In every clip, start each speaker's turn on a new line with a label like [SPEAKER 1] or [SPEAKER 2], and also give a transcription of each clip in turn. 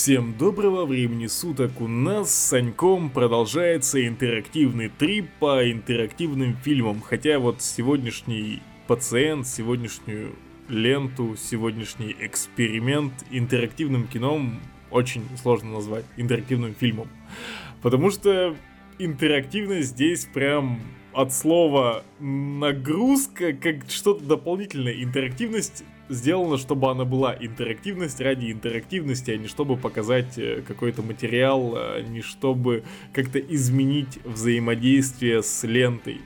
[SPEAKER 1] Всем доброго времени суток! У нас с Саньком продолжается интерактивный трип по интерактивным фильмам. Хотя вот сегодняшний пациент, сегодняшнюю ленту, сегодняшний эксперимент интерактивным кином очень сложно назвать интерактивным фильмом. Потому что интерактивность здесь прям от слова нагрузка, как что-то дополнительное. Интерактивность сделана, чтобы она была интерактивность ради интерактивности, а не чтобы показать э, какой-то материал, а не чтобы как-то изменить взаимодействие с лентой.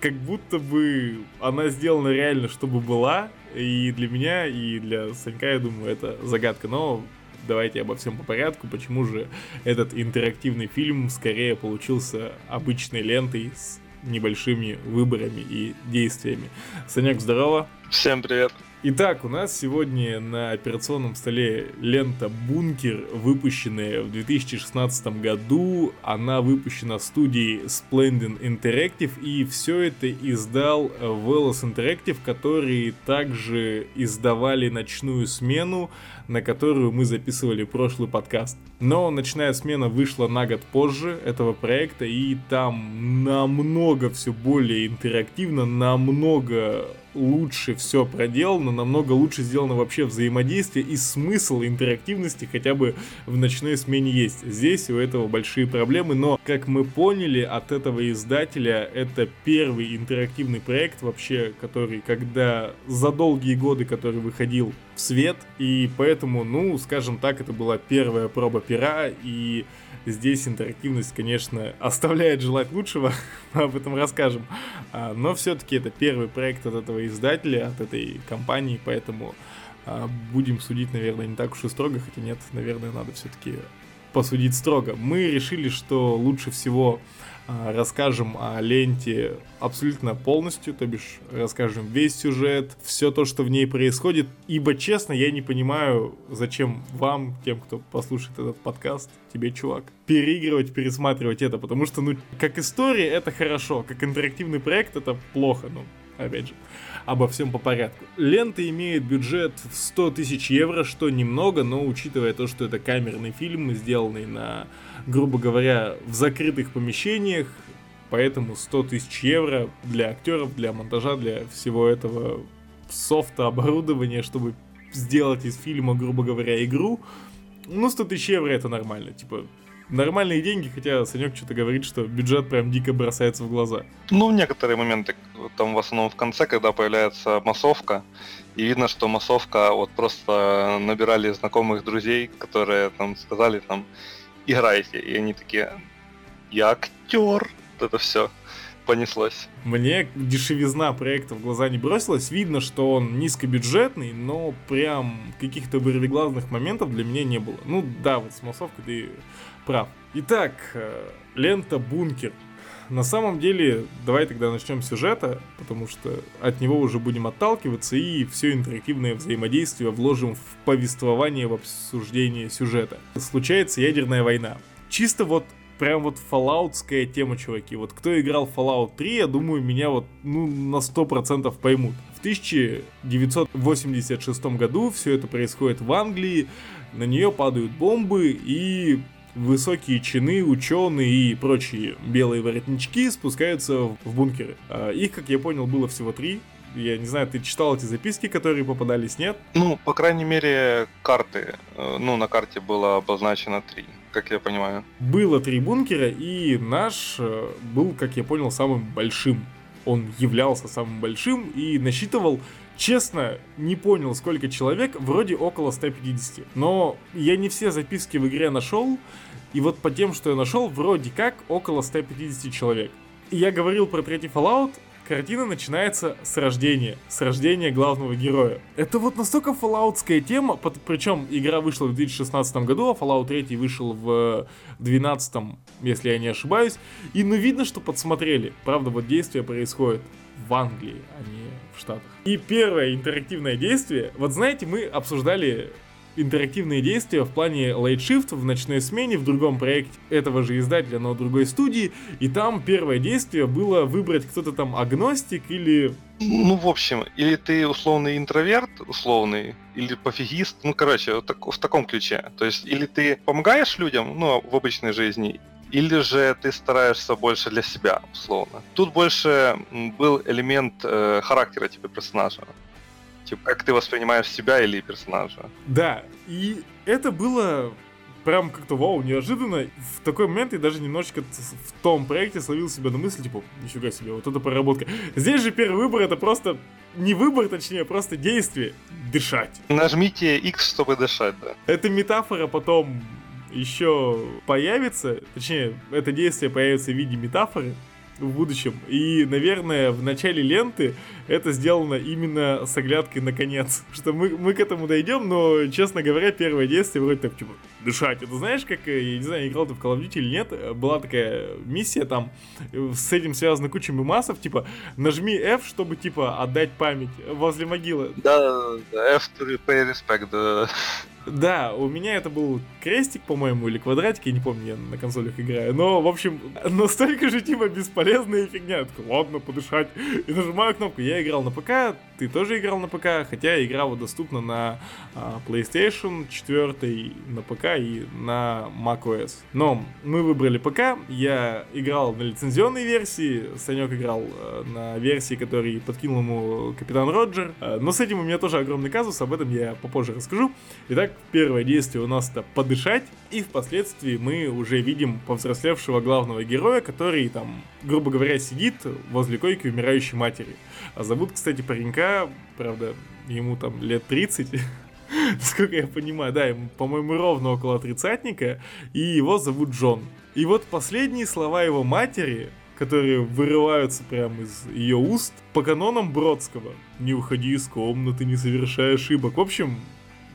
[SPEAKER 1] Как будто бы она сделана реально, чтобы была, и для меня, и для Санька, я думаю, это загадка. Но давайте обо всем по порядку. Почему же этот интерактивный фильм скорее получился обычной лентой с небольшими выборами и действиями. Санек, здорово.
[SPEAKER 2] Всем привет.
[SPEAKER 1] Итак, у нас сегодня на операционном столе лента «Бункер», выпущенная в 2016 году. Она выпущена студией Splendid Interactive, и все это издал Velos Interactive, которые также издавали «Ночную смену», на которую мы записывали прошлый подкаст. Но «Ночная смена» вышла на год позже этого проекта, и там намного все более интерактивно, намного лучше все проделано, намного лучше сделано вообще взаимодействие и смысл интерактивности хотя бы в ночной смене есть. Здесь у этого большие проблемы, но, как мы поняли от этого издателя, это первый интерактивный проект вообще, который, когда за долгие годы, который выходил в свет, и поэтому, ну, скажем так, это была первая проба пера, и Здесь интерактивность, конечно, оставляет желать лучшего, мы об этом расскажем. А, но все-таки это первый проект от этого издателя, от этой компании, поэтому а, будем судить, наверное, не так уж и строго, хотя нет, наверное, надо все-таки посудить строго. Мы решили, что лучше всего расскажем о ленте абсолютно полностью, то бишь расскажем весь сюжет, все то, что в ней происходит, ибо, честно, я не понимаю, зачем вам, тем, кто послушает этот подкаст, тебе, чувак, переигрывать, пересматривать это, потому что, ну, как история это хорошо, как интерактивный проект это плохо, ну, опять же, обо всем по порядку. Лента имеет бюджет в 100 тысяч евро, что немного, но учитывая то, что это камерный фильм, сделанный на, грубо говоря, в закрытых помещениях, поэтому 100 тысяч евро для актеров, для монтажа, для всего этого софта, оборудования, чтобы сделать из фильма, грубо говоря, игру, ну, 100 тысяч евро это нормально, типа, нормальные деньги, хотя Санек что-то говорит, что бюджет прям дико бросается в глаза.
[SPEAKER 2] Ну, некоторые моменты, там в основном в конце, когда появляется массовка, и видно, что массовка вот просто набирали знакомых друзей, которые там сказали там, играйте, и они такие, я актер, это все понеслось.
[SPEAKER 1] Мне дешевизна проекта в глаза не бросилась. Видно, что он низкобюджетный, но прям каких-то вырвиглазных моментов для меня не было. Ну да, вот с массовкой ты прав. Итак, э, лента «Бункер». На самом деле, давай тогда начнем с сюжета, потому что от него уже будем отталкиваться и все интерактивное взаимодействие вложим в повествование, в обсуждение сюжета. Случается ядерная война. Чисто вот прям вот фоллаутская тема, чуваки. Вот кто играл Fallout 3, я думаю, меня вот ну на 100% поймут. В 1986 году все это происходит в Англии, на нее падают бомбы и высокие чины, ученые и прочие белые воротнички спускаются в бункеры. А, их, как я понял, было всего три. Я не знаю, ты читал эти записки, которые попадались, нет?
[SPEAKER 2] Ну, по крайней мере, карты. Э, ну, на карте было обозначено три, как я понимаю.
[SPEAKER 1] Было три бункера, и наш э, был, как я понял, самым большим. Он являлся самым большим и насчитывал Честно, не понял, сколько человек, вроде около 150. Но я не все записки в игре нашел, и вот по тем, что я нашел, вроде как около 150 человек. И я говорил про третий Fallout, картина начинается с рождения, с рождения главного героя. Это вот настолько фоллаутская тема, причем игра вышла в 2016 году, а Fallout 3 вышел в 2012, если я не ошибаюсь. И ну видно, что подсмотрели. Правда, вот действие происходит в Англии, а не в Штатах. И первое интерактивное действие, вот знаете, мы обсуждали интерактивные действия в плане Light Shift в ночной смене в другом проекте этого же издателя, но другой студии, и там первое действие было выбрать кто-то там агностик или...
[SPEAKER 2] Ну, в общем, или ты условный интроверт, условный, или пофигист, ну, короче, вот так, в таком ключе. То есть, или ты помогаешь людям, ну, в обычной жизни, или же ты стараешься больше для себя, условно. Тут больше был элемент э, характера типа персонажа. Типа, как ты воспринимаешь себя или персонажа.
[SPEAKER 1] Да, и это было прям как-то вау, неожиданно. В такой момент я даже немножечко в том проекте словил себя на мысли, типа, нифига себе, вот это проработка. Здесь же первый выбор это просто не выбор, точнее, а просто действие. Дышать.
[SPEAKER 2] Нажмите X, чтобы дышать, да.
[SPEAKER 1] Это метафора потом еще появится, точнее, это действие появится в виде метафоры, в будущем. И, наверное, в начале ленты это сделано именно с оглядкой на конец. Что мы, мы к этому дойдем, но, честно говоря, первое действие вроде так, типа, дышать. Это знаешь, как, э, я не знаю, играл ты в Call of Duty или нет, была такая миссия там, э, с этим связана куча мемасов, типа, нажми F, чтобы, типа, отдать память возле могилы.
[SPEAKER 2] Да, да, F to repay respect, да.
[SPEAKER 1] Да, у меня это был крестик, по-моему, или квадратик, я не помню, я на консолях играю. Но, в общем, настолько же, типа, бесполезная фигня. Я ладно, подышать. И нажимаю кнопку. Я играл на ПК, ты тоже играл на ПК, хотя игра вот доступна на а, PlayStation 4, на ПК и на macOS. Но мы выбрали ПК, я играл на лицензионной версии, Санек играл а, на версии, который подкинул ему Капитан Роджер. А, но с этим у меня тоже огромный казус, об этом я попозже расскажу. Итак, первое действие у нас это подышать, и впоследствии мы уже видим повзрослевшего главного героя, который там, грубо говоря, сидит возле койки умирающей матери. А зовут, кстати, паренька, правда, ему там лет 30, насколько я понимаю, да, ему, по-моему, ровно около тридцатника, и его зовут Джон. И вот последние слова его матери, которые вырываются прямо из ее уст, по канонам Бродского. «Не уходи из комнаты, не совершай ошибок». В общем,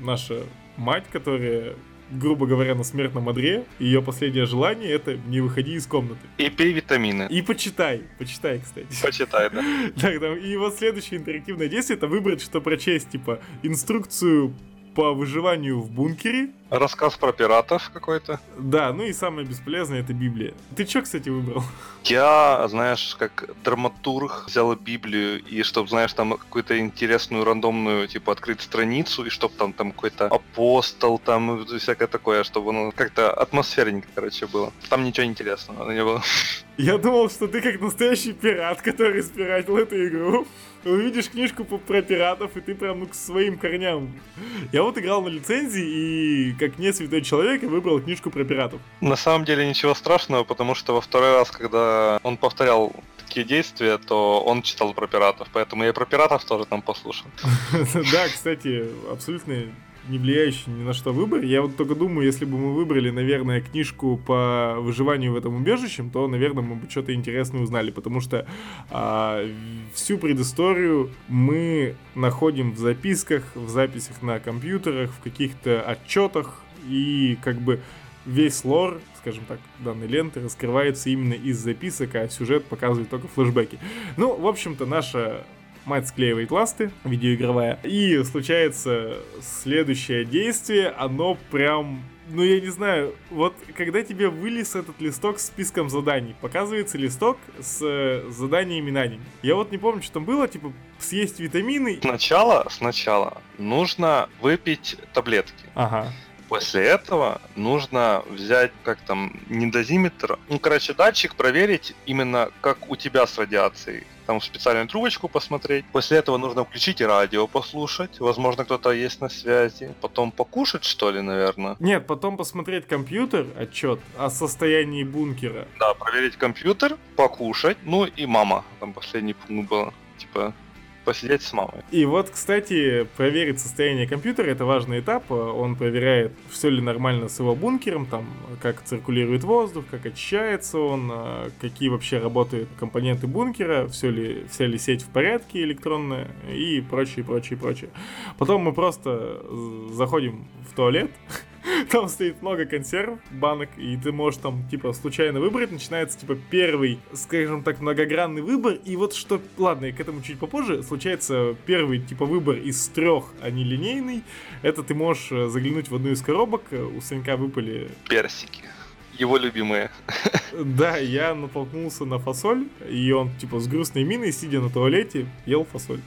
[SPEAKER 1] наша мать, которая грубо говоря, на смертном одре. Ее последнее желание это не выходи из комнаты.
[SPEAKER 2] И пей витамины.
[SPEAKER 1] И почитай. Почитай, кстати.
[SPEAKER 2] Почитай, да.
[SPEAKER 1] Так, там, и вот следующее интерактивное действие это выбрать, что прочесть, типа, инструкцию по выживанию в бункере.
[SPEAKER 2] Рассказ про пиратов какой-то.
[SPEAKER 1] Да, ну и самое бесполезное это Библия. Ты что, кстати, выбрал?
[SPEAKER 2] Я, знаешь, как драматург взял Библию, и чтобы, знаешь, там какую-то интересную рандомную, типа, открыть страницу, и чтобы там, там какой-то апостол, там всякое такое, чтобы оно как-то атмосферненько, короче, было. Там ничего интересного не было.
[SPEAKER 1] Я думал, что ты как настоящий пират, который спиратил эту игру увидишь книжку про пиратов, и ты прям ну, к своим корням. Я вот играл на лицензии, и как не святой человек, я выбрал книжку про пиратов.
[SPEAKER 2] На самом деле ничего страшного, потому что во второй раз, когда он повторял такие действия, то он читал про пиратов, поэтому я и про пиратов тоже там послушал.
[SPEAKER 1] Да, кстати, абсолютно не влияющий ни на что выбор. Я вот только думаю, если бы мы выбрали, наверное, книжку по выживанию в этом убежище, то, наверное, мы бы что-то интересное узнали, потому что а, всю предысторию мы находим в записках, в записях на компьютерах, в каких-то отчетах, и как бы весь лор, скажем так, данной ленты раскрывается именно из записок, а сюжет показывает только флешбеки. Ну, в общем-то, наша мать склеивает ласты, видеоигровая, и случается следующее действие, оно прям ну, я не знаю, вот когда тебе вылез этот листок с списком заданий, показывается листок с э, заданиями на день. Я вот не помню, что там было, типа, съесть витамины.
[SPEAKER 2] Сначала, сначала нужно выпить таблетки.
[SPEAKER 1] Ага.
[SPEAKER 2] После этого нужно взять, как там, недозиметр, ну, короче, датчик, проверить именно, как у тебя с радиацией там в специальную трубочку посмотреть. После этого нужно включить радио послушать. Возможно, кто-то есть на связи. Потом покушать, что ли, наверное.
[SPEAKER 1] Нет, потом посмотреть компьютер, отчет о состоянии бункера.
[SPEAKER 2] Да, проверить компьютер, покушать. Ну и мама. Там последний пункт был. Типа, посидеть с мамой.
[SPEAKER 1] И вот, кстати, проверить состояние компьютера это важный этап. Он проверяет, все ли нормально с его бункером, там, как циркулирует воздух, как очищается он, а, какие вообще работают компоненты бункера, все ли, вся ли сеть в порядке электронная и прочее, прочее, прочее. Потом мы просто заходим в туалет, Там стоит много консерв, банок, и ты можешь там, типа, случайно выбрать. Начинается, типа, первый, скажем так, многогранный выбор. И вот что, ладно, к этому чуть попозже, случается первый, типа, выбор из трех, а не линейный. Это ты можешь э, заглянуть в одну из коробок, э, у Санька выпали...
[SPEAKER 2] Персики его любимые.
[SPEAKER 1] Да, я натолкнулся на фасоль, и он, типа, с грустной миной, сидя на туалете, ел фасоль.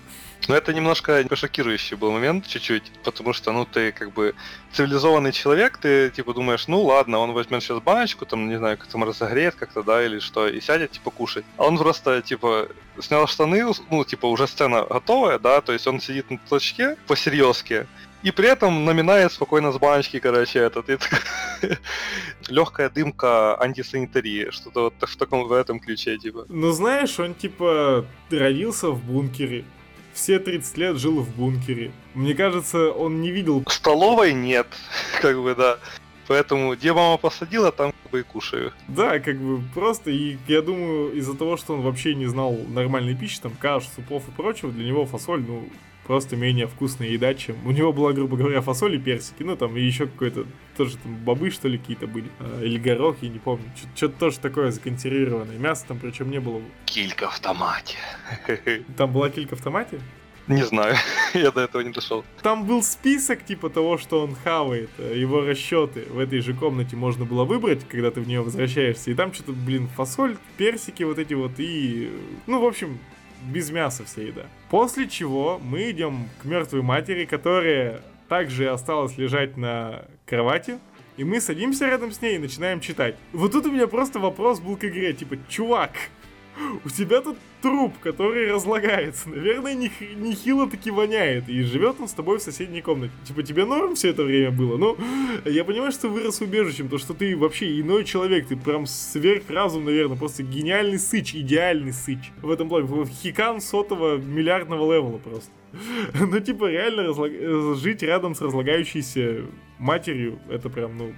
[SPEAKER 2] Но это немножко шокирующий был момент чуть-чуть, потому что, ну, ты как бы цивилизованный человек, ты, типа, думаешь, ну, ладно, он возьмет сейчас баночку, там, не знаю, как там разогреет как-то, да, или что, и сядет, типа, кушать. А он просто, типа, снял штаны, ну, типа, уже сцена готовая, да, то есть он сидит на точке по-серьезки, и при этом наминает спокойно с баночки, короче, этот. Легкая дымка антисанитарии, что-то вот в таком в этом ключе, типа.
[SPEAKER 1] Ну знаешь, он типа родился в бункере. Все 30 лет жил в бункере. Мне кажется, он не видел...
[SPEAKER 2] Столовой нет, как бы, да. Поэтому где мама посадила, там как бы и кушаю.
[SPEAKER 1] Да, как бы просто, и я думаю, из-за того, что он вообще не знал нормальной пищи, там каш, супов и прочего, для него фасоль, ну, просто менее вкусная еда, чем... У него была, грубо говоря, фасоль и персики, ну там и еще какой-то, тоже там бобы, что ли, какие-то были, а, или горох, я не помню. Что-то тоже такое законсервированное. Мясо там причем не было.
[SPEAKER 2] Килька в томате.
[SPEAKER 1] Там была килька в томате?
[SPEAKER 2] Не знаю, я до этого не дошел.
[SPEAKER 1] Там был список типа того, что он хавает, э, его расчеты. В этой же комнате можно было выбрать, когда ты в нее возвращаешься. И там что-то, блин, фасоль, персики вот эти вот и... Ну, в общем, без мяса вся еда. После чего мы идем к мертвой матери, которая также осталась лежать на кровати. И мы садимся рядом с ней и начинаем читать. Вот тут у меня просто вопрос был к игре, типа, чувак, у тебя тут труп, который разлагается. Наверное, нехило не таки воняет. И живет он с тобой в соседней комнате. Типа, тебе норм все это время было? Ну, я понимаю, что ты вырос убежищем, то что ты вообще иной человек. Ты прям сверхразум, наверное. Просто гениальный сыч, идеальный сыч. В этом плане. Хикан сотого миллиардного левела просто. Ну, типа, реально разлаг... жить рядом с разлагающейся матерью, это прям, ну,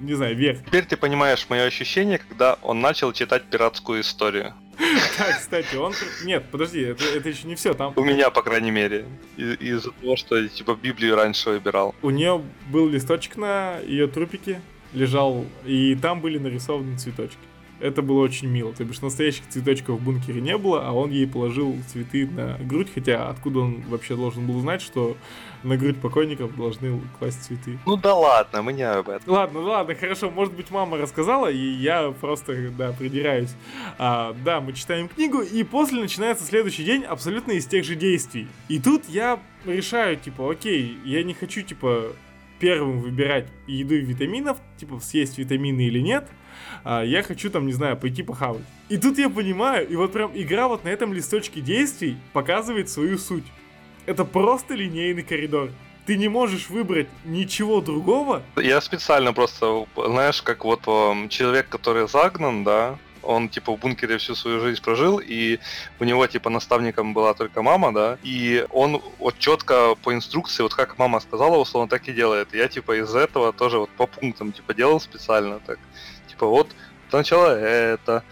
[SPEAKER 1] не знаю, верх.
[SPEAKER 2] Теперь ты понимаешь мое ощущение, когда он начал читать пиратскую историю.
[SPEAKER 1] Да, кстати, он... Нет, подожди, это, это еще не все там.
[SPEAKER 2] У меня, по крайней мере. Из-за того, что типа Библию раньше выбирал.
[SPEAKER 1] У нее был листочек на ее трупике, лежал, и там были нарисованы цветочки. Это было очень мило. То бишь настоящих цветочков в бункере не было, а он ей положил цветы на грудь, хотя откуда он вообще должен был знать, что на грудь покойников должны класть цветы.
[SPEAKER 2] Ну да ладно, мы не об этом.
[SPEAKER 1] Ладно, ладно, хорошо, может быть мама рассказала, и я просто, да, придираюсь. А, да, мы читаем книгу, и после начинается следующий день абсолютно из тех же действий. И тут я решаю, типа, окей, я не хочу, типа, первым выбирать еду и витаминов, типа, съесть витамины или нет, а, я хочу там, не знаю, пойти похавать. И тут я понимаю, и вот прям игра вот на этом листочке действий показывает свою суть. Это просто линейный коридор ты не можешь выбрать ничего другого.
[SPEAKER 2] Я специально просто, знаешь, как вот человек, который загнан, да, он типа в бункере всю свою жизнь прожил, и у него типа наставником была только мама, да, и он вот четко по инструкции, вот как мама сказала, условно, так и делает. Я типа из этого тоже вот по пунктам типа делал специально так типа вот сначала это,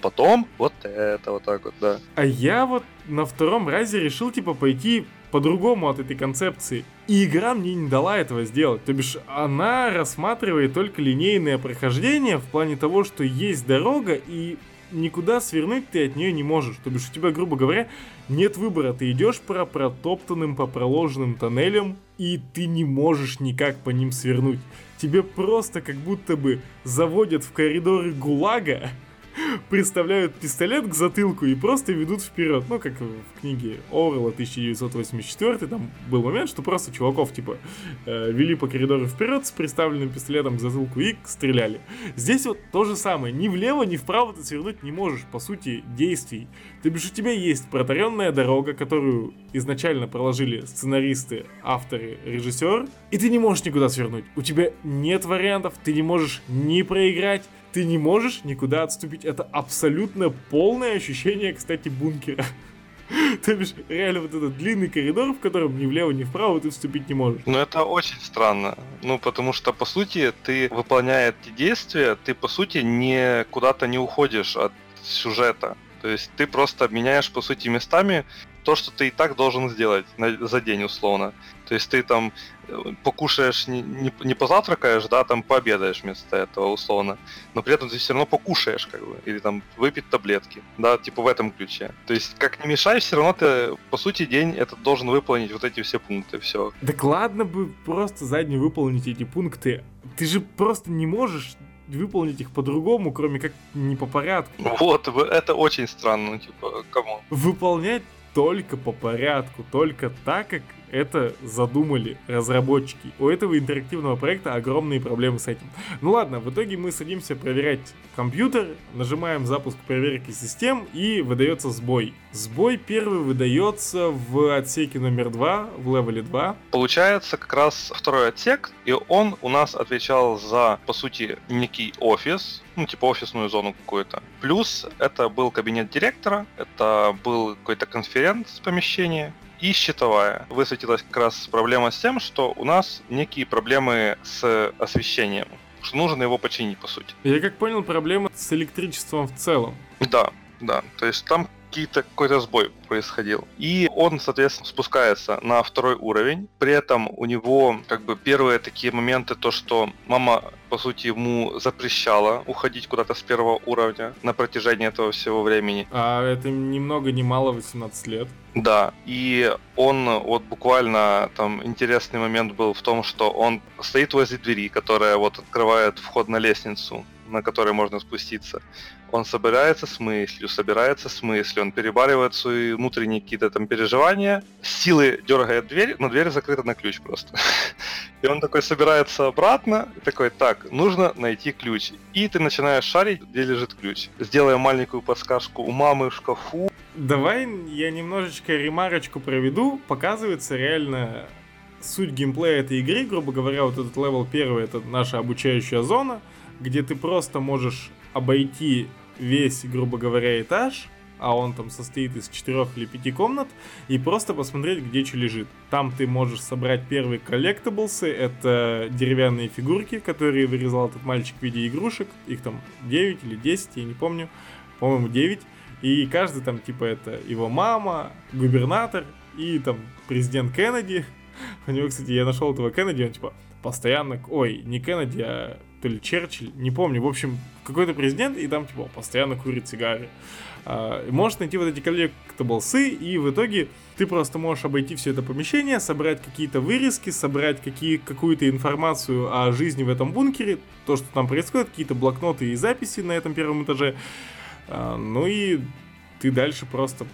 [SPEAKER 2] потом вот это, вот так вот, да.
[SPEAKER 1] А я вот на втором разе решил, типа, пойти по-другому от этой концепции. И игра мне не дала этого сделать. То бишь, она рассматривает только линейное прохождение в плане того, что есть дорога, и никуда свернуть ты от нее не можешь. То бишь, у тебя, грубо говоря, нет выбора. Ты идешь по протоптанным, по проложенным тоннелям, и ты не можешь никак по ним свернуть тебе просто как будто бы заводят в коридоры ГУЛАГа, приставляют пистолет к затылку и просто ведут вперед. Ну, как в книге Орла 1984, там был момент, что просто чуваков, типа, э, вели по коридору вперед с приставленным пистолетом к затылку и стреляли. Здесь вот то же самое. Ни влево, ни вправо ты свернуть не можешь, по сути, действий. То бишь у тебя есть протаренная дорога, которую изначально проложили сценаристы, авторы, режиссер, и ты не можешь никуда свернуть. У тебя нет вариантов, ты не можешь ни проиграть, ты не можешь никуда отступить. Это абсолютно полное ощущение, кстати, бункера. То бишь, реально вот этот длинный коридор, в котором ни влево, ни вправо ты вступить не можешь.
[SPEAKER 2] Ну, это очень странно. Ну, потому что, по сути, ты, выполняя эти действия, ты, по сути, не куда-то не уходишь от сюжета. То есть ты просто меняешь, по сути, местами то, что ты и так должен сделать на, за день условно. То есть ты там э, покушаешь, не, не, не позавтракаешь, да, там пообедаешь вместо этого условно, но при этом ты все равно покушаешь, как бы, или там выпить таблетки, да, типа в этом ключе. То есть, как не мешай, все равно ты, по сути, день этот должен выполнить вот эти все пункты, все.
[SPEAKER 1] Так ладно бы просто заднюю выполнить эти пункты. Ты же просто не можешь выполнить их по-другому, кроме как не по порядку.
[SPEAKER 2] Вот, это очень странно, типа, кому?
[SPEAKER 1] Выполнять только по порядку, только так, как это задумали разработчики. У этого интерактивного проекта огромные проблемы с этим. Ну ладно, в итоге мы садимся проверять компьютер, нажимаем запуск проверки систем и выдается сбой. Сбой первый выдается в отсеке номер 2, в левеле 2.
[SPEAKER 2] Получается как раз второй отсек, и он у нас отвечал за, по сути, некий офис, ну, типа офисную зону какую-то. Плюс это был кабинет директора, это был какой-то конференц помещение, и счетовая. Высветилась как раз проблема с тем, что у нас некие проблемы с освещением что нужно его починить, по сути.
[SPEAKER 1] Я как понял, проблема с электричеством в целом.
[SPEAKER 2] Да, да. То есть там какие-то, какой-то сбой происходил. И он, соответственно, спускается на второй уровень. При этом у него как бы первые такие моменты, то что мама, по сути, ему запрещала уходить куда-то с первого уровня на протяжении этого всего времени.
[SPEAKER 1] А это ни много ни мало 18 лет.
[SPEAKER 2] Да, и он вот буквально там интересный момент был в том, что он стоит возле двери, которая вот открывает вход на лестницу на которой можно спуститься. Он собирается с мыслью, собирается с мыслью, он перебаривает свои внутренние какие-то там переживания, с силой дергает дверь, но дверь закрыта на ключ просто. И он такой собирается обратно, такой, так, нужно найти ключ. И ты начинаешь шарить, где лежит ключ. Сделаем маленькую подсказку у мамы в шкафу.
[SPEAKER 1] Давай я немножечко ремарочку проведу. Показывается реально суть геймплея этой игры, грубо говоря, вот этот левел первый, это наша обучающая зона — где ты просто можешь обойти весь, грубо говоря, этаж, а он там состоит из четырех или пяти комнат, и просто посмотреть, где что лежит. Там ты можешь собрать первые коллектаблсы, это деревянные фигурки, которые вырезал этот мальчик в виде игрушек, их там 9 или 10, я не помню, по-моему 9, и каждый там типа это его мама, губернатор и там президент Кеннеди. У него, кстати, я нашел этого Кеннеди, он типа постоянно, ой, не Кеннеди, а то ли Черчилль, не помню, в общем, какой-то президент, и там, типа, постоянно курит сигары. А, можешь найти вот эти коллектаблсы, и в итоге ты просто можешь обойти все это помещение, собрать какие-то вырезки, собрать какие, какую-то информацию о жизни в этом бункере, то, что там происходит, какие-то блокноты и записи на этом первом этаже. А, ну и ты дальше просто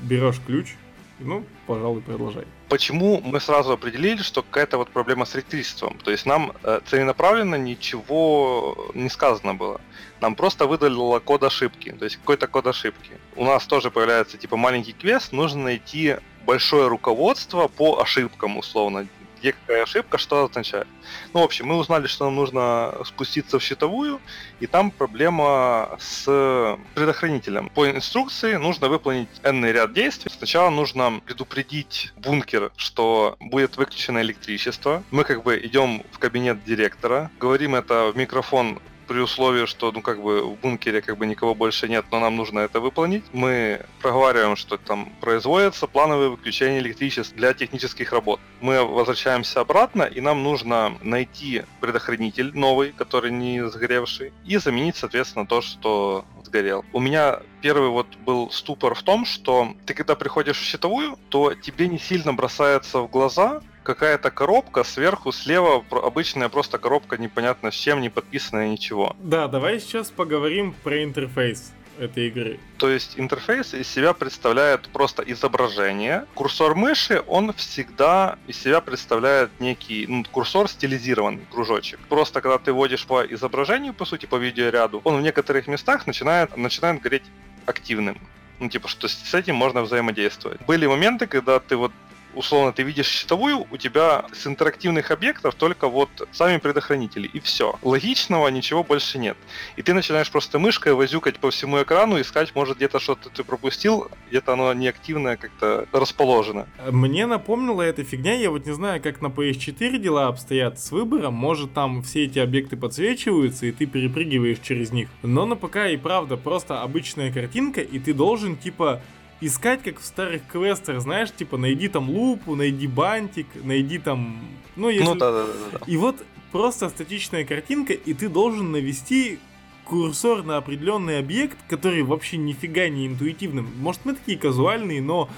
[SPEAKER 1] берешь ключ, ну, пожалуй, продолжай.
[SPEAKER 2] Почему мы сразу определили, что какая-то вот проблема с электричеством? То есть нам э, целенаправленно ничего не сказано было. Нам просто выдалило код ошибки, то есть какой-то код ошибки. У нас тоже появляется типа маленький квест, нужно найти большое руководство по ошибкам, условно, где какая ошибка, что означает. Ну, в общем, мы узнали, что нам нужно спуститься в щитовую, и там проблема с предохранителем. По инструкции нужно выполнить n ряд действий. Сначала нужно предупредить бункер, что будет выключено электричество. Мы как бы идем в кабинет директора, говорим это в микрофон при условии, что, ну, как бы, в бункере, как бы, никого больше нет, но нам нужно это выполнить. Мы проговариваем, что там производятся плановые выключения электричества для технических работ. Мы возвращаемся обратно, и нам нужно найти предохранитель новый, который не сгоревший, и заменить, соответственно, то, что сгорел. У меня первый вот был ступор в том, что ты когда приходишь в щитовую, то тебе не сильно бросается в глаза какая-то коробка, сверху слева обычная просто коробка непонятно с чем, не подписанная ничего.
[SPEAKER 1] Да, давай сейчас поговорим про интерфейс этой игры.
[SPEAKER 2] То есть интерфейс из себя представляет просто изображение. Курсор мыши, он всегда из себя представляет некий ну, курсор стилизированный, кружочек. Просто когда ты вводишь по изображению, по сути, по видеоряду, он в некоторых местах начинает, начинает гореть активным. Ну, типа, что с этим можно взаимодействовать. Были моменты, когда ты вот условно ты видишь щитовую, у тебя с интерактивных объектов только вот сами предохранители, и все. Логичного ничего больше нет. И ты начинаешь просто мышкой возюкать по всему экрану, искать, может, где-то что-то ты пропустил, где-то оно неактивное как-то расположено.
[SPEAKER 1] Мне напомнила эта фигня, я вот не знаю, как на PS4 дела обстоят с выбором, может там все эти объекты подсвечиваются, и ты перепрыгиваешь через них. Но на ПК и правда просто обычная картинка, и ты должен типа искать, как в старых квестах, знаешь, типа, найди там лупу, найди бантик, найди там... Ну, если...
[SPEAKER 2] Ну да, да, да, да.
[SPEAKER 1] И вот просто статичная картинка, и ты должен навести курсор на определенный объект, который вообще нифига не интуитивным. Может, мы такие казуальные, но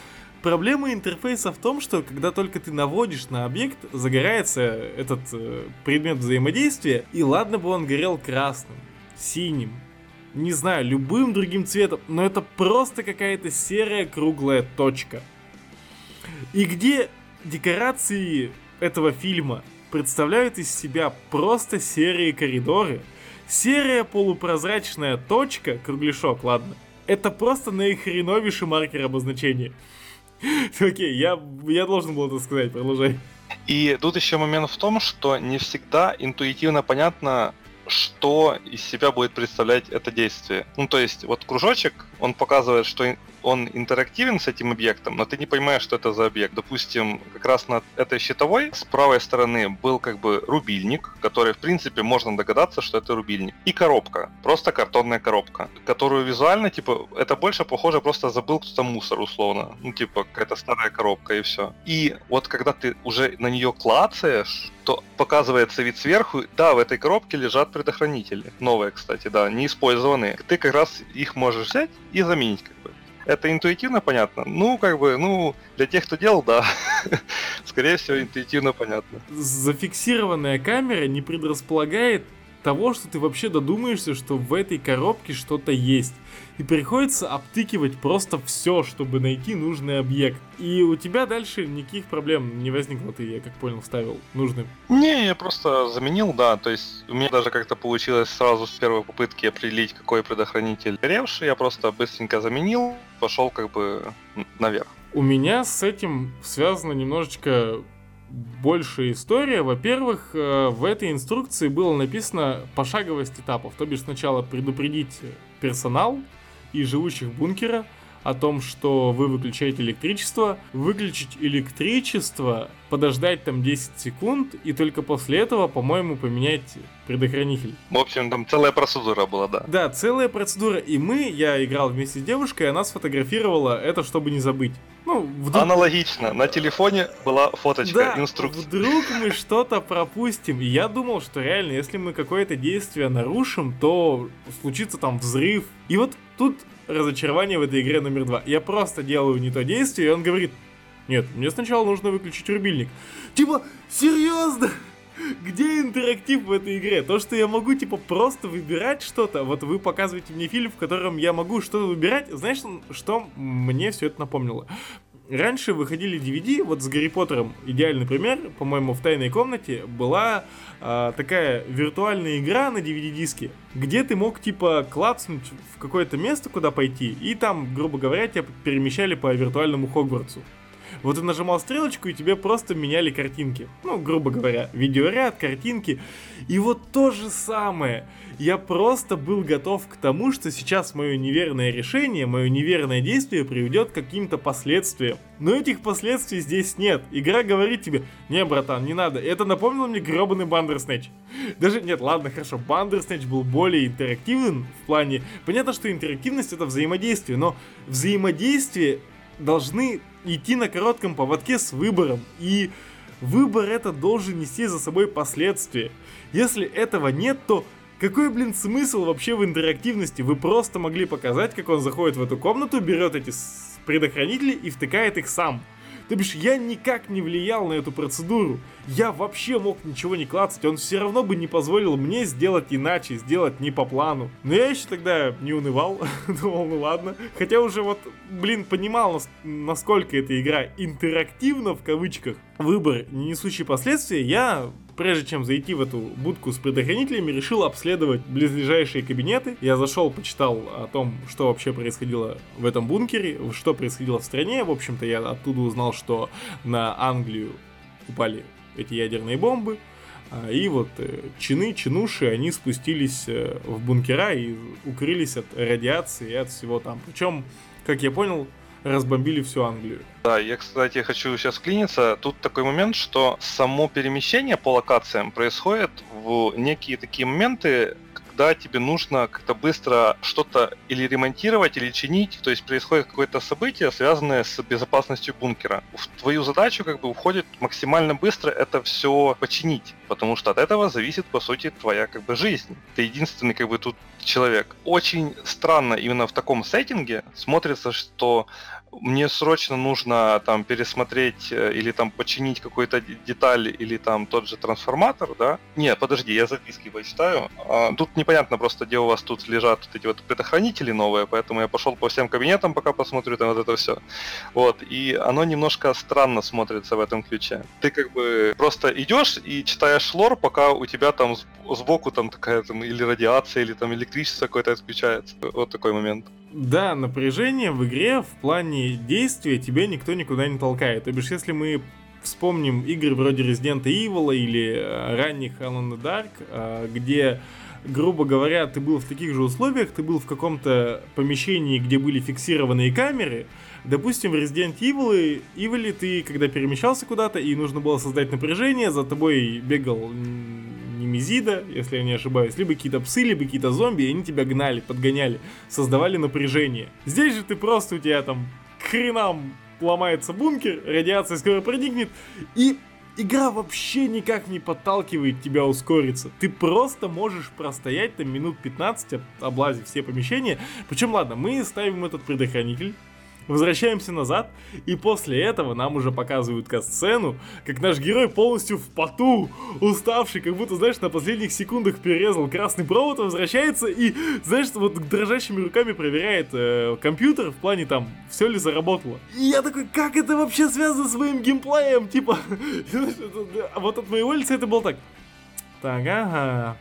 [SPEAKER 1] проблема интерфейса в том, что когда только ты наводишь на объект, загорается этот э, предмет взаимодействия, и ладно бы он горел красным, синим, не знаю, любым другим цветом, но это просто какая-то серая круглая точка. И где декорации этого фильма представляют из себя просто серые коридоры, серая полупрозрачная точка, кругляшок, ладно, это просто наихреновейший маркер обозначения. Окей, я, я должен был это сказать, продолжай.
[SPEAKER 2] И тут еще момент в том, что не всегда интуитивно понятно, что из себя будет представлять это действие. Ну, то есть, вот кружочек, он показывает, что он интерактивен с этим объектом, но ты не понимаешь, что это за объект. Допустим, как раз на этой щитовой с правой стороны был как бы рубильник, который, в принципе, можно догадаться, что это рубильник. И коробка, просто картонная коробка, которую визуально, типа, это больше похоже, просто забыл кто-то мусор, условно. Ну, типа, какая-то старая коробка и все. И вот когда ты уже на нее клацаешь, то показывается вид сверху, да, в этой коробке лежат предохранители. Новые, кстати, да, не использованные. Ты как раз их можешь взять и заменить, как бы. Это интуитивно понятно? Ну, как бы, ну, для тех, кто делал, да. Скорее всего, интуитивно понятно.
[SPEAKER 1] Зафиксированная камера не предрасполагает того, что ты вообще додумаешься, что в этой коробке что-то есть. И приходится обтыкивать просто все, чтобы найти нужный объект. И у тебя дальше никаких проблем не возникло, ты, я как понял, вставил нужным.
[SPEAKER 2] Не, я просто заменил, да. То есть у меня даже как-то получилось сразу с первой попытки определить, какой предохранитель горевший. Я просто быстренько заменил, пошел как бы наверх.
[SPEAKER 1] У меня с этим связано немножечко большая история. Во-первых, э, в этой инструкции было написано пошаговость этапов. То бишь сначала предупредить персонал и живущих бункера о том, что вы выключаете электричество, выключить электричество, подождать там 10 секунд и только после этого, по-моему, поменять предохранитель.
[SPEAKER 2] В общем, там целая процедура была, да.
[SPEAKER 1] Да, целая процедура. И мы, я играл вместе с девушкой, она сфотографировала это, чтобы не забыть.
[SPEAKER 2] Ну, вдруг... Аналогично. На телефоне была фоточка,
[SPEAKER 1] да,
[SPEAKER 2] инструкция.
[SPEAKER 1] вдруг мы что-то пропустим. И я думал, что реально, если мы какое-то действие нарушим, то случится там взрыв. И вот тут разочарование в этой игре номер два. Я просто делаю не то действие, и он говорит, нет, мне сначала нужно выключить рубильник. Типа, серьезно? Где интерактив в этой игре? То, что я могу, типа, просто выбирать что-то. Вот вы показываете мне фильм, в котором я могу что-то выбирать. Знаешь, что мне все это напомнило? Раньше выходили DVD, вот с Гарри Поттером идеальный пример, по-моему, в тайной комнате была э, такая виртуальная игра на DVD-диске, где ты мог типа клацнуть в какое-то место, куда пойти, и там, грубо говоря, тебя перемещали по виртуальному Хогвартсу. Вот ты нажимал стрелочку, и тебе просто меняли картинки. Ну, грубо говоря, видеоряд, картинки. И вот то же самое. Я просто был готов к тому, что сейчас мое неверное решение, мое неверное действие приведет к каким-то последствиям. Но этих последствий здесь нет. Игра говорит тебе, не, братан, не надо. Это напомнило мне гробаный Бандерснэч. Даже, нет, ладно, хорошо, Бандерснэч был более интерактивным в плане... Понятно, что интерактивность это взаимодействие, но взаимодействие должны идти на коротком поводке с выбором. И выбор это должен нести за собой последствия. Если этого нет, то какой, блин, смысл вообще в интерактивности? Вы просто могли показать, как он заходит в эту комнату, берет эти предохранители и втыкает их сам. То бишь, я никак не влиял на эту процедуру. Я вообще мог ничего не клацать, он все равно бы не позволил мне сделать иначе, сделать не по плану. Но я еще тогда не унывал, думал, ну ладно. Хотя уже вот, блин, понимал, насколько эта игра интерактивна, в кавычках. Выбор, не несущий последствия, я прежде чем зайти в эту будку с предохранителями, решил обследовать близлежащие кабинеты. Я зашел, почитал о том, что вообще происходило в этом бункере, что происходило в стране. В общем-то, я оттуда узнал, что на Англию упали эти ядерные бомбы. А, и вот э, чины, чинуши, они спустились э, в бункера и укрылись от радиации и от всего там. Причем, как я понял, разбомбили всю Англию.
[SPEAKER 2] Да, я, кстати, хочу сейчас клиниться. Тут такой момент, что само перемещение по локациям происходит в некие такие моменты, когда тебе нужно как-то быстро что-то или ремонтировать, или чинить, то есть происходит какое-то событие, связанное с безопасностью бункера. В твою задачу как бы уходит максимально быстро это все починить, потому что от этого зависит, по сути, твоя как бы жизнь. Ты единственный как бы тут человек. Очень странно именно в таком сеттинге смотрится, что мне срочно нужно там пересмотреть э, или там починить какую-то деталь или там тот же трансформатор, да? Не, подожди, я записки почитаю. А, тут непонятно просто, где у вас тут лежат вот эти вот предохранители новые, поэтому я пошел по всем кабинетам, пока посмотрю там вот это все. Вот, и оно немножко странно смотрится в этом ключе. Ты как бы просто идешь и читаешь лор, пока у тебя там сбоку там такая там или радиация, или там электричество какое-то отключается. Вот такой момент.
[SPEAKER 1] Да, напряжение в игре в плане действия тебя никто никуда не толкает. То бишь, если мы вспомним игры вроде Resident Evil или э, ранних Alan Dark, э, где грубо говоря, ты был в таких же условиях, ты был в каком-то помещении, где были фиксированные камеры. Допустим, в Resident Evil, Evil ты, когда перемещался куда-то и нужно было создать напряжение, за тобой бегал Немезида, если я не ошибаюсь, либо какие-то псы, либо какие-то зомби, и они тебя гнали, подгоняли, создавали напряжение. Здесь же ты просто у тебя там к хренам ломается бункер, радиация скоро проникнет, и игра вообще никак не подталкивает тебя ускориться. Ты просто можешь простоять там минут 15, облазив все помещения. Причем, ладно, мы ставим этот предохранитель, Возвращаемся назад, и после этого нам уже показывают касцену, как наш герой полностью в поту, уставший, как будто, знаешь, на последних секундах перерезал красный провод, возвращается и, знаешь, вот дрожащими руками проверяет э, компьютер в плане там, все ли заработало. И я такой, как это вообще связано с моим геймплеем? Типа, вот от моего лица это было так. Так, ага.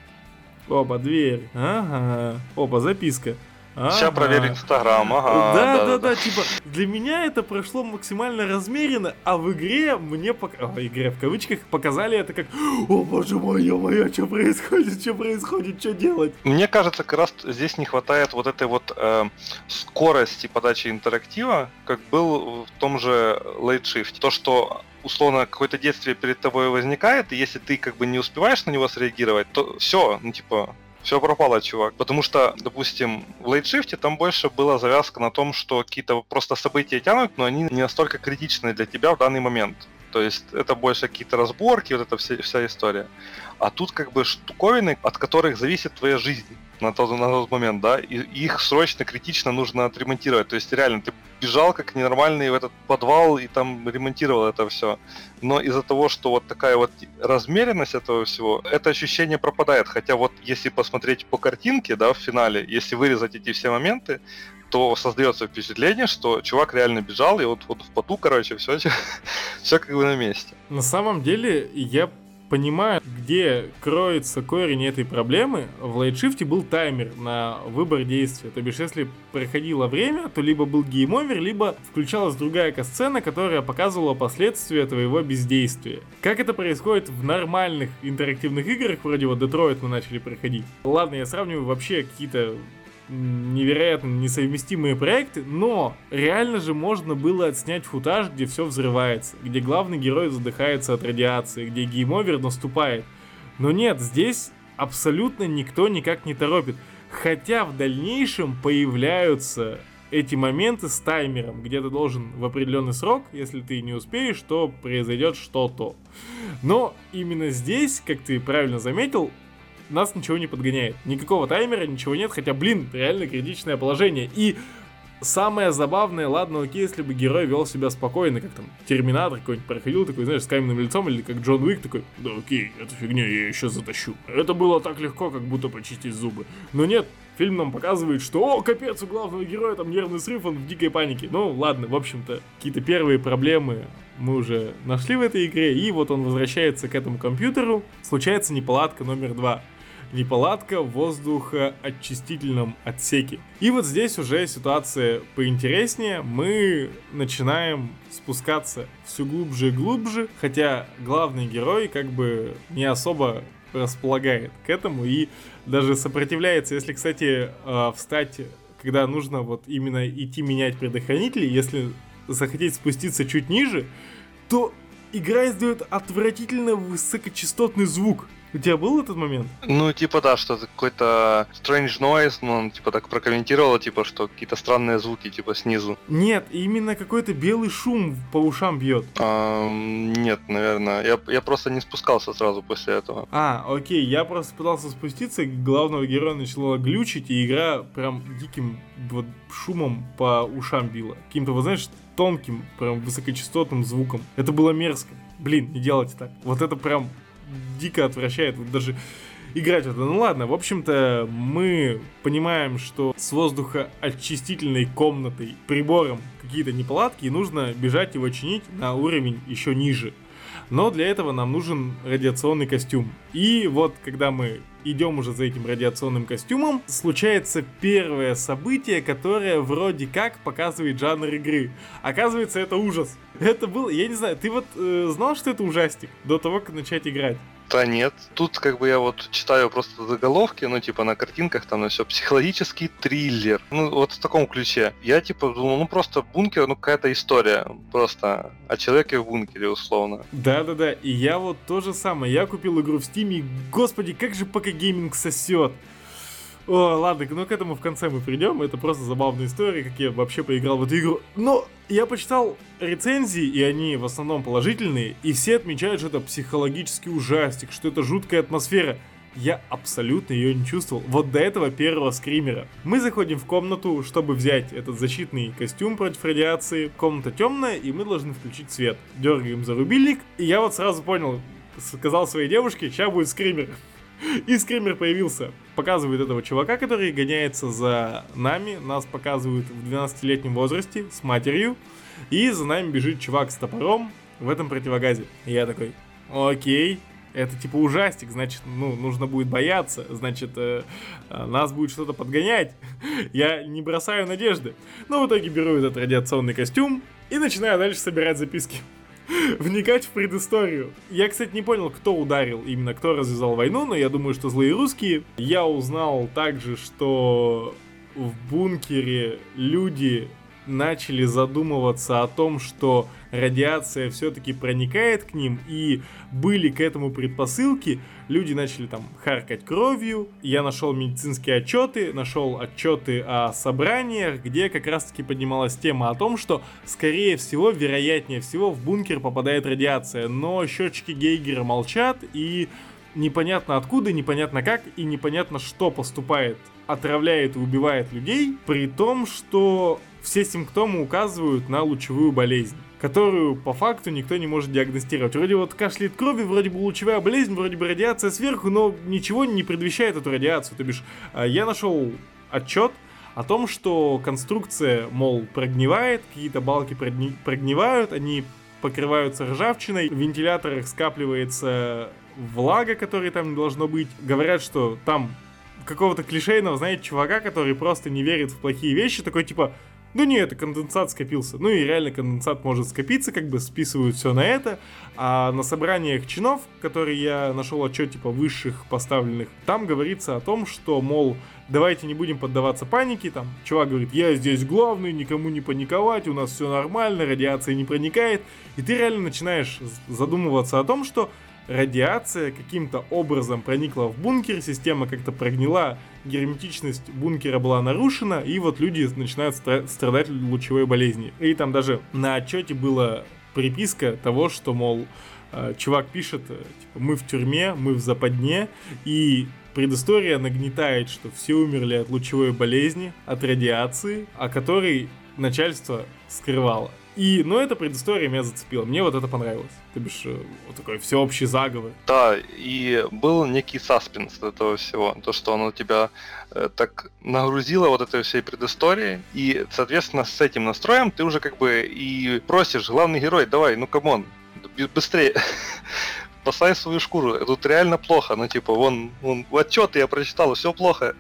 [SPEAKER 1] Опа, дверь. Ага. Опа, записка.
[SPEAKER 2] Ага. Сейчас проверить Инстаграм, ага.
[SPEAKER 1] Да, да, да, да, типа, для меня это прошло максимально размеренно, а в игре мне, пок... О, игре в кавычках, показали это как, о боже мой, ё-моё, что происходит, что происходит, что делать?
[SPEAKER 2] Мне кажется, как раз здесь не хватает вот этой вот э, скорости подачи интерактива, как был в том же Late Shift. То, что условно какое-то действие перед тобой возникает, и если ты как бы не успеваешь на него среагировать, то все, ну типа, все пропало, чувак. Потому что, допустим, в лейтшифте там больше была завязка на том, что какие-то просто события тянут, но они не настолько критичны для тебя в данный момент. То есть это больше какие-то разборки, вот эта вся, вся история. А тут как бы штуковины, от которых зависит твоя жизнь на тот, на тот момент, да, и их срочно, критично нужно отремонтировать. То есть реально ты бежал как ненормальный в этот подвал и там ремонтировал это все. Но из-за того, что вот такая вот размеренность этого всего, это ощущение пропадает. Хотя вот если посмотреть по картинке, да, в финале, если вырезать эти все моменты, то создается впечатление, что чувак реально бежал, и вот, вот в поту, короче, все, все как бы на месте.
[SPEAKER 1] На самом деле, я понимаю, где кроется корень этой проблемы, в Late Shift е был таймер на выбор действия. То бишь, если проходило время, то либо был game over, либо включалась другая катсцена, которая показывала последствия твоего бездействия. Как это происходит в нормальных интерактивных играх, вроде вот Детройт мы начали проходить. Ладно, я сравниваю вообще какие-то невероятно несовместимые проекты, но реально же можно было отснять футаж, где все взрывается, где главный герой задыхается от радиации, где game over наступает. Но нет, здесь абсолютно никто никак не торопит. Хотя в дальнейшем появляются эти моменты с таймером, где ты должен в определенный срок, если ты не успеешь, то произойдет что-то. Но именно здесь, как ты правильно заметил, нас ничего не подгоняет. Никакого таймера, ничего нет, хотя, блин, реально критичное положение. И самое забавное, ладно, окей, если бы герой вел себя спокойно, как там Терминатор какой-нибудь проходил, такой, знаешь, с каменным лицом, или как Джон Уик такой, да окей, эту фигню я еще затащу. Это было так легко, как будто почистить зубы. Но нет, фильм нам показывает, что, о, капец, у главного героя там нервный срыв, он в дикой панике. Ну, ладно, в общем-то, какие-то первые проблемы мы уже нашли в этой игре, и вот он возвращается к этому компьютеру, случается неполадка номер два неполадка в воздухоочистительном отсеке. И вот здесь уже ситуация поинтереснее. Мы начинаем спускаться все глубже и глубже, хотя главный герой как бы не особо располагает к этому и даже сопротивляется. Если, кстати, э, встать, когда нужно вот именно идти менять предохранители, если захотеть спуститься чуть ниже, то игра издает отвратительно высокочастотный звук. У тебя был этот момент?
[SPEAKER 2] Ну, типа, да, что какой-то strange noise, ну, он, типа, так прокомментировал, типа, что какие-то странные звуки, типа, снизу.
[SPEAKER 1] Нет, именно какой-то белый шум по ушам бьет.
[SPEAKER 2] А, нет, наверное. Я, я просто не спускался сразу после этого.
[SPEAKER 1] А, окей, я просто пытался спуститься, главного героя начала глючить, и игра прям диким вот шумом по ушам била. Каким-то, вот знаешь, тонким, прям высокочастотным звуком. Это было мерзко. Блин, не делайте так. Вот это прям дико отвращает. Вот даже играть это. Ну ладно, в общем-то, мы понимаем, что с воздухоочистительной комнатой, прибором какие-то неполадки, и нужно бежать его чинить на уровень еще ниже. Но для этого нам нужен радиационный костюм. И вот, когда мы идем уже за этим радиационным костюмом, случается первое событие, которое вроде как показывает жанр игры. Оказывается, это ужас. Это был, я не знаю, ты вот э, знал, что это ужастик до того, как начать играть?
[SPEAKER 2] Да нет. Тут как бы я вот читаю просто заголовки, ну типа на картинках там на все психологический триллер. Ну вот в таком ключе. Я типа думал, ну просто бункер, ну какая-то история. Просто о человеке в бункере условно.
[SPEAKER 1] Да-да-да, и я вот то же самое. Я купил игру в Стиме, и, господи, как же пока гейминг сосет. О, ладно, ну к этому в конце мы придем. Это просто забавная история, как я вообще поиграл в эту игру. Но я почитал рецензии, и они в основном положительные, и все отмечают, что это психологический ужастик, что это жуткая атмосфера. Я абсолютно ее не чувствовал. Вот до этого первого скримера. Мы заходим в комнату, чтобы взять этот защитный костюм против радиации. Комната темная, и мы должны включить свет. Дергаем за рубильник, и я вот сразу понял, сказал своей девушке, сейчас будет скример. И скример появился. Показывает этого чувака, который гоняется за нами. Нас показывают в 12-летнем возрасте с матерью. И за нами бежит чувак с топором в этом противогазе. И я такой, окей, это типа ужастик, значит, ну, нужно будет бояться, значит, э, э, нас будет что-то подгонять. Я не бросаю надежды. Но в итоге беру этот радиационный костюм и начинаю дальше собирать записки. вникать в предысторию. Я, кстати, не понял, кто ударил, именно кто развязал войну, но я думаю, что злые русские. Я узнал также, что в бункере люди начали задумываться о том, что радиация все-таки проникает к ним, и были к этому предпосылки, люди начали там харкать кровью, я нашел медицинские отчеты, нашел отчеты о собраниях, где как раз-таки поднималась тема о том, что, скорее всего, вероятнее всего, в бункер попадает радиация, но счетчики Гейгера молчат, и непонятно откуда, непонятно как, и непонятно что поступает отравляет и убивает людей, при том, что все симптомы указывают на лучевую болезнь которую по факту никто не может диагностировать. Вроде вот кашляет крови, вроде бы лучевая болезнь, вроде бы радиация сверху, но ничего не предвещает эту радиацию. То бишь, а, я нашел отчет о том, что конструкция, мол, прогнивает, какие-то балки прогни- прогнивают, они покрываются ржавчиной, в вентиляторах скапливается влага, которой там не должно быть. Говорят, что там какого-то клишейного, знаете, чувака, который просто не верит в плохие вещи, такой типа, ну не, это конденсат скопился. Ну и реально конденсат может скопиться, как бы списывают все на это. А на собраниях чинов, которые я нашел отчет типа высших поставленных, там говорится о том, что, мол, давайте не будем поддаваться панике, там, чувак говорит, я здесь главный, никому не паниковать, у нас все нормально, радиация не проникает, и ты реально начинаешь задумываться о том, что радиация каким-то образом проникла в бункер, система как-то прогнила, герметичность бункера была нарушена, и вот люди начинают страдать лучевой болезнью. И там даже на отчете была приписка того, что, мол, э, чувак пишет, э, типа, мы в тюрьме, мы в западне, и предыстория нагнетает, что все умерли от лучевой болезни, от радиации, о которой начальство скрывало. И, ну, эта предыстория меня зацепила. Мне вот это понравилось. То бишь, э, вот такой всеобщий заговор.
[SPEAKER 2] Да, и был некий саспенс этого всего. То, что оно тебя э, так нагрузило вот этой всей предысторией. И, соответственно, с этим настроем ты уже как бы и просишь, главный герой, давай, ну come on, быстрее. спасай свою шкуру. Тут реально плохо. Ну, типа, вон, вон отчеты я прочитал, все плохо.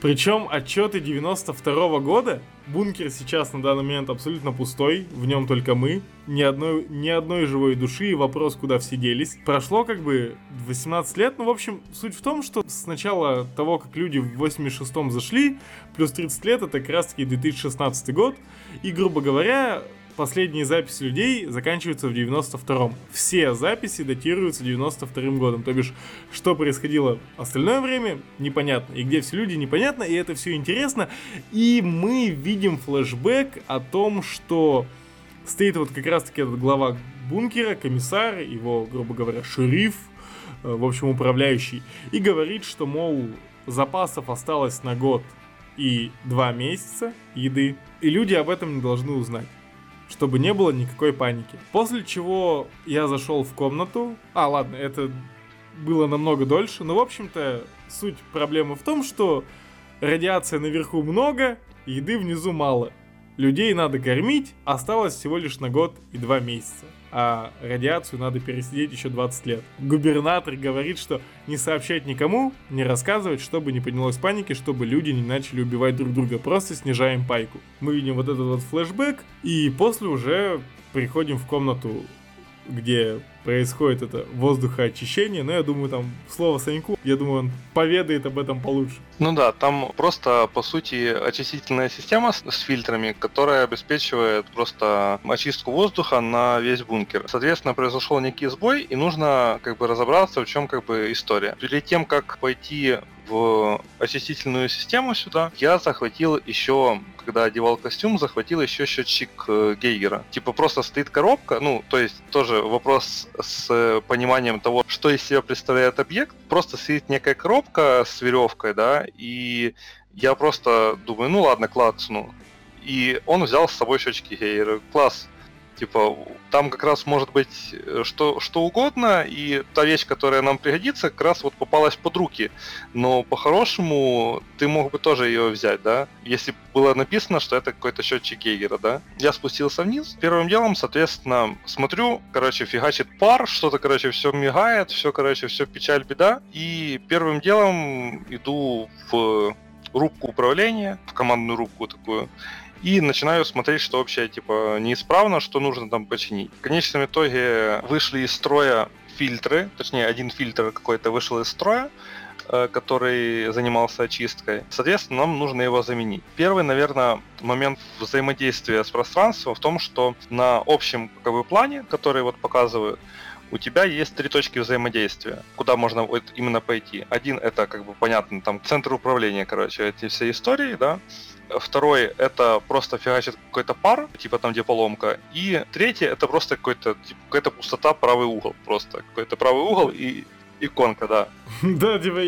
[SPEAKER 1] Причем отчеты 92 -го года. Бункер сейчас на данный момент абсолютно пустой. В нем только мы. Ни одной, ни одной живой души. И вопрос, куда все делись. Прошло как бы 18 лет. Ну, в общем, суть в том, что с начала того, как люди в 86-м зашли, плюс 30 лет, это как раз таки 2016 год. И, грубо говоря, последние записи людей заканчиваются в 92-м. Все записи датируются 92-м годом. То бишь, что происходило остальное время, непонятно. И где все люди, непонятно. И это все интересно. И мы видим флешбэк о том, что стоит вот как раз-таки этот глава бункера, комиссар, его, грубо говоря, шериф, э, в общем, управляющий, и говорит, что, мол, запасов осталось на год и два месяца еды, и люди об этом не должны узнать чтобы не было никакой паники. После чего я зашел в комнату. А, ладно, это было намного дольше. Но, в общем-то, суть проблемы в том, что радиация наверху много, еды внизу мало. Людей надо кормить, осталось всего лишь на год и два месяца а радиацию надо пересидеть еще 20 лет. Губернатор говорит, что не сообщать никому, не рассказывать, чтобы не поднялось паники, чтобы люди не начали убивать друг друга, просто снижаем пайку. Мы видим вот этот вот флешбэк, и после уже приходим в комнату где происходит это воздухоочищение, но я думаю, там слово Саньку, я думаю, он поведает об этом получше.
[SPEAKER 2] Ну да, там просто, по сути, очистительная система с, с фильтрами, которая обеспечивает просто очистку воздуха на весь бункер. Соответственно, произошел некий сбой, и нужно как бы разобраться, в чем как бы история. Перед тем, как пойти в очистительную систему сюда, я захватил еще, когда одевал костюм, захватил еще счетчик э, Гейгера. Типа просто стоит коробка, ну, то есть тоже вопрос с пониманием того, что из себя представляет объект. Просто стоит некая коробка с веревкой, да, и я просто думаю, ну ладно, клацну. И он взял с собой счетчики Гейгера. Класс, Типа, там как раз может быть э, что, что угодно, и та вещь, которая нам пригодится, как раз вот попалась под руки. Но по-хорошему ты мог бы тоже ее взять, да? Если было написано, что это какой-то счетчик Гейгера, да? Я спустился вниз. Первым делом, соответственно, смотрю, короче, фигачит пар, что-то, короче, все мигает, все, короче, все печаль, беда. И первым делом иду в рубку управления, в командную рубку такую, и начинаю смотреть, что вообще типа неисправно, что нужно там починить. В конечном итоге вышли из строя фильтры, точнее один фильтр какой-то вышел из строя, э, который занимался очисткой. Соответственно, нам нужно его заменить. Первый, наверное, момент взаимодействия с пространством в том, что на общем как бы, плане, который вот показывают, у тебя есть три точки взаимодействия, куда можно вот именно пойти. Один это, как бы понятно, там центр управления, короче, эти все истории, да. Второй это просто фигачит какой-то пар, типа там где поломка. И третий это просто какой-то типа, какая-то пустота, правый угол. Просто какой-то правый угол и иконка, да.
[SPEAKER 1] Да, типа,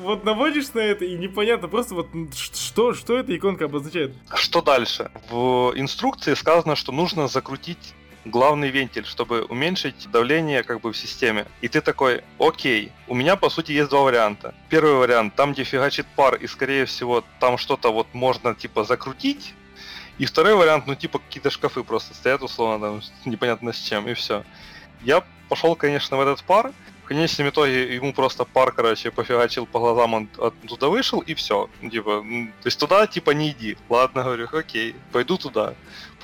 [SPEAKER 1] вот наводишь на это, и непонятно просто вот что, что эта иконка обозначает.
[SPEAKER 2] Что дальше? В инструкции сказано, что нужно закрутить главный вентиль, чтобы уменьшить давление как бы в системе. И ты такой, окей, у меня по сути есть два варианта. Первый вариант, там где фигачит пар, и скорее всего там что-то вот можно типа закрутить. И второй вариант, ну типа какие-то шкафы просто стоят условно там непонятно с чем, и все. Я пошел, конечно, в этот пар, в конечном итоге ему просто пар, короче, пофигачил по глазам, он оттуда вышел, и все. Типа, то есть туда, типа, не иди. Ладно, говорю, окей, пойду туда.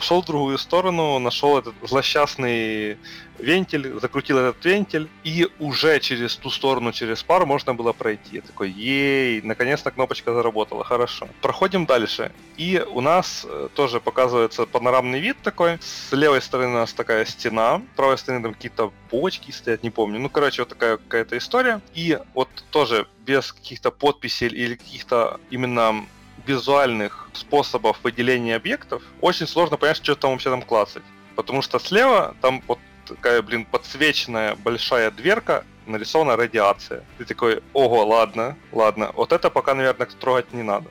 [SPEAKER 2] Пошел в другую сторону, нашел этот злосчастный вентиль, закрутил этот вентиль, и уже через ту сторону, через пар можно было пройти. Я такой, ей, наконец-то кнопочка заработала, хорошо. Проходим дальше. И у нас тоже показывается панорамный вид такой. С левой стороны у нас такая стена, с правой стороны там какие-то бочки стоят, не помню. Ну, короче, вот такая какая-то история. И вот тоже без каких-то подписей или каких-то именно визуальных способов выделения объектов, очень сложно понять, что там вообще там клацать. Потому что слева там вот такая, блин, подсвеченная большая дверка, нарисована радиация. Ты такой, ого, ладно, ладно, вот это пока, наверное, трогать не надо.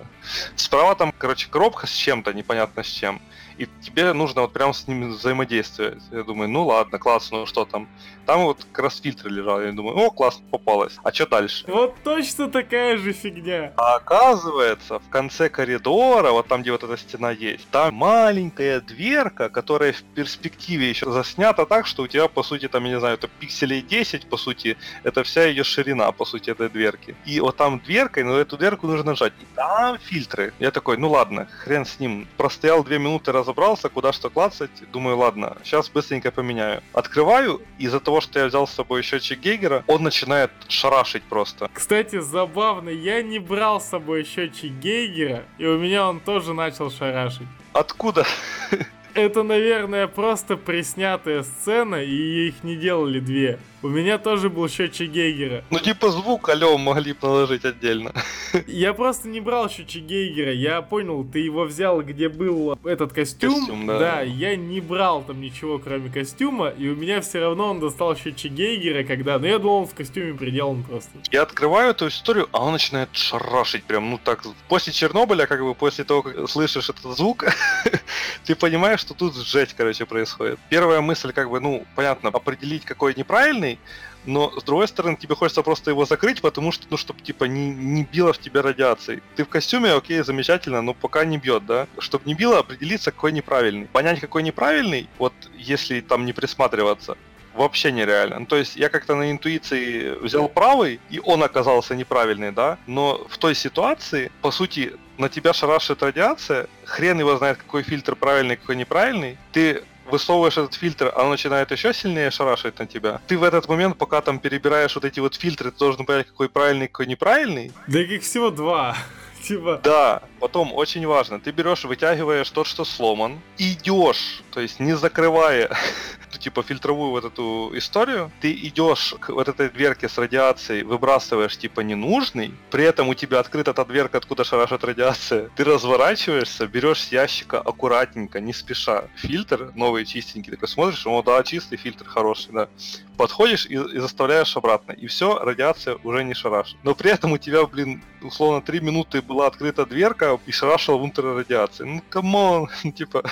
[SPEAKER 2] Справа там, короче, коробка с чем-то, непонятно с чем и тебе нужно вот прям с ними взаимодействовать. Я думаю, ну ладно, классно, ну что там. Там вот как раз фильтры лежал, я думаю, о, классно, попалось. А что дальше?
[SPEAKER 1] Вот точно такая же фигня.
[SPEAKER 2] А оказывается, в конце коридора, вот там, где вот эта стена есть, там маленькая дверка, которая в перспективе еще заснята так, что у тебя, по сути, там, я не знаю, это пикселей 10, по сути, это вся ее ширина, по сути, этой дверки. И вот там дверкой, но эту дверку нужно нажать. И там фильтры. Я такой, ну ладно, хрен с ним. Простоял две минуты, раз разобрался, куда что клацать. Думаю, ладно, сейчас быстренько поменяю. Открываю, из-за того, что я взял с собой счетчик Гейгера, он начинает шарашить просто.
[SPEAKER 1] Кстати, забавно, я не брал с собой счетчик Гейгера, и у меня он тоже начал шарашить.
[SPEAKER 2] Откуда?
[SPEAKER 1] Это, наверное, просто приснятая сцена, и их не делали две. У меня тоже был счетчик Гейгера.
[SPEAKER 2] Ну, типа звук алё могли положить отдельно.
[SPEAKER 1] Я просто не брал счетчик Гейгера. Я понял, ты его взял, где был этот костюм.
[SPEAKER 2] Костюм, да.
[SPEAKER 1] Да, я не брал там ничего, кроме костюма, и у меня все равно он достал счетчик Гейгера, когда... Ну, я думал, он в костюме приделан просто.
[SPEAKER 2] Я открываю эту историю, а он начинает шарашить прям, ну так, после Чернобыля, как бы после того, как слышишь этот звук, ты понимаешь, что тут жесть, короче, происходит. Первая мысль, как бы, ну, понятно, определить, какой неправильный, но с другой стороны тебе хочется просто его закрыть, потому что, ну, чтобы типа не, не било в тебя радиацией. Ты в костюме, окей, замечательно, но пока не бьет, да? Чтобы не било, определиться, какой неправильный. Понять, какой неправильный, вот если там не присматриваться, вообще нереально. Ну, то есть я как-то на интуиции взял правый, и он оказался неправильный, да, но в той ситуации, по сути, на тебя шарашит радиация, хрен его знает, какой фильтр правильный, какой неправильный, ты высовываешь этот фильтр, а он начинает еще сильнее шарашить на тебя. Ты в этот момент, пока там перебираешь вот эти вот фильтры, ты должен понять, какой правильный, какой неправильный.
[SPEAKER 1] Да их всего два. Типа.
[SPEAKER 2] Да, потом очень важно, ты берешь, вытягиваешь тот, что сломан, идешь, то есть не закрывая типа фильтровую вот эту историю, ты идешь к вот этой дверке с радиацией, выбрасываешь типа ненужный, при этом у тебя открыта та дверка, откуда шарашит радиация, ты разворачиваешься, берешь с ящика аккуратненько, не спеша, фильтр новый, чистенький, такой смотришь, о да, чистый фильтр, хороший, да, подходишь и, и вставляешь обратно, и все, радиация уже не шарашит. Но при этом у тебя, блин, условно, 3 минуты была открыта дверка и шарашила внутрь радиация. Ну, come on, типа,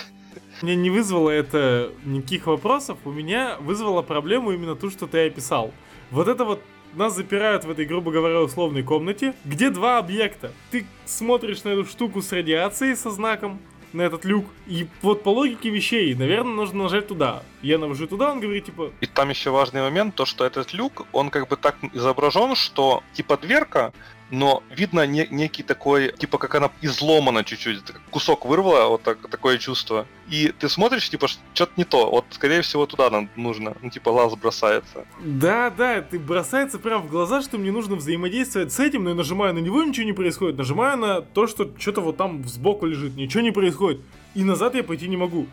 [SPEAKER 1] мне не вызвало это никаких вопросов, у меня вызвало проблему именно ту, что ты описал. Вот это вот нас запирают в этой, грубо говоря, условной комнате, где два объекта. Ты смотришь на эту штуку с радиацией со знаком, на этот люк. И вот по логике вещей, наверное, нужно нажать туда. Я навожу туда, он говорит, типа...
[SPEAKER 2] И там еще важный момент, то, что этот люк, он как бы так изображен, что типа дверка, но видно не, некий такой, типа как она изломана чуть-чуть, кусок вырвала, вот так, такое чувство. И ты смотришь, типа, что-то не то, вот скорее всего туда нам нужно, ну типа лаз бросается.
[SPEAKER 1] Да, да, ты бросается прямо в глаза, что мне нужно взаимодействовать с этим, но я нажимаю на него, ничего не происходит, нажимаю на то, что что-то вот там сбоку лежит, ничего не происходит. И назад я пойти не могу.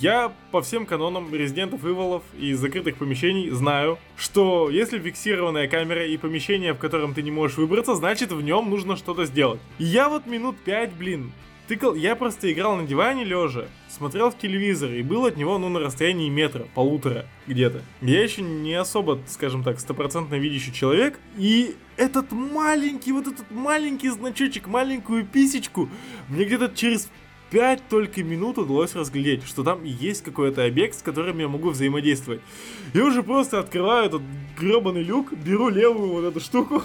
[SPEAKER 1] Я по всем канонам резидентов Иволов и закрытых помещений знаю, что если фиксированная камера и помещение, в котором ты не можешь выбраться, значит в нем нужно что-то сделать. И я вот минут пять, блин, тыкал, я просто играл на диване лежа, смотрел в телевизор и был от него, ну, на расстоянии метра, полутора где-то. Я еще не особо, скажем так, стопроцентно видящий человек, и этот маленький, вот этот маленький значочек, маленькую писечку, мне где-то через 5 только минут удалось разглядеть, что там есть какой-то объект, с которым я могу взаимодействовать. Я уже просто открываю этот гребаный люк, беру левую вот эту штуку,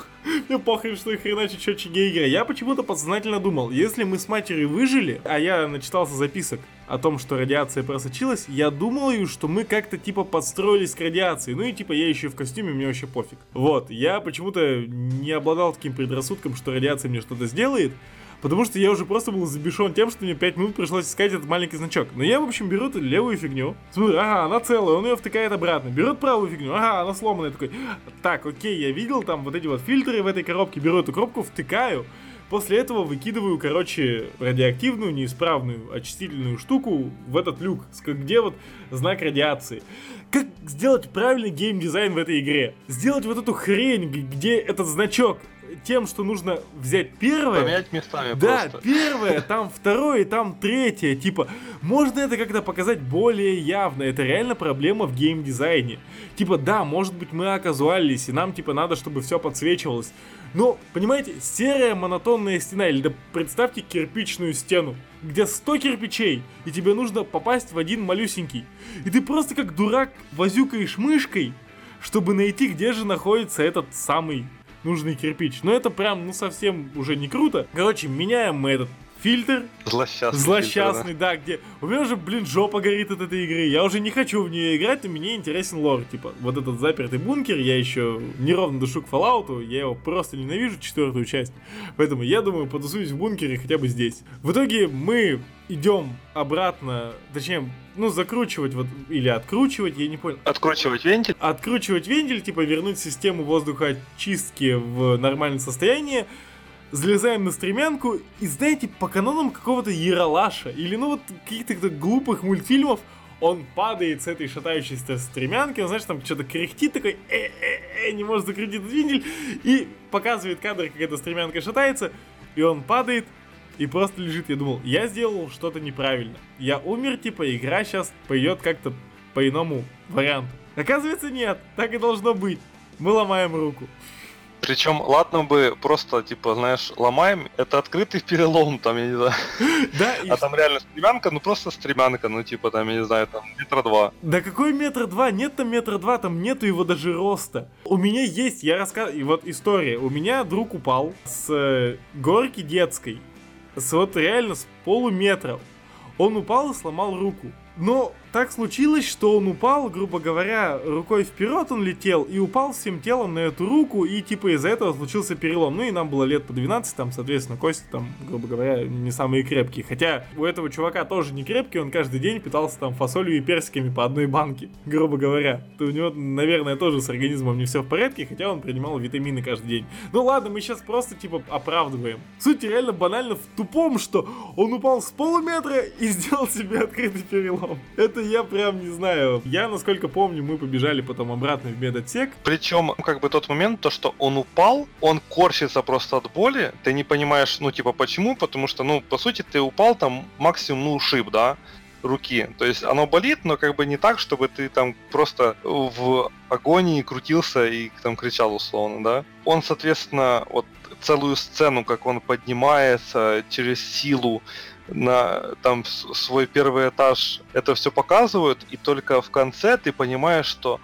[SPEAKER 1] мне похрен, что их хреначит счетчик Гейгера. Я почему-то подсознательно думал, если мы с матерью выжили, а я начитался записок о том, что радиация просочилась, я думал, что мы как-то типа подстроились к радиации. Ну и типа я еще в костюме, мне вообще пофиг. Вот, я почему-то не обладал таким предрассудком, что радиация мне что-то сделает, Потому что я уже просто был забешен тем, что мне 5 минут пришлось искать этот маленький значок. Но я, в общем, беру левую фигню. Смотрю, ага, она целая, он ее втыкает обратно. Берет правую фигню, ага, она сломанная. Такой, так, окей, я видел там вот эти вот фильтры в этой коробке. Беру эту коробку, втыкаю. После этого выкидываю, короче, радиоактивную, неисправную очистительную штуку в этот люк, где вот знак радиации. Как сделать правильный геймдизайн в этой игре? Сделать вот эту хрень, где этот значок тем, что нужно взять первое.
[SPEAKER 2] Поменять местами
[SPEAKER 1] Да,
[SPEAKER 2] просто.
[SPEAKER 1] первое, там второе, там третье. Типа, можно это как-то показать более явно. Это реально проблема в геймдизайне. Типа, да, может быть мы оказуалились, и нам типа надо, чтобы все подсвечивалось. Но, понимаете, серая монотонная стена, или да представьте кирпичную стену, где 100 кирпичей, и тебе нужно попасть в один малюсенький. И ты просто как дурак возюкаешь мышкой, чтобы найти, где же находится этот самый нужный кирпич. Но это прям, ну, совсем уже не круто. Короче, меняем мы этот фильтр.
[SPEAKER 2] Злосчастный.
[SPEAKER 1] Злосчастный,
[SPEAKER 2] фильтр, да.
[SPEAKER 1] да, где... У меня уже, блин, жопа горит от этой игры. Я уже не хочу в нее играть, но мне интересен лор. Типа, вот этот запертый бункер, я еще неровно душу к Fallout, я его просто ненавижу, четвертую часть. Поэтому я думаю, потусуюсь в бункере хотя бы здесь. В итоге мы идем обратно, точнее, ну, закручивать вот, или откручивать, я не понял.
[SPEAKER 2] Откручивать вентиль?
[SPEAKER 1] Откручивать вентиль, типа вернуть систему воздухоочистки в нормальное состояние. залезаем на стремянку, и знаете, по канонам какого-то Яралаша, или ну вот каких-то глупых мультфильмов, он падает с этой шатающейся стремянки, он, знаешь, там что-то кряхтит такой, э -э -э, не может закрутить двигатель, и показывает кадр, как эта стремянка шатается, и он падает, и просто лежит. Я думал, я сделал что-то неправильно. Я умер, типа, игра сейчас пойдет как-то по иному варианту. Оказывается, нет, так и должно быть. Мы ломаем руку.
[SPEAKER 2] Причем, ладно бы просто, типа, знаешь, ломаем, это открытый перелом, там, я не знаю. Да, и... А там реально стремянка, ну просто стремянка, ну типа там, я не знаю, там метра два.
[SPEAKER 1] Да какой метр два? Нет там метра два, там нету его даже роста. У меня есть, я рассказываю, вот история. У меня друг упал с э, горки детской, вот реально с полуметра. Он упал и сломал руку. Но так случилось, что он упал, грубо говоря, рукой вперед он летел и упал всем телом на эту руку, и типа из-за этого случился перелом. Ну и нам было лет по 12, там, соответственно, кости там, грубо говоря, не самые крепкие. Хотя у этого чувака тоже не крепкий, он каждый день питался там фасолью и персиками по одной банке, грубо говоря. То у него, наверное, тоже с организмом не все в порядке, хотя он принимал витамины каждый день. Ну ладно, мы сейчас просто типа оправдываем. Суть реально банально в тупом, что он упал с полуметра и сделал себе открытый перелом. Это я прям не знаю. Я, насколько помню, мы побежали потом обратно в медотсек.
[SPEAKER 2] Причем, как бы тот момент, то, что он упал, он корчится просто от боли. Ты не понимаешь, ну, типа, почему? Потому что, ну, по сути, ты упал там максимум, ну, ушиб, да? руки. То есть оно болит, но как бы не так, чтобы ты там просто в агонии крутился и там кричал условно, да. Он, соответственно, вот целую сцену, как он поднимается через силу, на там свой первый этаж это все показывают, и только в конце ты понимаешь, что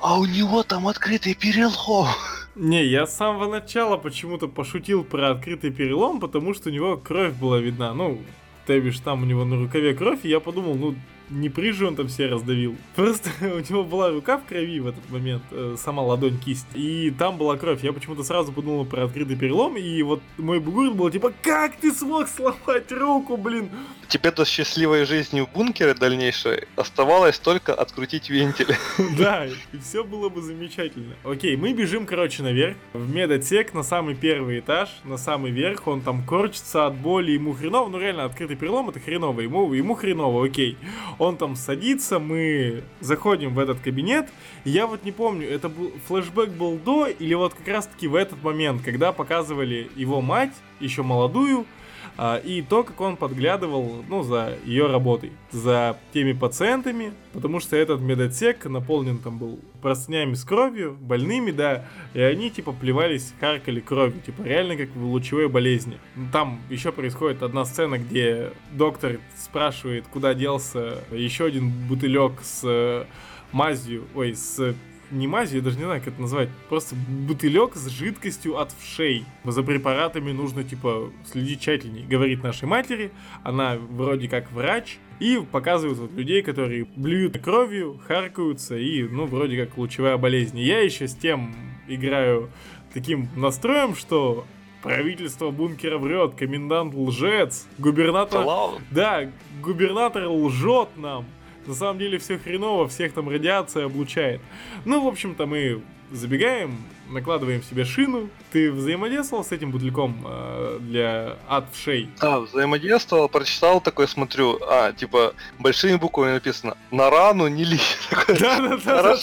[SPEAKER 2] а у него там открытый перелом.
[SPEAKER 1] Не, я с самого начала почему-то пошутил про открытый перелом, потому что у него кровь была видна. Ну, ты бишь, там у него на рукаве кровь, и я подумал, ну, не прижи он там все раздавил. Просто у него была рука в крови в этот момент, э, сама ладонь, кисть, и там была кровь. Я почему-то сразу подумал про открытый перелом, и вот мой бугур был типа, как ты смог сломать руку, блин?
[SPEAKER 2] Тебе до счастливой жизни в бункере дальнейшей оставалось только открутить вентиль.
[SPEAKER 1] Да, и все было бы замечательно. Окей, мы бежим, короче, наверх, в медотсек, на самый первый этаж, на самый верх, он там корчится от боли, ему хреново, ну реально, открытый перелом это хреново, ему, ему хреново, окей он там садится, мы заходим в этот кабинет. Я вот не помню, это был флешбэк был до или вот как раз таки в этот момент, когда показывали его мать, еще молодую, и то, как он подглядывал, ну, за ее работой, за теми пациентами, потому что этот медотсек наполнен там был простынями с кровью, больными, да, и они, типа, плевались, харкали кровью, типа, реально как в лучевой болезни. Там еще происходит одна сцена, где доктор спрашивает, куда делся еще один бутылек с мазью, ой, с не мазью, я даже не знаю, как это назвать, просто бутылек с жидкостью от вшей. За препаратами нужно, типа, следить тщательней, говорит нашей матери. Она вроде как врач, и показывают вот людей, которые блюют кровью, харкаются, и, ну, вроде как лучевая болезнь. И я еще с тем играю таким настроем, что правительство бункера врет, комендант лжец, губернатор... Да, губернатор лжет нам. На самом деле все хреново, всех там радиация облучает. Ну, в общем-то, мы забегаем, накладываем себе шину. Ты взаимодействовал с этим бутляком э, для ад в шей?
[SPEAKER 2] А, взаимодействовал, прочитал такой, смотрю, а, типа, большими буквами написано «На рану не ли». Да-да-да.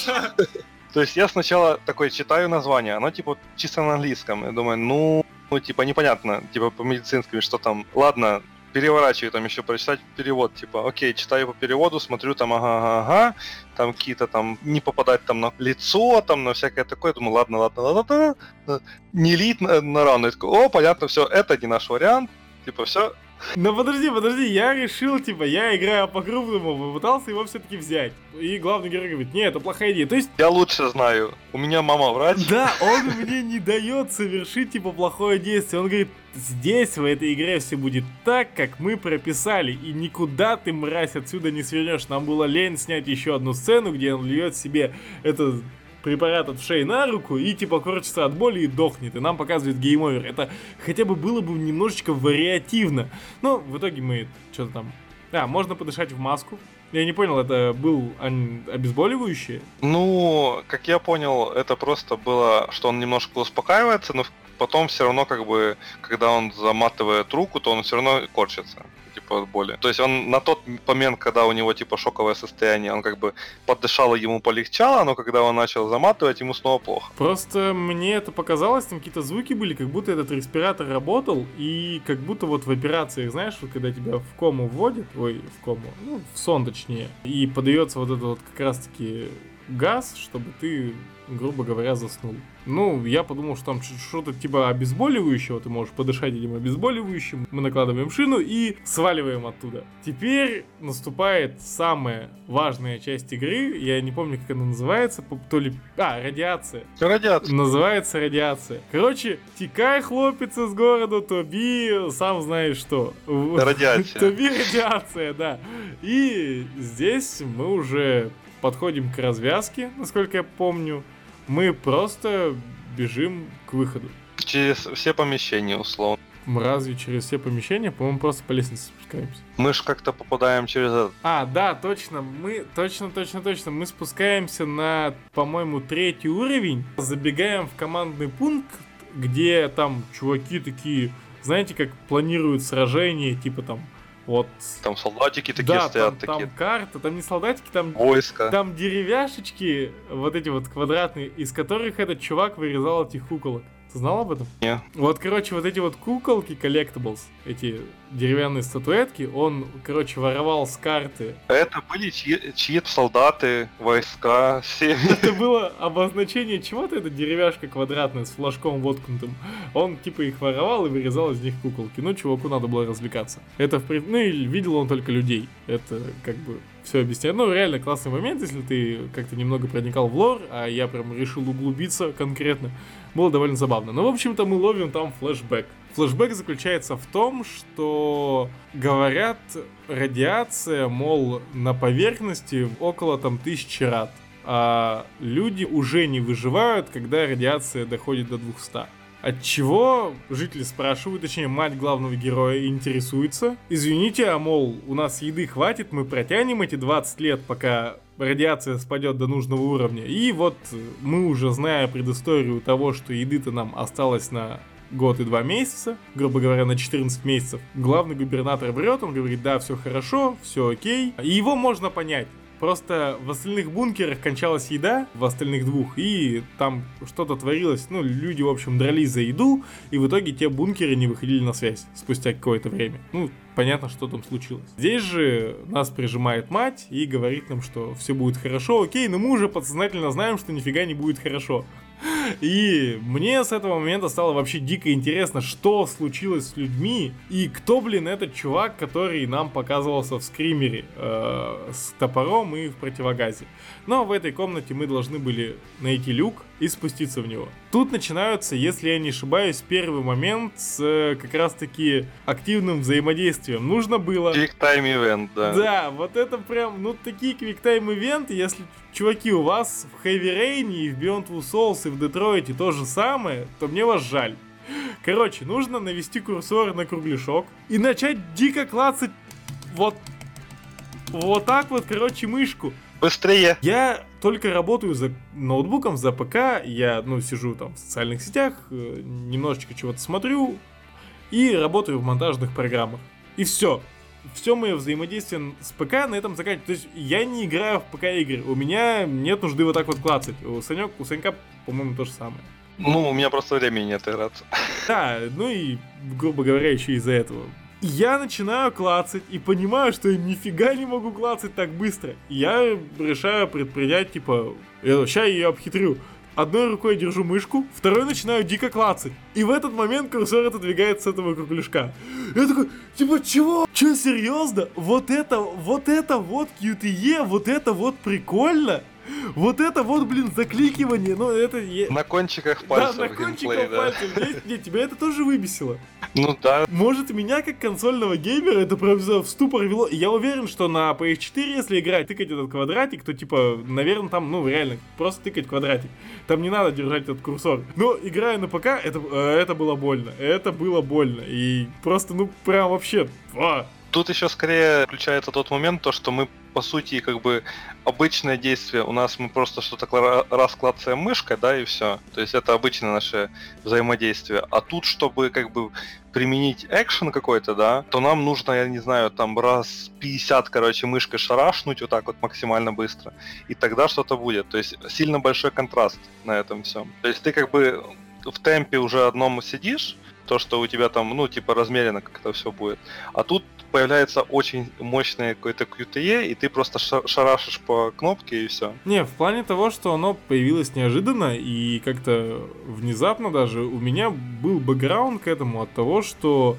[SPEAKER 2] То есть я сначала такой читаю название, оно типа чисто на английском. Я думаю, ну, ну, типа, непонятно, типа, по медицинским, что там. Ладно, переворачиваю там еще прочитать перевод, типа, окей, читаю по переводу, смотрю там, ага, ага, ага, там какие-то там, не попадать там на лицо, там на всякое такое, думаю, ладно, ладно, ладно, ладно, не лить на, на рану, такой, о, понятно, все, это не наш вариант, типа, все,
[SPEAKER 1] ну подожди, подожди, я решил, типа, я играю по-крупному, попытался его все-таки взять. И главный герой говорит, не, это плохая идея. То есть...
[SPEAKER 2] Я лучше знаю, у меня мама врач.
[SPEAKER 1] Да, он мне не дает совершить, типа, плохое действие. Он говорит, здесь, в этой игре, все будет так, как мы прописали. И никуда ты, мразь, отсюда не свернешь. Нам было лень снять еще одну сцену, где он льет себе это препарат от шеи на руку и типа корчится от боли и дохнет. И нам показывает game over. Это хотя бы было бы немножечко вариативно. Но в итоге мы что-то там... А, можно подышать в маску. Я не понял, это был обезболивающее?
[SPEAKER 2] Ну, как я понял, это просто было, что он немножко успокаивается, но потом все равно как бы, когда он заматывает руку, то он все равно корчится типа от боли. То есть он на тот момент, когда у него типа шоковое состояние, он как бы подышал и ему полегчало, но когда он начал заматывать, ему снова плохо.
[SPEAKER 1] Просто мне это показалось, там какие-то звуки были, как будто этот респиратор работал, и как будто вот в операциях, знаешь, вот когда тебя в кому вводят, ой, в кому, ну, в сон точнее, и подается вот этот вот как раз-таки газ, чтобы ты, грубо говоря, заснул. Ну, я подумал, что там что-то типа обезболивающего, ты можешь подышать этим обезболивающим. Мы накладываем шину и сваливаем оттуда. Теперь наступает самая важная часть игры. Я не помню, как она называется. То ли... А, радиация.
[SPEAKER 2] Радиация.
[SPEAKER 1] Называется радиация. Короче, текай, хлопец, из города, Тоби, сам знаешь что.
[SPEAKER 2] Радиация.
[SPEAKER 1] Тоби радиация, да. И здесь мы уже подходим к развязке, насколько я помню. Мы просто бежим к выходу.
[SPEAKER 2] Через все помещения, условно.
[SPEAKER 1] Разве через все помещения? По-моему, просто по лестнице спускаемся.
[SPEAKER 2] Мы же как-то попадаем через это.
[SPEAKER 1] А, да, точно. Мы, точно, точно, точно. Мы спускаемся на, по-моему, третий уровень. Забегаем в командный пункт, где там чуваки такие, знаете, как планируют сражение, типа там вот.
[SPEAKER 2] Там солдатики такие
[SPEAKER 1] да,
[SPEAKER 2] стоят.
[SPEAKER 1] Там,
[SPEAKER 2] такие.
[SPEAKER 1] там карта, там не солдатики, там
[SPEAKER 2] войска.
[SPEAKER 1] Там деревяшечки, вот эти вот квадратные, из которых этот чувак вырезал этих куколок. Ты знал об этом?
[SPEAKER 2] Не.
[SPEAKER 1] Вот, короче, вот эти вот куколки, collectibles, эти деревянные статуэтки, он, короче, воровал с карты.
[SPEAKER 2] Это были чьи- чьи-то солдаты, войска, все.
[SPEAKER 1] Это было обозначение чего-то, это деревяшка квадратная с флажком воткнутым. Он, типа, их воровал и вырезал из них куколки. Ну, чуваку надо было развлекаться. Это, в при- ну, и видел он только людей. Это, как бы, все объясняет. Ну, реально классный момент, если ты как-то немного проникал в лор, а я прям решил углубиться конкретно. Было довольно забавно. Но, в общем-то, мы ловим там флешбэк. Флешбэк заключается в том, что говорят, радиация, мол, на поверхности около там тысячи рад. А люди уже не выживают, когда радиация доходит до 200. От чего жители спрашивают, точнее, мать главного героя интересуется. Извините, а мол, у нас еды хватит, мы протянем эти 20 лет, пока радиация спадет до нужного уровня. И вот мы уже зная предысторию того, что еды-то нам осталось на год и два месяца, грубо говоря, на 14 месяцев. Главный губернатор врет, он говорит, да, все хорошо, все окей. И его можно понять. Просто в остальных бункерах кончалась еда, в остальных двух, и там что-то творилось, ну, люди, в общем, дрались за еду, и в итоге те бункеры не выходили на связь спустя какое-то время. Ну, понятно, что там случилось. Здесь же нас прижимает мать и говорит нам, что все будет хорошо, окей, но мы уже подсознательно знаем, что нифига не будет хорошо. И мне с этого момента стало вообще дико интересно, что случилось с людьми и кто, блин, этот чувак, который нам показывался в скримере э, с топором и в противогазе. Но в этой комнате мы должны были найти люк и спуститься в него. Тут начинаются, если я не ошибаюсь, первый момент с э, как раз-таки активным взаимодействием. Нужно было...
[SPEAKER 2] Time Event, да.
[SPEAKER 1] Да, вот это прям, ну такие Time ивенты, если чуваки, у вас в Heavy Rain и в Beyond Two Souls и в Детройте то же самое, то мне вас жаль. Короче, нужно навести курсор на кругляшок и начать дико клацать вот вот так вот, короче, мышку.
[SPEAKER 2] Быстрее!
[SPEAKER 1] Я только работаю за ноутбуком, за ПК, я, ну, сижу там в социальных сетях, э, немножечко чего-то смотрю и работаю в монтажных программах. И все. Все мое взаимодействие с ПК на этом заканчивается. То есть я не играю в ПК игры. У меня нет нужды вот так вот клацать. У, Санек, у Санька, по-моему, то же самое.
[SPEAKER 2] Ну, у меня просто времени нет играться.
[SPEAKER 1] Да, ну и, грубо говоря, еще из-за этого. Я начинаю клацать и понимаю, что я нифига не могу клацать так быстро. Я решаю предпринять, типа, сейчас я ее обхитрю. Одной рукой держу мышку, второй начинаю дико клацать. И в этот момент курсор отодвигается с этого кругляшка. Я такой, типа, чего? Че, серьезно? Вот это, вот это вот QTE, вот это вот прикольно? Вот это вот, блин, закликивание, ну это...
[SPEAKER 2] На кончиках пальцев
[SPEAKER 1] Да, на кончиках
[SPEAKER 2] да.
[SPEAKER 1] пальцев. Нет, нет, тебя это тоже выбесило.
[SPEAKER 2] Ну да,
[SPEAKER 1] Может, меня как консольного геймера это прям за- в ступор вело. Я уверен, что на PS4, если играть, тыкать этот квадратик, то типа, наверное, там, ну, реально, просто тыкать квадратик. Там не надо держать этот курсор. Но играя на ПК, это, э, это было больно. Это было больно. И просто, ну, прям вообще... а.
[SPEAKER 2] Тут еще скорее включается тот момент, то, что мы по сути, как бы обычное действие. У нас мы просто что-то раз мышкой, да, и все. То есть это обычное наше взаимодействие. А тут, чтобы как бы применить экшен какой-то, да, то нам нужно, я не знаю, там раз 50, короче, мышкой шарашнуть вот так вот максимально быстро. И тогда что-то будет. То есть сильно большой контраст на этом всем. То есть ты как бы в темпе уже одном сидишь, то, что у тебя там, ну, типа, размеренно как это все будет. А тут появляется очень мощное какое-то QTE, и ты просто шарашишь по кнопке и все.
[SPEAKER 1] Не, в плане того, что оно появилось неожиданно и как-то внезапно даже у меня был бэкграунд к этому от того, что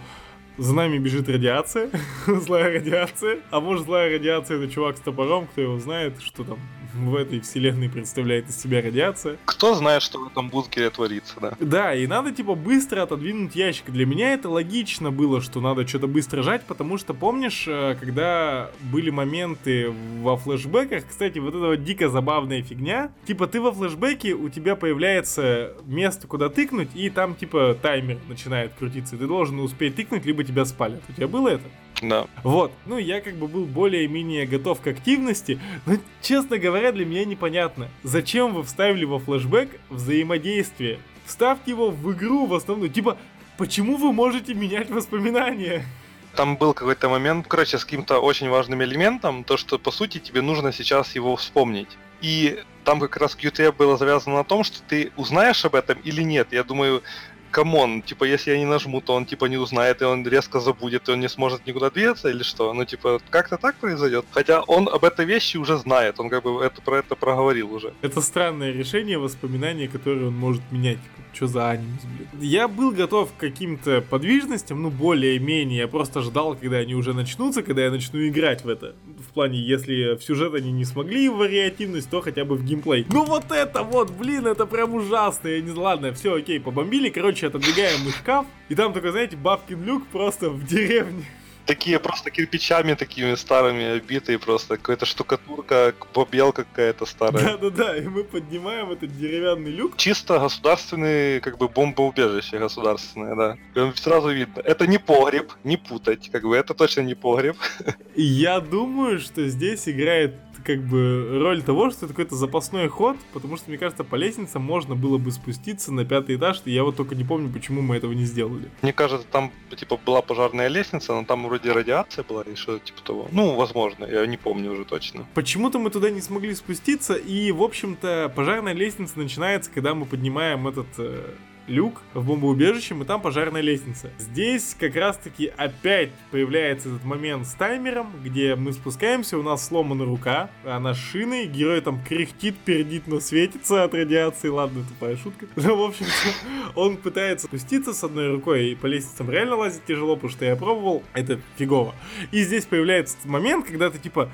[SPEAKER 1] за нами бежит радиация, злая радиация. А может злая радиация это чувак с топором, кто его знает, что там в этой вселенной представляет из себя радиация.
[SPEAKER 2] Кто знает, что в этом бункере творится, да.
[SPEAKER 1] Да, и надо типа быстро отодвинуть ящик. Для меня это логично было, что надо что-то быстро жать, потому что помнишь, э, когда были моменты во флешбеках, кстати, вот эта вот дико забавная фигня, типа ты во флешбеке, у тебя появляется место, куда тыкнуть, и там типа таймер начинает крутиться, ты должен успеть тыкнуть, либо тебя спалят. У тебя было это?
[SPEAKER 2] Да.
[SPEAKER 1] Вот. Ну, я как бы был более-менее готов к активности, но, честно говоря, для меня непонятно, зачем вы вставили во флешбэк взаимодействие? Вставьте его в игру в основном. Типа, почему вы можете менять воспоминания?
[SPEAKER 2] Там был какой-то момент, короче, с каким-то очень важным элементом, то, что, по сути, тебе нужно сейчас его вспомнить. И там как раз QTE было завязано на том, что ты узнаешь об этом или нет. Я думаю, come on, типа, если я не нажму, то он, типа, не узнает, и он резко забудет, и он не сможет никуда двигаться, или что? Ну, типа, как-то так произойдет. Хотя он об этой вещи уже знает, он как бы это, про это проговорил уже.
[SPEAKER 1] Это странное решение, воспоминания, которые он может менять. Что за анимус, блин. Я был готов к каким-то подвижностям, ну, более-менее. Я просто ждал, когда они уже начнутся, когда я начну играть в это. В плане, если в сюжет они не смогли вариативность, то хотя бы в геймплей. Ну, вот это вот, блин, это прям ужасно. Я не... Ладно, все, окей, побомбили. Короче, отодвигаем мы шкаф. И там только, знаете, бабкин люк просто в деревне
[SPEAKER 2] такие просто кирпичами такими старыми обитые просто, какая-то штукатурка, побелка какая-то старая.
[SPEAKER 1] Да-да-да, и мы поднимаем этот деревянный люк.
[SPEAKER 2] Чисто государственный, как бы бомбоубежище государственное, да. Сразу видно. Это не погреб, не путать, как бы это точно не погреб.
[SPEAKER 1] Я думаю, что здесь играет как бы роль того, что это какой-то запасной ход, потому что, мне кажется, по лестнице можно было бы спуститься на пятый этаж, и я вот только не помню, почему мы этого не сделали.
[SPEAKER 2] Мне кажется, там, типа, была пожарная лестница, но там вроде радиация была или что-то типа того. Ну, возможно, я не помню уже точно.
[SPEAKER 1] Почему-то мы туда не смогли спуститься, и, в общем-то, пожарная лестница начинается, когда мы поднимаем этот э, люк в бомбоубежище, и там пожарная лестница. Здесь как раз-таки опять появляется этот момент с таймером, где мы спускаемся, у нас сломана рука, она с шиной, герой там кряхтит, пердит, но светится от радиации, ладно, тупая шутка. Но, в общем он пытается спуститься с одной рукой, и по лестницам реально лазить тяжело, потому что я пробовал, это фигово. И здесь появляется момент, когда ты, типа,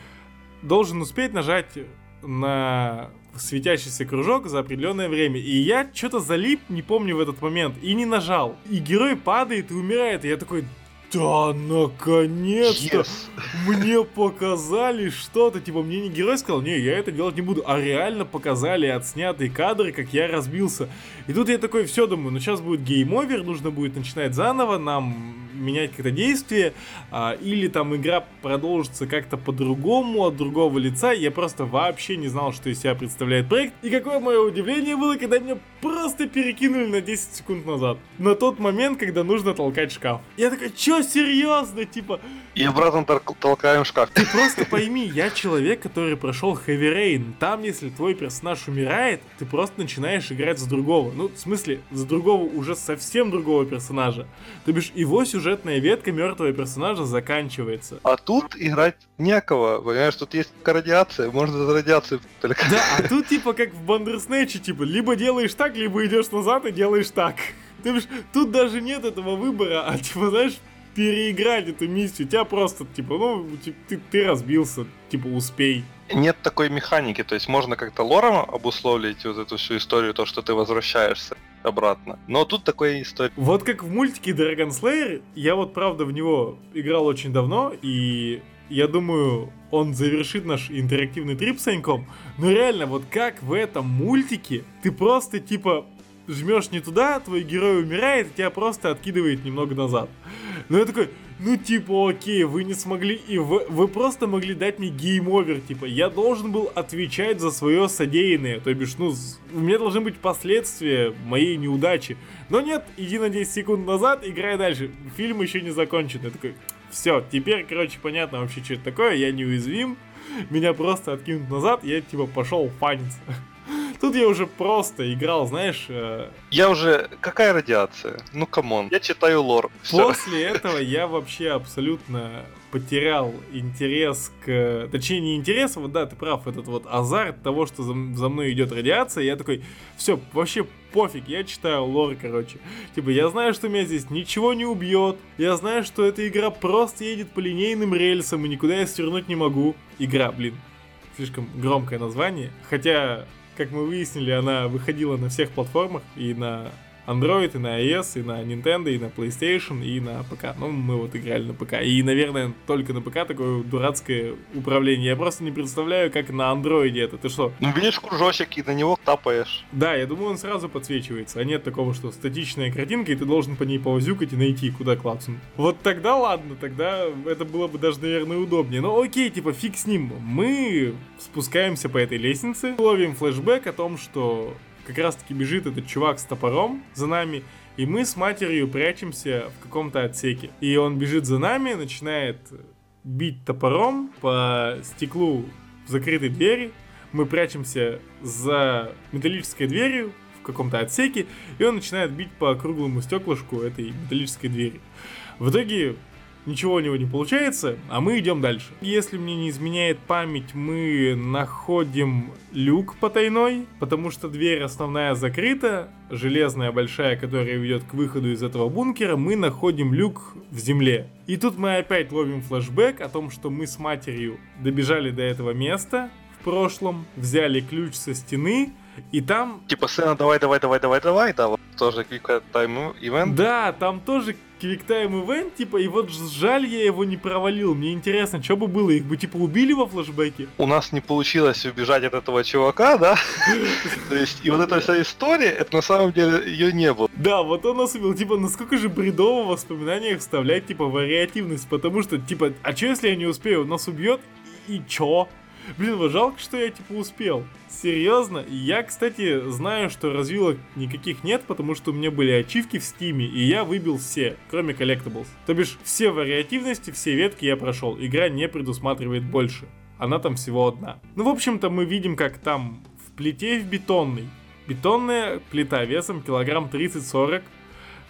[SPEAKER 1] должен успеть нажать на светящийся кружок за определенное время. И я что-то залип, не помню в этот момент, и не нажал. И герой падает и умирает. И я такой, да, наконец-то! Yes. Мне показали что-то. Типа, мне не герой сказал, не, я это делать не буду. А реально показали отснятые кадры, как я разбился. И тут я такой, все, думаю, ну сейчас будет game over, нужно будет начинать заново, нам менять какое-то действие, а, или там игра продолжится как-то по-другому, от другого лица. Я просто вообще не знал, что из себя представляет проект. И какое мое удивление было, когда меня просто перекинули на 10 секунд назад. На тот момент, когда нужно толкать шкаф. Я такой, чё, серьезно, типа...
[SPEAKER 2] И обратно толкаем шкаф.
[SPEAKER 1] Ты просто пойми, я человек, который прошел Heavy Rain. Там, если твой персонаж умирает, ты просто начинаешь играть за другого. Ну, в смысле, за другого уже совсем другого персонажа. То бишь, его сюжет сюжетная ветка мертвого персонажа заканчивается.
[SPEAKER 2] А тут играть некого, понимаешь, тут есть радиация, можно за радиацию
[SPEAKER 1] только. Да, а тут типа как в Бандерснэче, типа, либо делаешь так, либо идешь назад и делаешь так. Ты бишь, тут даже нет этого выбора, а типа, знаешь, переиграть эту миссию. Тебя просто, типа, ну, ты, ты разбился, типа, успей.
[SPEAKER 2] Нет такой механики, то есть можно как-то лором обусловить вот эту всю историю, то, что ты возвращаешься обратно. Но тут такой история.
[SPEAKER 1] Вот как в мультике Dragon's Lair, я вот правда в него играл очень давно, и я думаю, он завершит наш интерактивный трип с Саньком. Но реально, вот как в этом мультике ты просто типа жмешь не туда, твой герой умирает, и тебя просто откидывает немного назад. Но я такой, ну типа окей, вы не смогли, и вы, вы просто могли дать мне game over, типа, я должен был отвечать за свое содеянное, то бишь, ну, у меня должны быть последствия моей неудачи. Но нет, иди на 10 секунд назад, играй дальше, фильм еще не закончен. Я такой, все, теперь, короче, понятно вообще, что это такое, я неуязвим, меня просто откинут назад, я типа пошел фаниться. Тут я уже просто играл, знаешь... Э...
[SPEAKER 2] Я уже... Какая радиация? Ну, come on. Я читаю лор.
[SPEAKER 1] После этого я вообще абсолютно потерял интерес к... Точнее, не интерес, вот да, ты прав, этот вот азарт того, что за, за мной идет радиация. Я такой, все, вообще пофиг, я читаю лор, короче. Типа, я знаю, что меня здесь ничего не убьет. Я знаю, что эта игра просто едет по линейным рельсам, и никуда я свернуть не могу. Игра, блин, слишком громкое название. Хотя как мы выяснили, она выходила на всех платформах и на Android, и на iOS, и на Nintendo, и на PlayStation, и на ПК. Ну, мы вот играли на ПК. И, наверное, только на ПК такое дурацкое управление. Я просто не представляю, как на Android это. Ты что?
[SPEAKER 2] Ну, видишь кружочек, и на него тапаешь.
[SPEAKER 1] Да, я думаю, он сразу подсвечивается. А нет такого, что статичная картинка, и ты должен по ней повозюкать и найти, куда клацнуть. Вот тогда ладно, тогда это было бы даже, наверное, удобнее. Но окей, типа, фиг с ним. Мы спускаемся по этой лестнице, ловим флешбэк о том, что как раз таки бежит этот чувак с топором за нами, и мы с матерью прячемся в каком-то отсеке. И он бежит за нами, начинает бить топором по стеклу закрытой двери. Мы прячемся за металлической дверью в каком-то отсеке, и он начинает бить по круглому стеклышку этой металлической двери. В итоге ничего у него не получается, а мы идем дальше. Если мне не изменяет память, мы находим люк потайной, потому что дверь основная закрыта, железная большая, которая ведет к выходу из этого бункера, мы находим люк в земле. И тут мы опять ловим флешбэк о том, что мы с матерью добежали до этого места в прошлом, взяли ключ со стены, и там...
[SPEAKER 2] Типа, сына, давай, давай, давай, давай, давай, да, вот тоже Time Event.
[SPEAKER 1] Да, там тоже Time Event, типа, и вот жаль, я его не провалил. Мне интересно, что бы было, их бы, типа, убили во флешбеке?
[SPEAKER 2] У нас не получилось убежать от этого чувака, да? То есть, и вот эта вся история, это на самом деле ее не было.
[SPEAKER 1] Да, вот он нас убил. Типа, насколько же бредово в воспоминаниях вставлять, типа, вариативность, потому что, типа, а что если я не успею? Нас убьет, и чё? Блин, вот жалко, что я типа успел. Серьезно? Я, кстати, знаю, что развилок никаких нет, потому что у меня были ачивки в Steam е, и я выбил все, кроме collectables. То бишь, все вариативности, все ветки я прошел. Игра не предусматривает больше. Она там всего одна. Ну, в общем-то, мы видим, как там в плите в бетонной. Бетонная плита весом килограмм 30-40.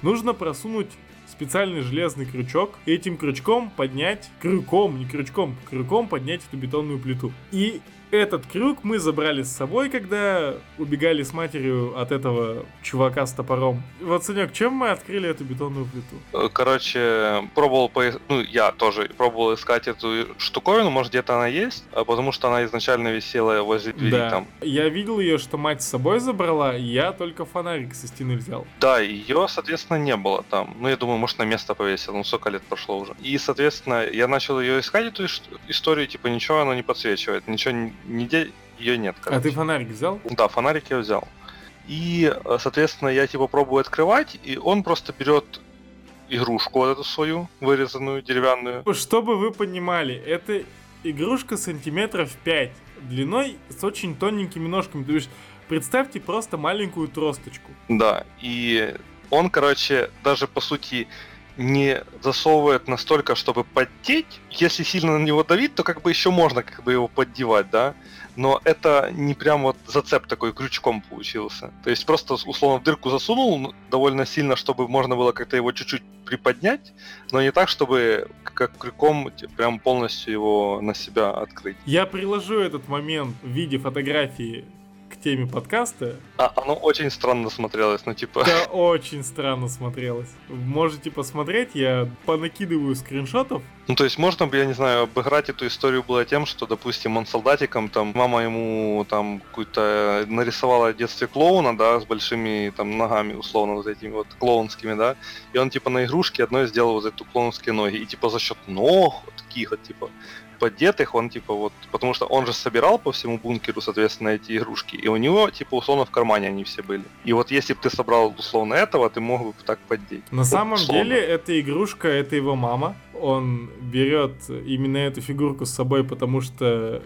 [SPEAKER 1] Нужно просунуть специальный железный крючок, и этим крючком поднять, крюком, не крючком, крюком поднять эту бетонную плиту. И этот крюк мы забрали с собой, когда убегали с матерью от этого чувака с топором. Вот, Санек, чем мы открыли эту бетонную плиту?
[SPEAKER 2] Короче, пробовал, по... ну, я тоже пробовал искать эту штуковину, может, где-то она есть, а потому что она изначально висела возле двери
[SPEAKER 1] да.
[SPEAKER 2] там.
[SPEAKER 1] Я видел ее, что мать с собой забрала, я только фонарик со стены взял.
[SPEAKER 2] Да, ее, соответственно, не было там. Ну, я думаю, может, на место повесил, ну, сколько лет прошло уже. И, соответственно, я начал ее искать, эту историю, типа, ничего она не подсвечивает, ничего нигде ее нет.
[SPEAKER 1] Короче. А ты фонарик взял?
[SPEAKER 2] Да, фонарик я взял. И, э, соответственно, я типа пробую открывать, и он просто берет игрушку вот эту свою, вырезанную, деревянную.
[SPEAKER 1] Чтобы вы понимали, это игрушка сантиметров 5 длиной с очень тоненькими ножками. То есть представьте просто маленькую тросточку.
[SPEAKER 2] Да, и он, короче, даже по сути не засовывает настолько, чтобы подтеть. Если сильно на него давить, то как бы еще можно как бы его поддевать, да. Но это не прям вот зацеп такой крючком получился. То есть просто условно в дырку засунул довольно сильно, чтобы можно было как-то его чуть-чуть приподнять, но не так, чтобы как крюком прям полностью его на себя открыть.
[SPEAKER 1] Я приложу этот момент в виде фотографии теме подкаста.
[SPEAKER 2] А, оно очень странно смотрелось, ну типа...
[SPEAKER 1] Да, очень странно смотрелось. Можете посмотреть, я понакидываю скриншотов.
[SPEAKER 2] Ну то есть можно бы, я не знаю, обыграть эту историю было тем, что, допустим, он солдатиком, там, мама ему там какую-то нарисовала в детстве клоуна, да, с большими там ногами, условно, вот этими вот клоунскими, да, и он типа на игрушке одной сделал вот эту клоунские ноги, и типа за счет ног, вот таких вот, типа, поддетых, он типа вот, потому что он же собирал по всему бункеру, соответственно, эти игрушки, и у него типа условно в кармане они все были. И вот если бы ты собрал условно этого, ты мог бы так поддеть.
[SPEAKER 1] На самом условно. деле эта игрушка, это его мама, он берет именно эту фигурку с собой, потому что,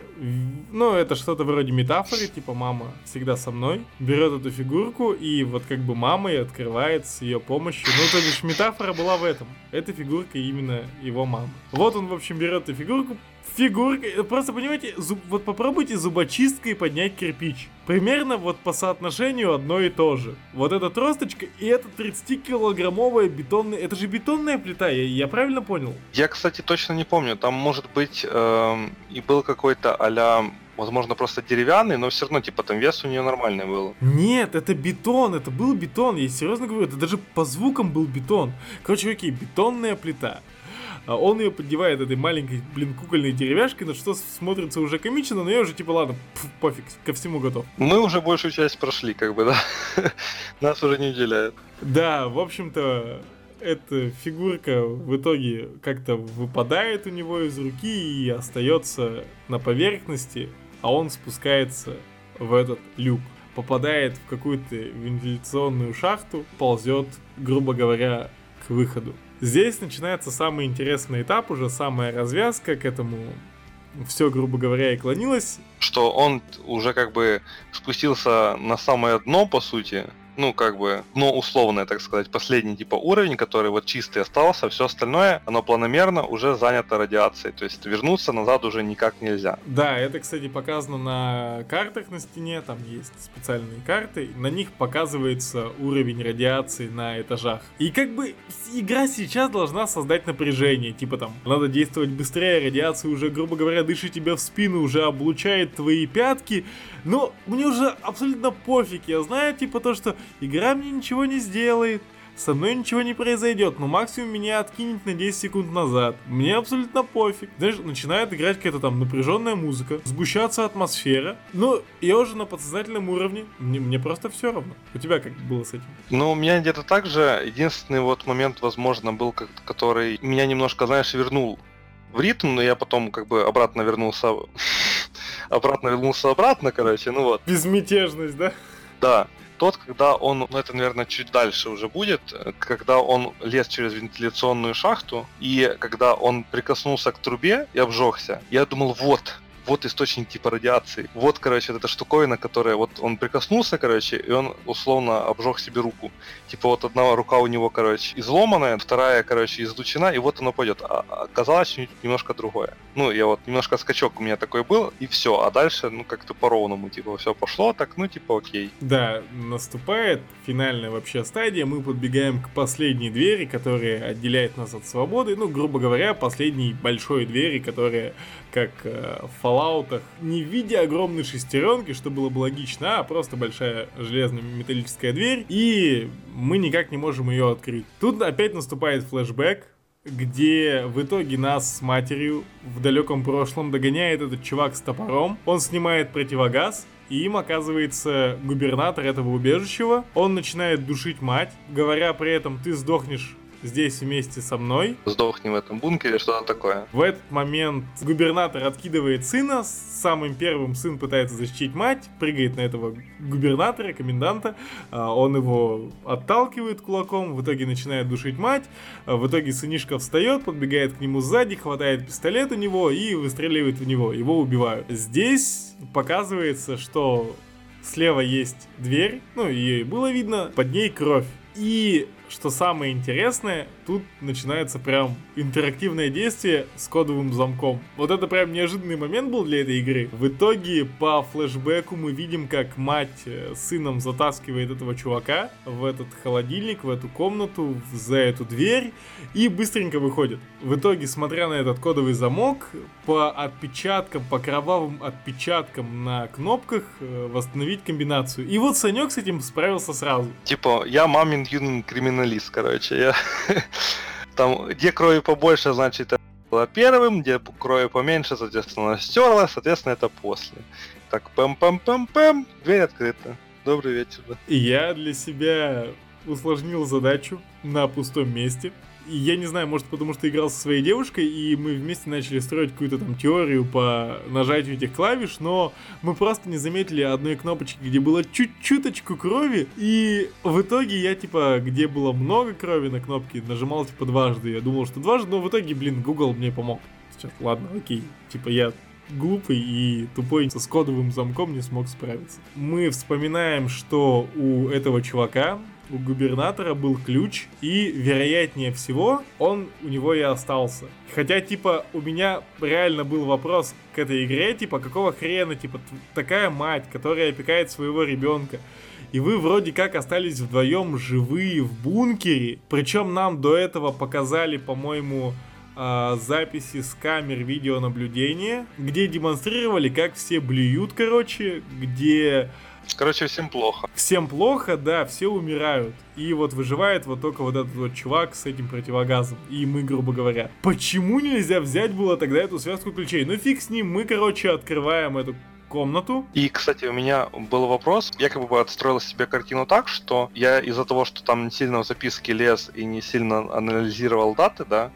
[SPEAKER 1] ну, это что-то вроде метафоры, типа мама всегда со мной, берет эту фигурку и вот как бы мама и открывает с ее помощью. Ну, то бишь метафора была в этом. Эта фигурка именно его мама. Вот он, в общем, берет эту фигурку, фигурка. Просто понимаете, зуб, вот попробуйте зубочисткой поднять кирпич. Примерно вот по соотношению одно и то же. Вот эта тросточка и эта 30-килограммовая бетонная... Это же бетонная плита, я, я правильно понял?
[SPEAKER 2] Я, кстати, точно не помню. Там, может быть, эм, и был какой-то а возможно, просто деревянный, но все равно, типа, там вес у нее нормальный был.
[SPEAKER 1] Нет, это бетон, это был бетон, я серьезно говорю, это даже по звукам был бетон. Короче, окей, бетонная плита. А он ее поддевает этой маленькой, блин, кукольной деревяшкой, на что смотрится уже комично, но я уже типа, ладно, пф, пофиг, ко всему готов.
[SPEAKER 2] Мы уже большую часть прошли, как бы, да. Нас уже не уделяют.
[SPEAKER 1] Да, в общем-то, эта фигурка в итоге как-то выпадает у него из руки и остается на поверхности, а он спускается в этот люк попадает в какую-то вентиляционную шахту, ползет, грубо говоря, к выходу. Здесь начинается самый интересный этап, уже самая развязка к этому все, грубо говоря, и клонилось.
[SPEAKER 2] Что он уже как бы спустился на самое дно, по сути, ну, как бы, ну, условное, так сказать, последний типа уровень, который вот чистый остался, все остальное, оно планомерно уже занято радиацией, то есть вернуться назад уже никак нельзя.
[SPEAKER 1] Да, это, кстати, показано на картах на стене, там есть специальные карты, на них показывается уровень радиации на этажах. И как бы игра сейчас должна создать напряжение, типа там, надо действовать быстрее, радиация уже, грубо говоря, дышит тебя в спину, уже облучает твои пятки, но мне уже абсолютно пофиг, я знаю, типа то, что игра мне ничего не сделает, со мной ничего не произойдет, но максимум меня откинет на 10 секунд назад. Мне абсолютно пофиг. Знаешь, начинает играть какая-то там напряженная музыка, сгущаться атмосфера. Но я уже на подсознательном уровне, мне, мне просто все равно. У тебя как было с этим?
[SPEAKER 2] Ну, у меня где-то так же. Единственный вот момент, возможно, был, который меня немножко, знаешь, вернул в ритм, но я потом как бы обратно вернулся обратно вернулся обратно, короче, ну вот.
[SPEAKER 1] Безмятежность, да?
[SPEAKER 2] Да тот, когда он, ну это, наверное, чуть дальше уже будет, когда он лез через вентиляционную шахту, и когда он прикоснулся к трубе и обжегся, я думал, вот, вот источник типа радиации. Вот, короче, эта штуковина, которая вот он прикоснулся, короче, и он условно обжег себе руку. Типа вот одна рука у него, короче, изломанная, вторая, короче, излучена, и вот оно пойдет. А оказалось немножко другое. Ну, я вот немножко скачок у меня такой был, и все. А дальше, ну, как-то по-ровному, типа, все пошло, так, ну, типа, окей.
[SPEAKER 1] Да, наступает финальная вообще стадия, мы подбегаем к последней двери, которая отделяет нас от свободы, ну, грубо говоря, последней большой двери, которая, как э, в Fallout не в виде огромной шестеренки, что было бы логично, а просто большая железная металлическая дверь, и мы никак не можем ее открыть. Тут опять наступает флешбэк, где в итоге нас с матерью в далеком прошлом догоняет этот чувак с топором. Он снимает противогаз, и им оказывается губернатор этого убежища. Он начинает душить мать, говоря при этом, ты сдохнешь здесь вместе со мной.
[SPEAKER 2] Сдохни в этом бункере, что-то такое.
[SPEAKER 1] В этот момент губернатор откидывает сына, самым первым сын пытается защитить мать, прыгает на этого губернатора, коменданта, а, он его отталкивает кулаком, в итоге начинает душить мать, а, в итоге сынишка встает, подбегает к нему сзади, хватает пистолет у него и выстреливает в него, его убивают. Здесь показывается, что слева есть дверь, ну ее и было видно, под ней кровь. И что самое интересное, тут начинается прям интерактивное действие с кодовым замком. Вот это прям неожиданный момент был для этой игры. В итоге по флешбеку мы видим, как мать э, сыном затаскивает этого чувака в этот холодильник, в эту комнату, за эту дверь и быстренько выходит. В итоге, смотря на этот кодовый замок, по отпечаткам, по кровавым отпечаткам на кнопках э, восстановить комбинацию. И вот Санек с этим справился сразу.
[SPEAKER 2] Типа, я мамин юный криминалист, короче. Я там, где крови побольше, значит, это было первым, где крови поменьше, соответственно, стерла, соответственно, это после. Так, пэм-пэм-пэм-пэм, дверь открыта. Добрый вечер.
[SPEAKER 1] И я для себя усложнил задачу на пустом месте я не знаю, может потому что играл со своей девушкой, и мы вместе начали строить какую-то там теорию по нажатию этих клавиш, но мы просто не заметили одной кнопочки, где было чуть-чуточку крови, и в итоге я типа, где было много крови на кнопке, нажимал типа дважды. Я думал, что дважды, но в итоге, блин, Google мне помог. Сейчас, ладно, окей. Типа я глупый и тупой с кодовым замком не смог справиться. Мы вспоминаем, что у этого чувака у губернатора был ключ, и, вероятнее всего, он у него и остался. Хотя, типа, у меня реально был вопрос к этой игре, типа, какого хрена, типа, такая мать, которая опекает своего ребенка, и вы вроде как остались вдвоем живые в бункере, причем нам до этого показали, по-моему, э, записи с камер видеонаблюдения, где демонстрировали, как все блюют, короче, где...
[SPEAKER 2] Короче, всем плохо.
[SPEAKER 1] Всем плохо, да, все умирают. И вот выживает вот только вот этот вот чувак с этим противогазом. И мы, грубо говоря. Почему нельзя взять было тогда эту связку ключей? Ну фиг с ним, мы, короче, открываем эту комнату.
[SPEAKER 2] И, кстати, у меня был вопрос. Я как бы отстроил себе картину так, что я из-за того, что там не сильно в записке лез и не сильно анализировал даты, да,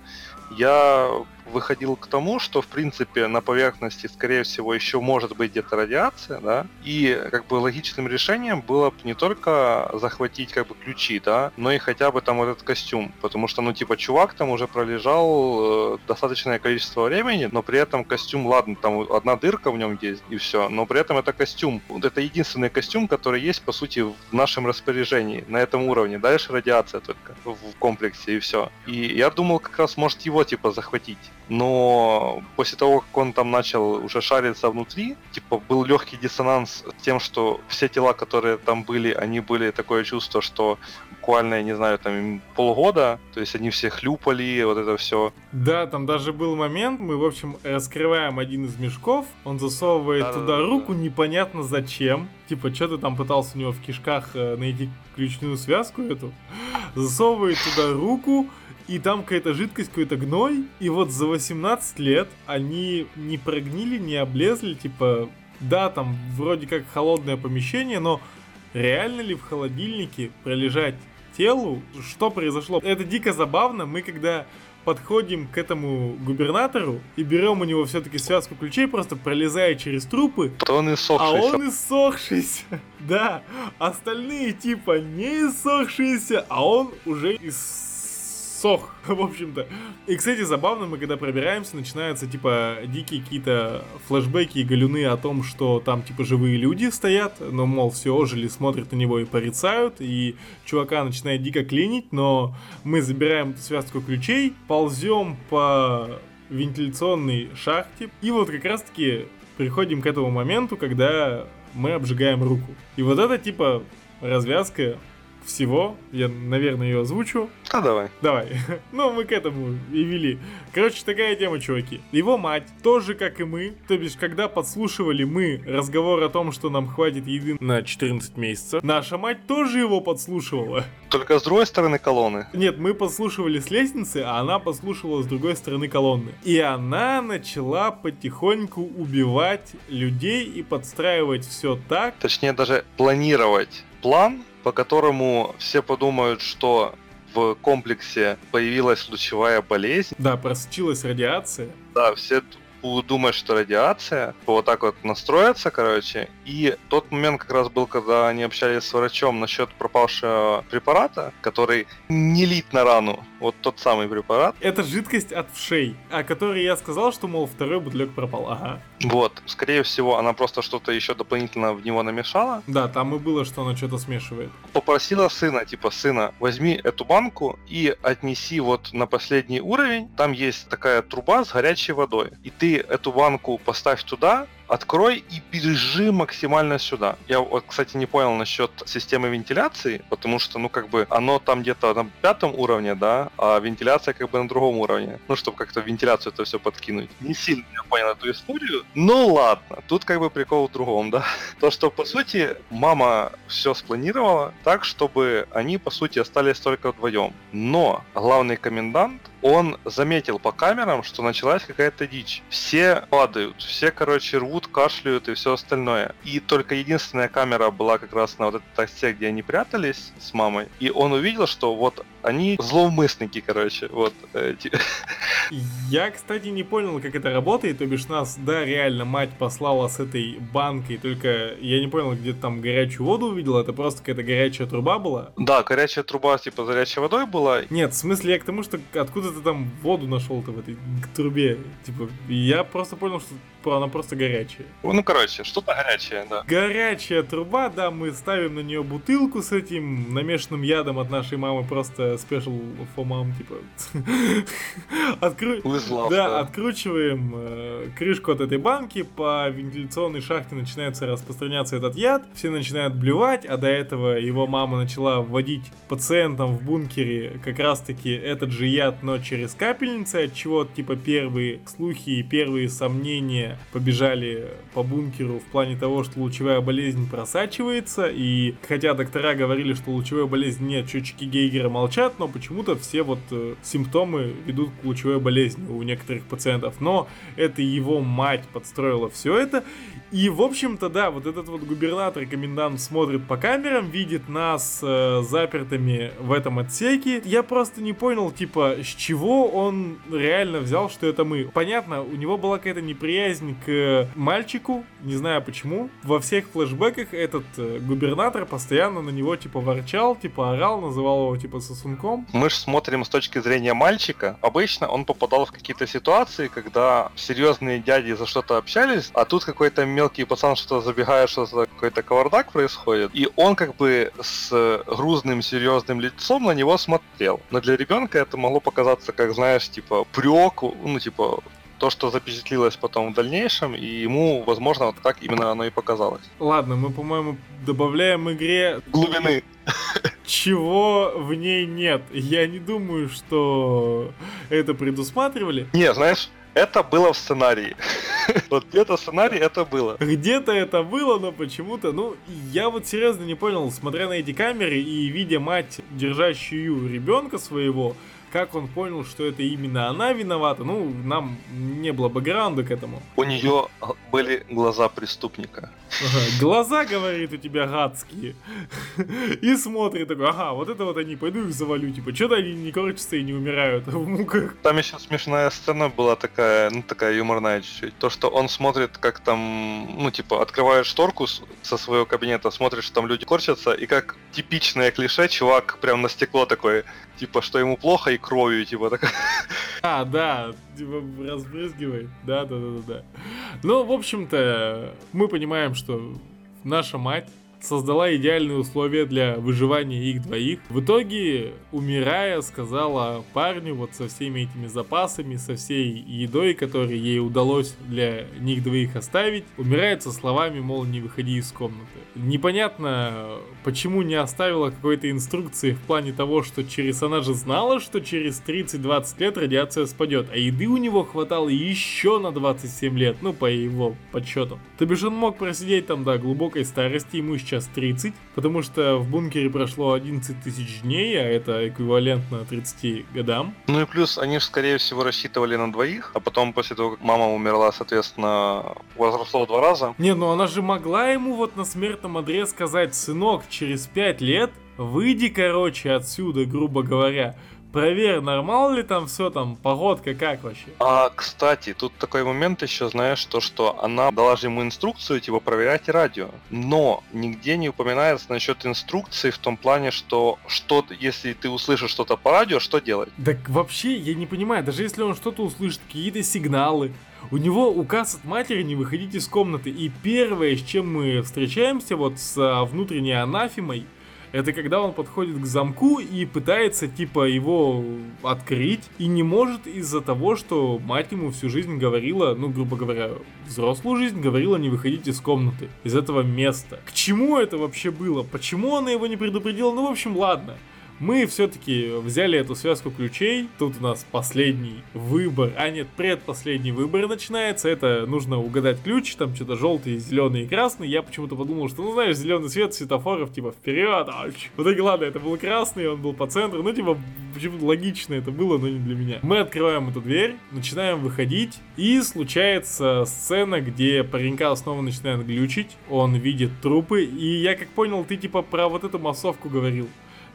[SPEAKER 2] я выходил к тому, что в принципе на поверхности, скорее всего, еще может быть где-то радиация, да, и как бы логичным решением было бы не только захватить как бы ключи, да, но и хотя бы там этот костюм, потому что, ну, типа, чувак там уже пролежал э, достаточное количество времени, но при этом костюм, ладно, там одна дырка в нем есть и все, но при этом это костюм, вот это единственный костюм, который есть, по сути, в нашем распоряжении, на этом уровне, дальше радиация только в комплексе и все. И я думал, как раз может его, типа, захватить но после того, как он там начал уже шариться внутри, типа был легкий диссонанс тем, что все тела, которые там были, они были такое чувство, что буквально, я не знаю, там полгода, то есть они все хлюпали, вот это все.
[SPEAKER 1] Да, там даже был момент, мы, в общем, раскрываем один из мешков, он засовывает да, туда да, руку, да. непонятно зачем, типа, что ты там пытался у него в кишках э, найти ключную связку эту, засовывает туда руку, и там какая-то жидкость, какой-то гной, и вот за 18 лет они не прогнили, не облезли, типа, да, там вроде как холодное помещение, но реально ли в холодильнике пролежать телу? Что произошло? Это дико забавно, мы когда подходим к этому губернатору и берем у него все-таки связку ключей, просто пролезая через трупы.
[SPEAKER 2] То он иссохшийся.
[SPEAKER 1] А он иссохшийся. Да. Остальные типа не иссохшиеся, а он уже из сох, в общем-то. И, кстати, забавно, мы когда пробираемся, начинаются, типа, дикие какие-то флешбеки и галюны о том, что там, типа, живые люди стоят, но, мол, все ожили, смотрят на него и порицают, и чувака начинает дико клинить, но мы забираем связку ключей, ползем по вентиляционной шахте, и вот как раз-таки приходим к этому моменту, когда мы обжигаем руку. И вот это, типа, развязка всего. Я, наверное, ее озвучу.
[SPEAKER 2] А давай.
[SPEAKER 1] Давай. ну, мы к этому и вели. Короче, такая тема, чуваки. Его мать, тоже как и мы, то бишь, когда подслушивали мы разговор о том, что нам хватит еды на 14 месяцев, наша мать тоже его подслушивала.
[SPEAKER 2] Только с другой стороны колонны.
[SPEAKER 1] Нет, мы подслушивали с лестницы, а она подслушивала с другой стороны колонны. И она начала потихоньку убивать людей и подстраивать все так.
[SPEAKER 2] Точнее, даже планировать план, по которому все подумают, что в комплексе появилась лучевая болезнь.
[SPEAKER 1] Да, просочилась радиация.
[SPEAKER 2] Да, все будут думать, что радиация, вот так вот настроятся, короче. И тот момент как раз был, когда они общались с врачом насчет пропавшего препарата, который не лит на рану, вот тот самый препарат.
[SPEAKER 1] Это жидкость от вшей, о которой я сказал, что, мол, второй бутлек пропал. Ага.
[SPEAKER 2] Вот, скорее всего, она просто что-то еще дополнительно в него намешала.
[SPEAKER 1] Да, там и было, что она что-то смешивает.
[SPEAKER 2] Попросила сына, типа, сына, возьми эту банку и отнеси вот на последний уровень. Там есть такая труба с горячей водой. И ты эту банку поставь туда, открой и пережи максимально сюда. Я вот, кстати, не понял насчет системы вентиляции, потому что, ну, как бы, оно там где-то на пятом уровне, да, а вентиляция как бы на другом уровне. Ну, чтобы как-то вентиляцию это все подкинуть. Не сильно я понял эту историю. Ну, ладно. Тут как бы прикол в другом, да. То, что, по сути, мама все спланировала так, чтобы они, по сути, остались только вдвоем. Но главный комендант он заметил по камерам, что началась какая-то дичь. Все падают, все, короче, рвут, кашляют и все остальное. И только единственная камера была как раз на вот этой таксе, где они прятались с мамой. И он увидел, что вот они злоумышленники, короче, вот. Э,
[SPEAKER 1] Я, кстати, не понял, как это работает, то бишь нас, да, реально мать послала с этой банкой, только я не понял, где там горячую воду увидел, это просто какая-то горячая труба была?
[SPEAKER 2] Да, горячая труба, типа, горячей водой была.
[SPEAKER 1] Нет, в смысле, я к тому, что откуда ты там воду нашел-то в этой трубе, типа, я просто понял, что она просто горячая.
[SPEAKER 2] Ну, короче, что-то горячее, да.
[SPEAKER 1] Горячая труба, да, мы ставим на нее бутылку с этим намешанным ядом от нашей мамы, просто спешл for mom, типа. Откру... Да, откручиваем э, крышку от этой банки, по вентиляционной шахте начинается распространяться этот яд, все начинают блевать, а до этого его мама начала вводить пациентам в бункере как раз-таки этот же яд, но через капельницы, от чего типа первые слухи и первые сомнения побежали по бункеру в плане того, что лучевая болезнь просачивается, и хотя доктора говорили, что лучевой болезни нет, счетчики Гейгера молчат, но почему-то все вот э, симптомы ведут к лучевой болезни у некоторых пациентов. Но это его мать подстроила все это, и, в общем-то, да, вот этот вот губернатор, комендант смотрит по камерам, видит нас э, запертыми в этом отсеке. Я просто не понял, типа, с чего он реально взял, что это мы. Понятно, у него была какая-то неприязнь к мальчику, не знаю почему. Во всех флешбеках этот э, губернатор постоянно на него, типа, ворчал, типа, орал, называл его, типа, сосунком.
[SPEAKER 2] Мы же смотрим с точки зрения мальчика. Обычно он попадал в какие-то ситуации, когда серьезные дяди за что-то общались, а тут какой-то мелкий пацан что-то забегает, что-то какой-то кавардак происходит, и он как бы с грузным, серьезным лицом на него смотрел. Но для ребенка это могло показаться, как, знаешь, типа, прек, ну, типа, то, что запечатлилось потом в дальнейшем, и ему, возможно, вот так именно оно и показалось.
[SPEAKER 1] Ладно, мы, по-моему, добавляем игре...
[SPEAKER 2] Глубины.
[SPEAKER 1] Чего в ней нет. Я не думаю, что это предусматривали.
[SPEAKER 2] Не, знаешь, это было в сценарии. вот где-то сценарий это было.
[SPEAKER 1] Где-то это было, но почему-то, ну, я вот серьезно не понял, смотря на эти камеры и видя мать, держащую ребенка своего, как он понял, что это именно она виновата, ну, нам не было бэкграунда к этому.
[SPEAKER 2] У нее были глаза преступника.
[SPEAKER 1] Ага, глаза, говорит, у тебя гадские. И смотрит такой, ага, вот это вот они, пойду их завалю, типа, что-то они не корчатся и не умирают в муках.
[SPEAKER 2] Там еще смешная сцена была такая, ну, такая юморная чуть-чуть. То, что он смотрит, как там, ну, типа, открывает шторку со своего кабинета, смотрит, что там люди корчатся, и как типичное клише, чувак прям на стекло такой, типа, что ему плохо и кровью, типа, так.
[SPEAKER 1] А, да, типа, разбрызгивает. Да, да, да, да, да. Ну, в общем-то, мы понимаем, что наша мать создала идеальные условия для выживания их двоих. В итоге, умирая, сказала парню вот со всеми этими запасами, со всей едой, которую ей удалось для них двоих оставить, умирает со словами, мол, не выходи из комнаты. Непонятно, почему не оставила какой-то инструкции в плане того, что через она же знала, что через 30-20 лет радиация спадет, а еды у него хватало еще на 27 лет, ну, по его подсчетам. То бишь он мог просидеть там до глубокой старости, ему еще сейчас 30, потому что в бункере прошло 11 тысяч дней, а это эквивалентно 30 годам.
[SPEAKER 2] Ну и плюс они же, скорее всего, рассчитывали на двоих, а потом после того, как мама умерла, соответственно, возросло в два раза.
[SPEAKER 1] Не, ну она же могла ему вот на смертном одре сказать, сынок, через 5 лет выйди, короче, отсюда, грубо говоря. Проверь, нормал ли там все там, погодка как вообще?
[SPEAKER 2] А, кстати, тут такой момент еще, знаешь, то, что она дала же ему инструкцию, типа, проверять радио. Но нигде не упоминается насчет инструкции в том плане, что что если ты услышишь что-то по радио, что делать?
[SPEAKER 1] Так вообще, я не понимаю, даже если он что-то услышит, какие-то сигналы, у него указ от матери не выходить из комнаты. И первое, с чем мы встречаемся вот с а, внутренней анафимой, это когда он подходит к замку и пытается, типа, его открыть, и не может из-за того, что мать ему всю жизнь говорила, ну, грубо говоря, взрослую жизнь говорила не выходить из комнаты, из этого места. К чему это вообще было? Почему она его не предупредила? Ну, в общем, ладно мы все-таки взяли эту связку ключей. Тут у нас последний выбор, а нет, предпоследний выбор начинается. Это нужно угадать ключ, там что-то желтый, зеленый и красный. Я почему-то подумал, что, ну знаешь, зеленый свет светофоров, типа вперед. А, в итоге, ладно, это был красный, он был по центру. Ну, типа, почему-то логично это было, но не для меня. Мы открываем эту дверь, начинаем выходить, и случается сцена, где паренька снова начинает глючить. Он видит трупы, и я как понял, ты типа про вот эту массовку говорил.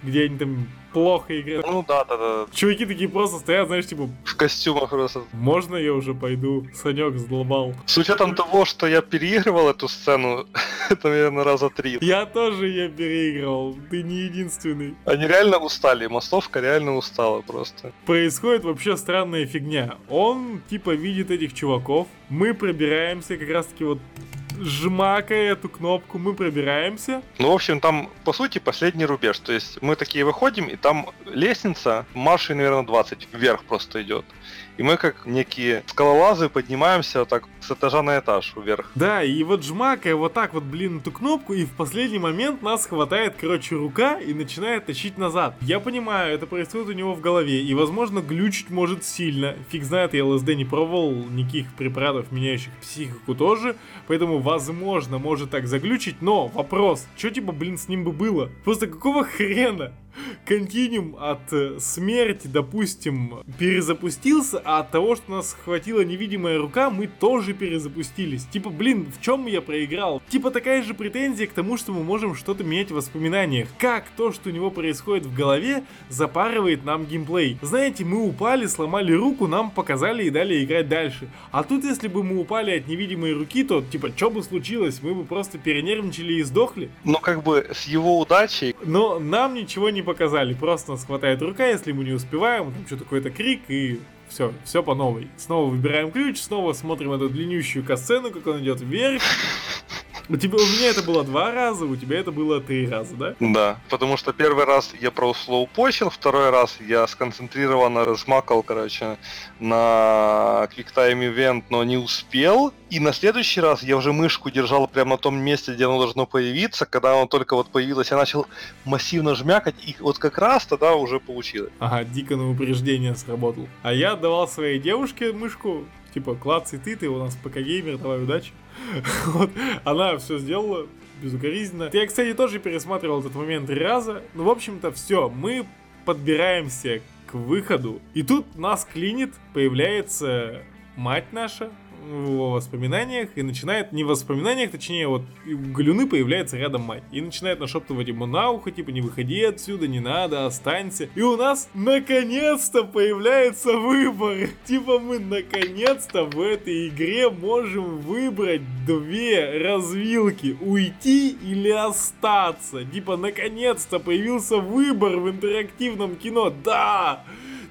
[SPEAKER 1] Где они там плохо играют.
[SPEAKER 2] Ну да, да, да.
[SPEAKER 1] Чуваки такие просто стоят, знаешь, типа,
[SPEAKER 2] В костюмах просто.
[SPEAKER 1] можно я уже пойду? Санек задолбал.
[SPEAKER 2] С учетом того, что я переигрывал эту сцену, это, наверное, раза три.
[SPEAKER 1] Я тоже ее переигрывал, ты не единственный.
[SPEAKER 2] Они реально устали, массовка реально устала просто.
[SPEAKER 1] Происходит вообще странная фигня. Он, типа, видит этих чуваков, мы пробираемся, как раз таки вот жмакая эту кнопку, мы пробираемся.
[SPEAKER 2] Ну, в общем, там, по сути, последний рубеж. То есть мы такие выходим, и там лестница, маршей, наверное, 20 вверх просто идет. И мы, как некие скалолазы, поднимаемся вот так с этажа на этаж вверх.
[SPEAKER 1] Да, и вот жмакая вот так вот, блин, эту кнопку, и в последний момент нас хватает, короче, рука и начинает тащить назад. Я понимаю, это происходит у него в голове, и, возможно, глючить может сильно. Фиг знает, я ЛСД не пробовал, никаких препаратов, меняющих психику тоже, поэтому, возможно, может так заглючить, но вопрос, что типа, блин, с ним бы было? Просто какого хрена? Континуум от э, смерти, допустим, перезапустился, а от того, что нас схватила невидимая рука, мы тоже перезапустились. Типа, блин, в чем я проиграл? Типа такая же претензия к тому, что мы можем что-то менять в воспоминаниях. Как то, что у него происходит в голове, запарывает нам геймплей. Знаете, мы упали, сломали руку, нам показали и дали играть дальше. А тут, если бы мы упали от невидимой руки, то, типа, что бы случилось? Мы бы просто перенервничали и сдохли.
[SPEAKER 2] Но как бы с его удачей...
[SPEAKER 1] Но нам ничего не показали, просто нас хватает рука, если мы не успеваем, там что-то какой-то крик и все, все по новой. Снова выбираем ключ, снова смотрим эту длиннющую касцену, как он идет вверх. У тебя у меня это было два раза, у тебя это было три раза, да?
[SPEAKER 2] Да, потому что первый раз я прослоупочил, второй раз я сконцентрированно размакал, короче, на QuickTime Event, но не успел. И на следующий раз я уже мышку держал прямо на том месте, где оно должно появиться. Когда оно только вот появилось, я начал массивно жмякать, и вот как раз тогда уже получилось.
[SPEAKER 1] Ага, дико на упреждение сработал. А я давал своей девушке мышку, типа, клацай ты, ты у нас ПК-геймер, давай удачи. Вот, она все сделала безукоризненно. Я, кстати, тоже пересматривал этот момент три раза. Ну, в общем-то, все, мы подбираемся к выходу. И тут нас клинит, появляется мать наша, в воспоминаниях и начинает, не в воспоминаниях, точнее, вот Галюны появляется рядом мать. И начинает нашептывать ему на ухо, типа, не выходи отсюда, не надо, останься. И у нас наконец-то появляется выбор. Типа мы наконец-то в этой игре можем выбрать две развилки. Уйти или остаться. Типа наконец-то появился выбор в интерактивном кино. Да!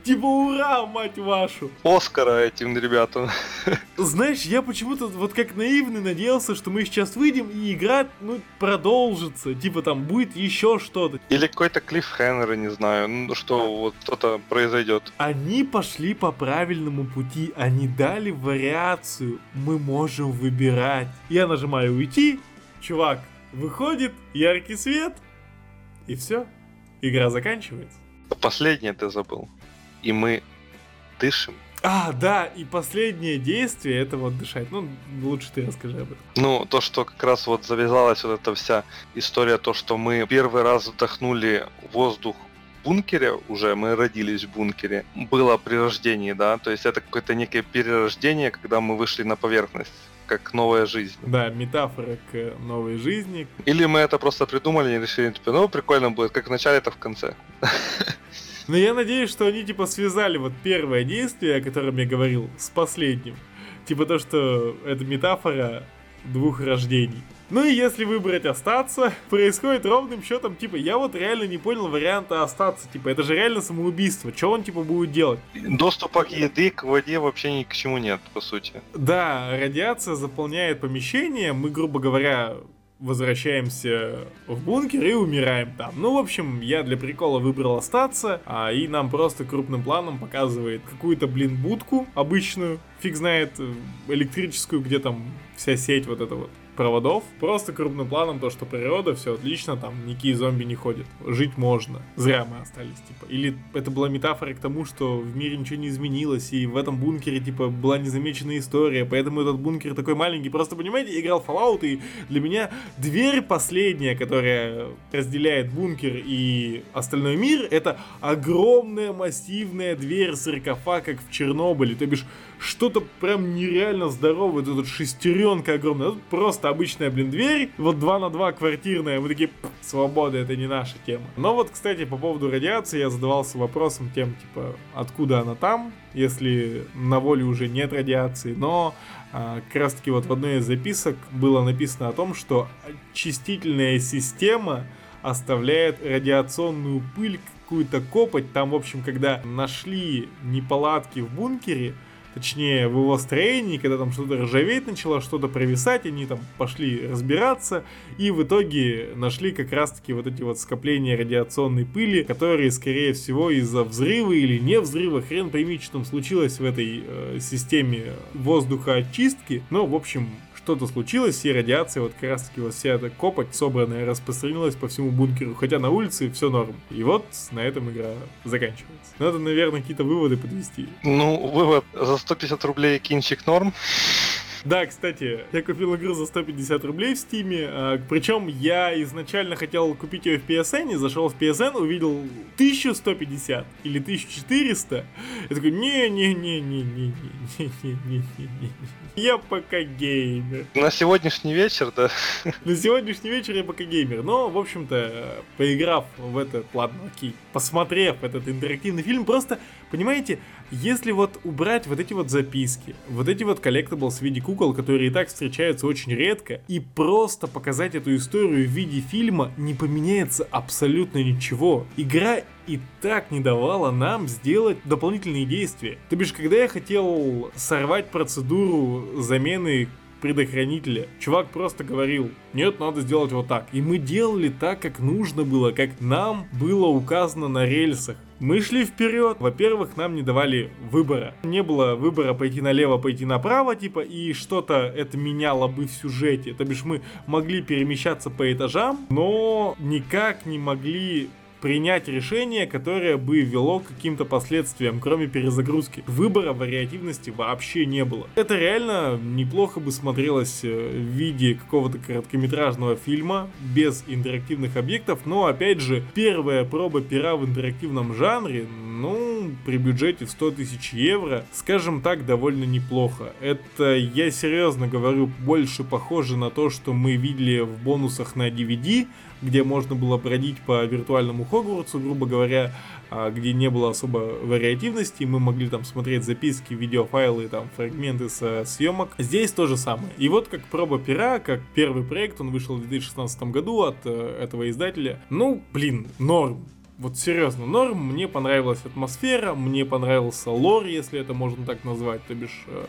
[SPEAKER 1] Типа, ура, мать вашу!
[SPEAKER 2] Оскара этим ребятам.
[SPEAKER 1] Знаешь, я почему-то вот как наивный надеялся, что мы сейчас выйдем и игра, ну, продолжится. Типа там будет еще что-то.
[SPEAKER 2] Или какой-то клиффхенер, не знаю, ну что вот что-то произойдет.
[SPEAKER 1] Они пошли по правильному пути, они дали вариацию. Мы можем выбирать. Я нажимаю уйти, чувак выходит, яркий свет, и все. Игра заканчивается.
[SPEAKER 2] Последнее ты забыл и мы дышим.
[SPEAKER 1] А, да, и последнее действие это вот дышать. Ну, лучше ты расскажи об этом.
[SPEAKER 2] Ну, то, что как раз вот завязалась вот эта вся история, то, что мы первый раз вдохнули воздух в бункере, уже мы родились в бункере, было при рождении, да, то есть это какое-то некое перерождение, когда мы вышли на поверхность как новая жизнь.
[SPEAKER 1] Да, метафора к новой жизни.
[SPEAKER 2] Или мы это просто придумали и решили, типа, ну, прикольно будет, как в начале, так в конце.
[SPEAKER 1] Но я надеюсь, что они типа связали вот первое действие, о котором я говорил, с последним. Типа то, что это метафора двух рождений. Ну и если выбрать остаться, происходит ровным счетом, типа, я вот реально не понял варианта остаться, типа, это же реально самоубийство, что он, типа, будет делать?
[SPEAKER 2] Доступа к еды, к воде вообще ни к чему нет, по сути.
[SPEAKER 1] Да, радиация заполняет помещение, мы, грубо говоря, возвращаемся в бункер и умираем там. Ну, в общем, я для прикола выбрал остаться, а, и нам просто крупным планом показывает какую-то, блин, будку обычную, фиг знает, э, электрическую, где там вся сеть вот эта вот проводов. Просто крупным планом то, что природа, все отлично, там никакие зомби не ходят. Жить можно. Зря мы остались, типа. Или это была метафора к тому, что в мире ничего не изменилось, и в этом бункере, типа, была незамеченная история, поэтому этот бункер такой маленький. Просто, понимаете, играл Fallout, и для меня дверь последняя, которая разделяет бункер и остальной мир, это огромная массивная дверь саркофаг, как в Чернобыле. То бишь, что-то прям нереально здоровое, тут шестеренка огромная, тут просто обычная, блин, дверь, вот 2 на 2 квартирная, мы такие, свобода, это не наша тема. Но вот, кстати, по поводу радиации я задавался вопросом тем, типа, откуда она там, если на воле уже нет радиации, но а, как раз таки вот в одной из записок было написано о том, что очистительная система оставляет радиационную пыль, какую-то копоть. Там, в общем, когда нашли неполадки в бункере, точнее в его строении, когда там что-то ржаветь начало, что-то провисать, они там пошли разбираться, и в итоге нашли как раз-таки вот эти вот скопления радиационной пыли, которые, скорее всего, из-за взрыва или не взрыва, хрен пойми, что там случилось в этой э, системе воздухоочистки, но, в общем, что-то случилось, и радиация, вот как раз таки вот вся эта копоть собранная распространилась по всему бункеру, хотя на улице все норм. И вот на этом игра заканчивается. Надо, наверное, какие-то выводы подвести.
[SPEAKER 2] Ну, вывод за 150 рублей кинчик норм.
[SPEAKER 1] Да, кстати, я купил игру за 150 рублей в Стиме, а, причем я изначально хотел купить ее в PSN, зашел в PSN, увидел 1150 или 1400, я такой, не-не-не-не-не-не-не-не-не, я пока геймер.
[SPEAKER 2] На сегодняшний вечер, да?
[SPEAKER 1] На сегодняшний вечер я ПК-геймер, но, в общем-то, поиграв в этот, ладно, окей, посмотрев этот интерактивный фильм, просто, понимаете, если вот убрать вот эти вот записки, вот эти вот collectables в виде кукол, которые и так встречаются очень редко, и просто показать эту историю в виде фильма, не поменяется абсолютно ничего. Игра и так не давала нам сделать дополнительные действия. То бишь, когда я хотел сорвать процедуру замены предохранителя. Чувак просто говорил, нет, надо сделать вот так. И мы делали так, как нужно было, как нам было указано на рельсах. Мы шли вперед. Во-первых, нам не давали выбора. Не было выбора пойти налево, пойти направо, типа, и что-то это меняло бы в сюжете. То бишь мы могли перемещаться по этажам, но никак не могли принять решение, которое бы вело к каким-то последствиям, кроме перезагрузки. Выбора вариативности вообще не было. Это реально неплохо бы смотрелось э, в виде какого-то короткометражного фильма без интерактивных объектов, но опять же, первая проба пера в интерактивном жанре, ну, при бюджете в 100 тысяч евро, скажем так, довольно неплохо. Это, я серьезно говорю, больше похоже на то, что мы видели в бонусах на DVD, где можно было бродить по виртуальному Хогвартсу, грубо говоря, а, где не было особо вариативности, мы могли там смотреть записки, видеофайлы, там фрагменты со съемок. Здесь то же самое. И вот как проба пера, как первый проект, он вышел в 2016 году от э, этого издателя. Ну, блин, норм. Вот серьезно, норм, мне понравилась атмосфера, мне понравился лор, если это можно так назвать, то бишь э,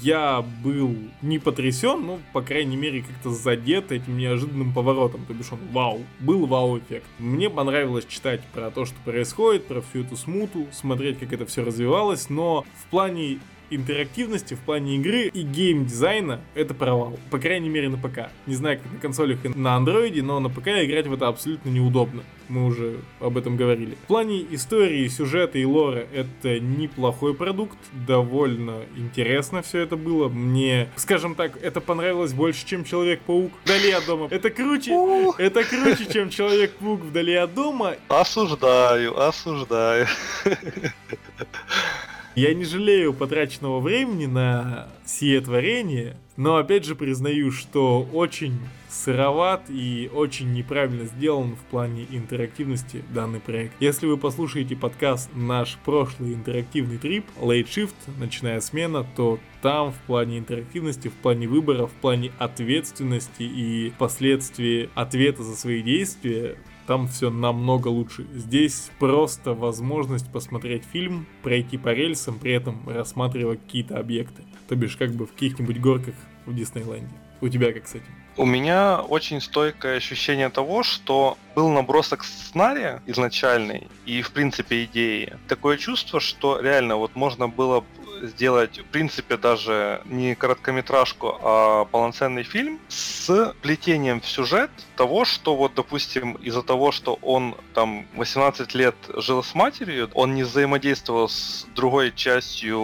[SPEAKER 1] я был не потрясен, но, по крайней мере, как-то задет этим неожиданным поворотом. То бишь он вау, был вау-эффект. Мне понравилось читать про то, что происходит, про всю эту смуту, смотреть, как это все развивалось, но в плане интерактивности в плане игры и геймдизайна это провал. По крайней мере на ПК. Не знаю, как на консолях и на андроиде, но на ПК играть в это абсолютно неудобно. Мы уже об этом говорили. В плане истории, сюжета и лора это неплохой продукт. Довольно интересно все это было. Мне, скажем так, это понравилось больше, чем Человек-паук вдали от дома. Это круче, это круче, чем Человек-паук вдали от дома.
[SPEAKER 2] Осуждаю, осуждаю.
[SPEAKER 1] Я не жалею потраченного времени на сие творение, но опять же признаю, что очень сыроват и очень неправильно сделан в плане интерактивности данный проект. Если вы послушаете подкаст «Наш прошлый интерактивный трип» Late Shift, начиная смена, то там в плане интерактивности, в плане выбора, в плане ответственности и последствий ответа за свои действия там все намного лучше. Здесь просто возможность посмотреть фильм, пройти по рельсам, при этом рассматривая какие-то объекты. То бишь, как бы в каких-нибудь горках в Диснейленде. У тебя как с этим?
[SPEAKER 2] У меня очень стойкое ощущение того, что был набросок сценария изначальный и, в принципе, идеи. Такое чувство, что реально вот можно было сделать, в принципе, даже не короткометражку, а полноценный фильм с плетением в сюжет того, что вот, допустим, из-за того, что он там 18 лет жил с матерью, он не взаимодействовал с другой частью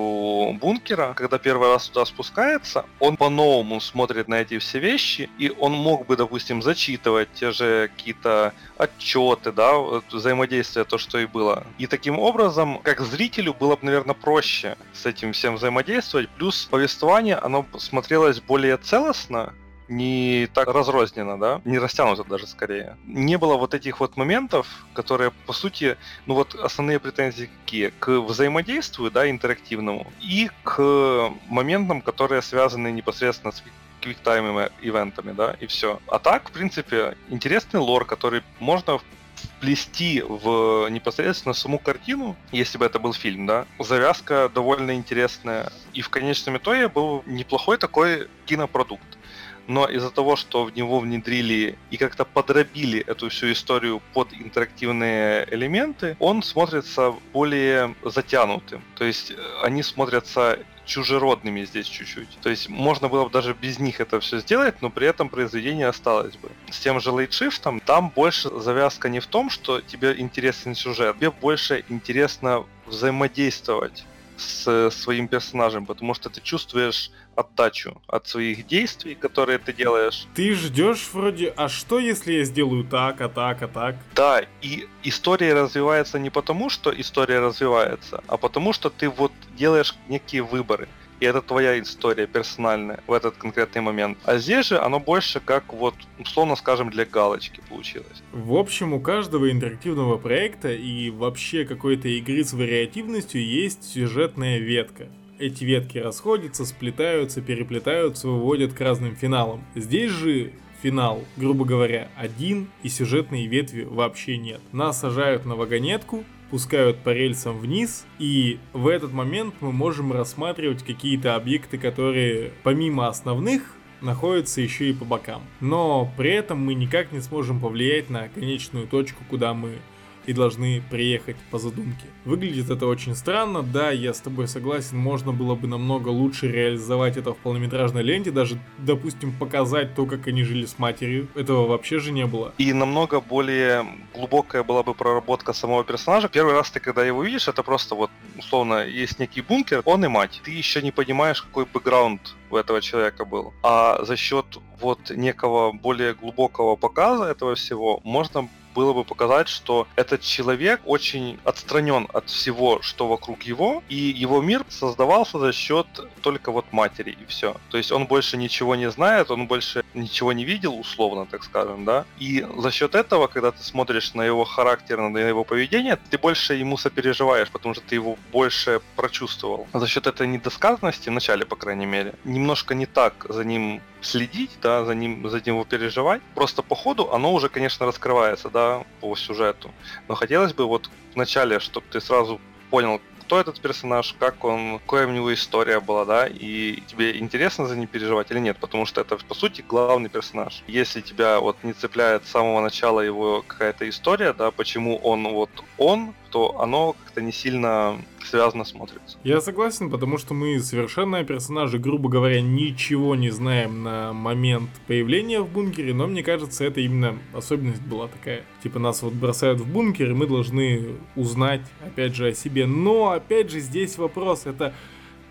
[SPEAKER 2] бункера, когда первый раз туда спускается, он по-новому смотрит на эти все вещи, и он мог бы, допустим, зачитывать те же какие-то отчеты, да, взаимодействие, то, что и было. И таким образом, как зрителю было бы, наверное, проще с этим всем взаимодействовать. Плюс повествование, оно смотрелось более целостно, не так разрознено, да, не растянуто даже скорее. Не было вот этих вот моментов, которые, по сути, ну вот основные претензии какие? К взаимодействию, да, интерактивному, и к моментам, которые связаны непосредственно с квиктаймовыми ивентами, да, и все. А так, в принципе, интересный лор, который можно вплести в непосредственно саму картину, если бы это был фильм, да, завязка довольно интересная. И в конечном итоге был неплохой такой кинопродукт. Но из-за того, что в него внедрили и как-то подробили эту всю историю под интерактивные элементы, он смотрится более затянутым. То есть э, они смотрятся чужеродными здесь чуть-чуть. То есть можно было бы даже без них это все сделать, но при этом произведение осталось бы. С тем же лейтшифтом там больше завязка не в том, что тебе интересен сюжет, тебе больше интересно взаимодействовать с своим персонажем, потому что ты чувствуешь отдачу от своих действий, которые ты делаешь.
[SPEAKER 1] Ты ждешь вроде, а что если я сделаю так, а так, а так?
[SPEAKER 2] Да, и история развивается не потому, что история развивается, а потому что ты вот делаешь некие выборы и это твоя история персональная в этот конкретный момент. А здесь же оно больше как вот, условно скажем, для галочки получилось.
[SPEAKER 1] В общем, у каждого интерактивного проекта и вообще какой-то игры с вариативностью есть сюжетная ветка. Эти ветки расходятся, сплетаются, переплетаются, выводят к разным финалам. Здесь же финал, грубо говоря, один, и сюжетной ветви вообще нет. Нас сажают на вагонетку, пускают по рельсам вниз, и в этот момент мы можем рассматривать какие-то объекты, которые помимо основных находятся еще и по бокам. Но при этом мы никак не сможем повлиять на конечную точку, куда мы и должны приехать по задумке. Выглядит это очень странно, да, я с тобой согласен, можно было бы намного лучше реализовать это в полнометражной ленте, даже, допустим, показать то, как они жили с матерью. Этого вообще же не было.
[SPEAKER 2] И намного более глубокая была бы проработка самого персонажа. Первый раз ты, когда его видишь, это просто вот, условно, есть некий бункер, он и мать. Ты еще не понимаешь, какой бэкграунд у этого человека был. А за счет вот некого более глубокого показа этого всего можно было бы показать, что этот человек очень отстранен от всего, что вокруг его, и его мир создавался за счет только вот матери, и все. То есть он больше ничего не знает, он больше ничего не видел, условно, так скажем, да. И за счет этого, когда ты смотришь на его характер, на его поведение, ты больше ему сопереживаешь, потому что ты его больше прочувствовал. За счет этой недосказанности, в начале, по крайней мере, немножко не так за ним следить, да, за ним, за ним переживать. Просто по ходу оно уже, конечно, раскрывается, да, по сюжету. Но хотелось бы вот в начале, чтобы ты сразу понял, кто этот персонаж, как он, какая у него история была, да, и тебе интересно за ним переживать или нет, потому что это, по сути, главный персонаж. Если тебя вот не цепляет с самого начала его какая-то история, да, почему он вот он, то оно как-то не сильно связано смотрится.
[SPEAKER 1] Я согласен, потому что мы совершенно персонажи, грубо говоря, ничего не знаем на момент появления в бункере, но мне кажется, это именно особенность была такая. Типа нас вот бросают в бункер, и мы должны узнать, опять же, о себе. Но, опять же, здесь вопрос, это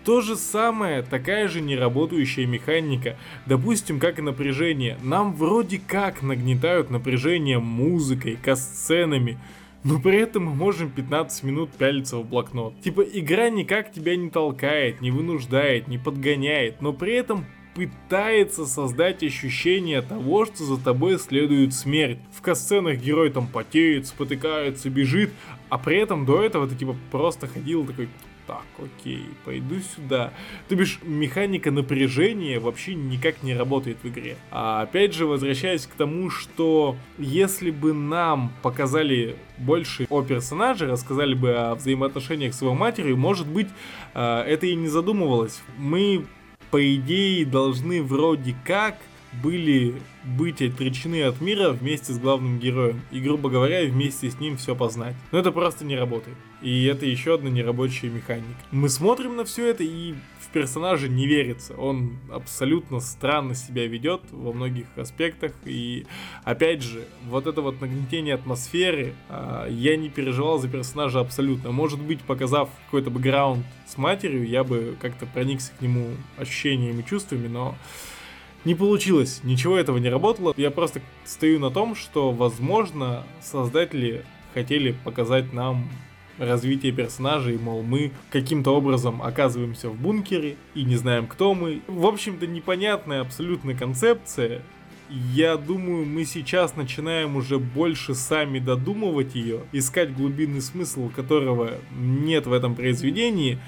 [SPEAKER 1] то же самое, такая же неработающая механика. Допустим, как и напряжение. Нам вроде как нагнетают напряжение музыкой, касценами, но при этом мы можем 15 минут пялиться в блокнот. Типа игра никак тебя не толкает, не вынуждает, не подгоняет, но при этом пытается создать ощущение того, что за тобой следует смерть. В касценах герой там потеет, спотыкается, бежит, а при этом до этого ты типа просто ходил такой, так, окей, пойду сюда. То бишь, механика напряжения вообще никак не работает в игре. А опять же, возвращаясь к тому, что если бы нам показали больше о персонаже, рассказали бы о взаимоотношениях с его матерью, может быть, а, это и не задумывалось. Мы, по идее, должны вроде как были быть отречены от мира вместе с главным героем. И, грубо говоря, вместе с ним все познать. Но это просто не работает. И это еще одна нерабочая механика. Мы смотрим на все это и в персонажа не верится. Он абсолютно странно себя ведет во многих аспектах. И опять же, вот это вот нагнетение атмосферы, а, я не переживал за персонажа абсолютно. Может быть, показав какой-то бэкграунд с матерью, я бы как-то проникся к нему ощущениями и чувствами, но не получилось, ничего этого не работало. Я просто стою на том, что, возможно, создатели хотели показать нам развитие персонажей, мол, мы каким-то образом оказываемся в бункере и не знаем, кто мы. В общем-то, непонятная абсолютно концепция. Я думаю, мы сейчас начинаем уже больше сами додумывать ее, искать глубинный смысл, которого нет в этом произведении,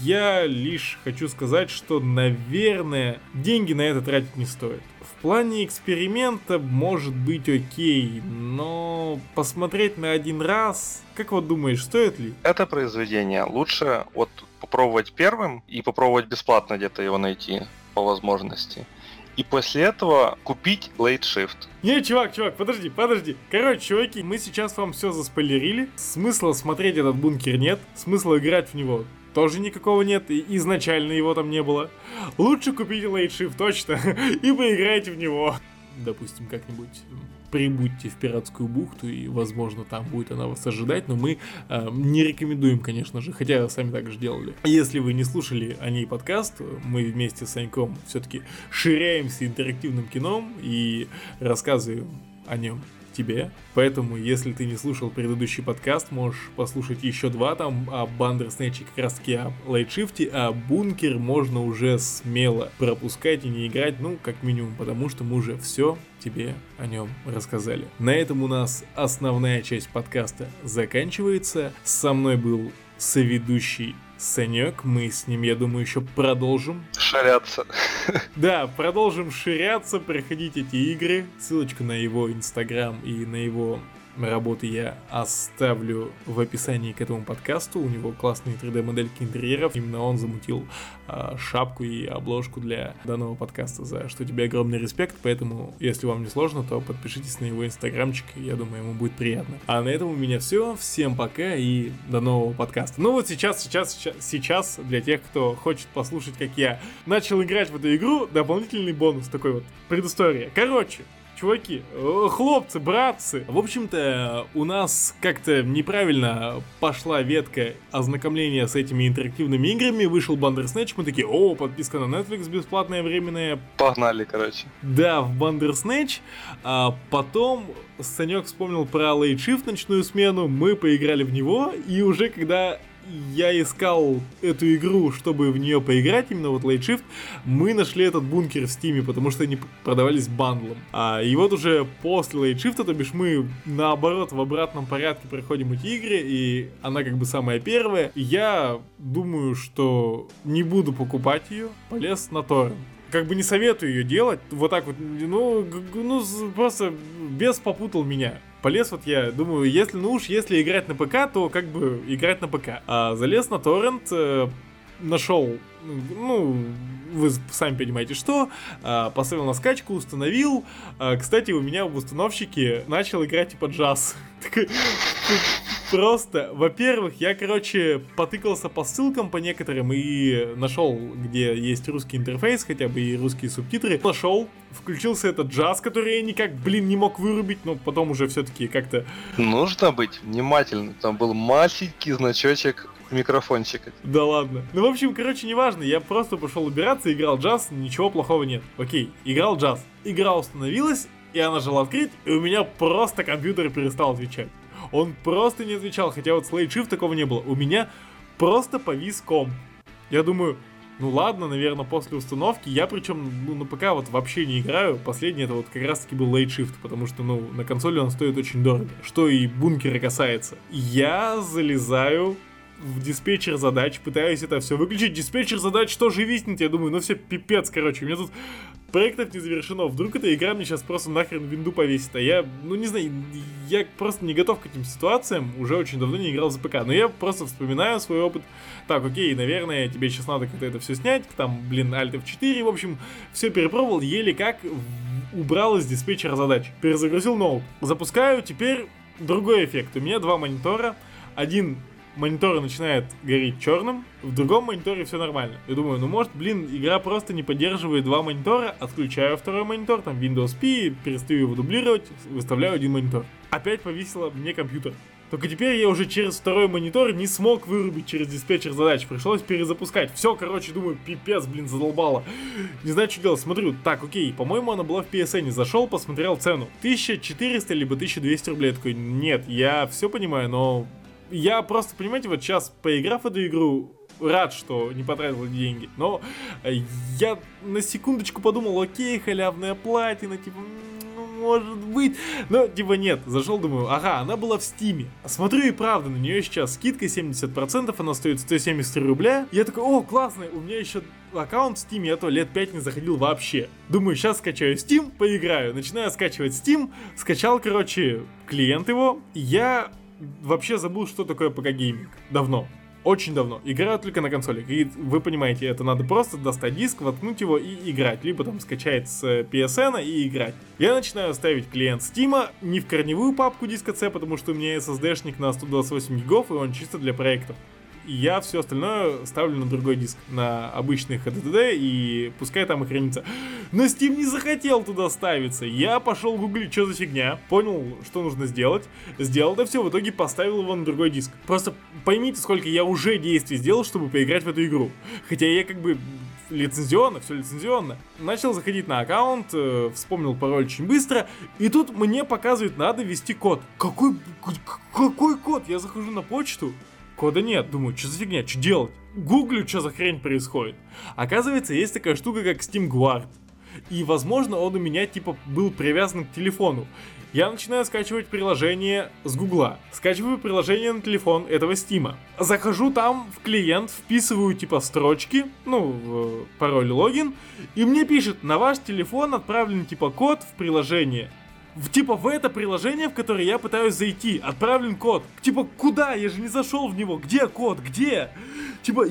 [SPEAKER 1] я лишь хочу сказать, что, наверное, деньги на это тратить не стоит. В плане эксперимента может быть окей, но посмотреть на один раз, как вот думаешь, стоит ли?
[SPEAKER 2] Это произведение лучше вот попробовать первым и попробовать бесплатно где-то его найти по возможности. И после этого купить Late Shift.
[SPEAKER 1] Не, чувак, чувак, подожди, подожди. Короче, чуваки, мы сейчас вам все заспойлерили. Смысла смотреть этот бункер нет. Смысла играть в него тоже никакого нет, и изначально его там не было. Лучше купите Shift точно и поиграйте в него. Допустим, как-нибудь прибудьте в пиратскую бухту, и, возможно, там будет она вас ожидать, но мы э, не рекомендуем, конечно же, хотя сами так же делали. Если вы не слушали о ней подкаст, мы вместе с Саньком все-таки ширяемся интерактивным кином и рассказываем о нем тебе. Поэтому, если ты не слушал предыдущий подкаст, можешь послушать еще два там о Бандерснэче, как раз таки о лайтшифте, а Бункер можно уже смело пропускать и не играть, ну, как минимум, потому что мы уже все тебе о нем рассказали. На этом у нас основная часть подкаста заканчивается. Со мной был соведущий Санек. Мы с ним, я думаю, еще продолжим.
[SPEAKER 2] Ширяться.
[SPEAKER 1] Да, продолжим ширяться, проходить эти игры. Ссылочку на его инстаграм и на его работы я оставлю в описании к этому подкасту. У него классные 3D-модельки интерьеров. Именно он замутил э, шапку и обложку для данного подкаста, за что тебе огромный респект. Поэтому, если вам не сложно, то подпишитесь на его инстаграмчик, я думаю, ему будет приятно. А на этом у меня все. Всем пока и до нового подкаста. Ну вот сейчас, сейчас, сейчас, сейчас для тех, кто хочет послушать, как я начал играть в эту игру, дополнительный бонус такой вот предыстория. Короче, чуваки, э, хлопцы, братцы. В общем-то, у нас как-то неправильно пошла ветка ознакомления с этими интерактивными играми. Вышел Bandersnatch, мы такие, о, подписка на Netflix бесплатная, временная.
[SPEAKER 2] Погнали, короче.
[SPEAKER 1] Да, в Bandersnatch. А потом Санек вспомнил про Late Shift ночную смену, мы поиграли в него, и уже когда я искал эту игру, чтобы в нее поиграть, именно вот Late Shift, мы нашли этот бункер в Стиме, потому что они продавались бандлом. А, и вот уже после Late Shift, то бишь мы наоборот в обратном порядке проходим эти игры, и она как бы самая первая. Я думаю, что не буду покупать ее, полез на торрент как бы не советую ее делать, вот так вот, ну, ну просто без попутал меня полез вот я, думаю, если, ну уж если играть на ПК, то как бы играть на ПК. А залез на торрент, э, нашел, ну, вы сами понимаете, что, э, поставил на скачку, установил. Э, кстати, у меня в установщике начал играть типа джаз. Просто, во-первых, я, короче, потыкался по ссылкам по некоторым и нашел, где есть русский интерфейс, хотя бы и русские субтитры. Нашел, включился этот джаз, который я никак, блин, не мог вырубить, но потом уже все-таки как-то...
[SPEAKER 2] Нужно быть внимательным. Там был маленький значочек микрофончика.
[SPEAKER 1] Да ладно. Ну, в общем, короче, неважно. Я просто пошел убираться, играл джаз, ничего плохого нет. Окей, играл джаз. Игра установилась, я нажал открыть, и у меня просто компьютер перестал отвечать. Он просто не отвечал, хотя вот с Late такого не было. У меня просто повис ком. Я думаю, ну ладно, наверное, после установки. Я причем, ну, на ПК вот вообще не играю. Последний это вот как раз таки был Late Shift, потому что, ну, на консоли он стоит очень дорого. Что и бункера касается. Я залезаю в диспетчер задач, пытаюсь это все выключить. Диспетчер задач тоже виснет. Я думаю, ну все пипец, короче. У меня тут проектов не завершено. Вдруг эта игра мне сейчас просто нахрен винду повесит. А я, ну не знаю, я просто не готов к этим ситуациям. Уже очень давно не играл за ПК. Но я просто вспоминаю свой опыт. Так, окей, наверное, тебе сейчас надо как-то это все снять. Там, блин, Alt F4. В общем, все перепробовал. Еле как убрал из диспетчера задач. Перезагрузил ноут. Запускаю. Теперь другой эффект. У меня два монитора. Один монитор начинает гореть черным, в другом мониторе все нормально. Я думаю, ну может, блин, игра просто не поддерживает два монитора, отключаю второй монитор, там Windows P, перестаю его дублировать, выставляю один монитор. Опять повесило мне компьютер. Только теперь я уже через второй монитор не смог вырубить через диспетчер задач. Пришлось перезапускать. Все, короче, думаю, пипец, блин, задолбало. Не знаю, что делать. Смотрю, так, окей, по-моему, она была в PSN. Зашел, посмотрел цену. 1400 либо 1200 рублей. Я такой, нет, я все понимаю, но Я просто, понимаете, вот сейчас, поиграв в эту игру, рад, что не потратил деньги. Но я на секундочку подумал, окей, халявная платина, типа, может быть. Но, типа, нет. Зашел, думаю, ага, она была в Стиме. Смотрю, и правда, на нее сейчас скидка 70%, она стоит 173 рубля. Я такой, о, классно, у меня еще аккаунт в Steam, я то лет 5 не заходил вообще. Думаю, сейчас скачаю Steam, поиграю. Начинаю скачивать Steam, скачал, короче, клиент его. Я вообще забыл, что такое ПК гейминг. Давно очень давно. Играю только на консоли. И вы понимаете, это надо просто достать диск, воткнуть его и играть. Либо там скачать с PSN и играть. Я начинаю ставить клиент Steam, не в корневую папку диска C, потому что у меня SSD-шник на 128 гигов, и он чисто для проектов я все остальное ставлю на другой диск, на обычный HDD, и пускай там и хранится. Но Steam не захотел туда ставиться. Я пошел гуглить, что за фигня, понял, что нужно сделать, сделал это все, в итоге поставил его на другой диск. Просто поймите, сколько я уже действий сделал, чтобы поиграть в эту игру. Хотя я как бы лицензионно, все лицензионно. Начал заходить на аккаунт, э, вспомнил пароль очень быстро, и тут мне показывают, надо ввести код. Какой, какой код? Я захожу на почту, Кода нет. Думаю, что за фигня, что делать? Гуглю, что за хрень происходит. Оказывается, есть такая штука, как Steam Guard. И, возможно, он у меня, типа, был привязан к телефону. Я начинаю скачивать приложение с Гугла. Скачиваю приложение на телефон этого Стима. Захожу там в клиент, вписываю типа строчки, ну, пароль логин, и мне пишет, на ваш телефон отправлен типа код в приложение в, типа в это приложение, в которое я пытаюсь зайти, отправлен код. Типа, куда? Я же не зашел в него. Где код? Где? Типа,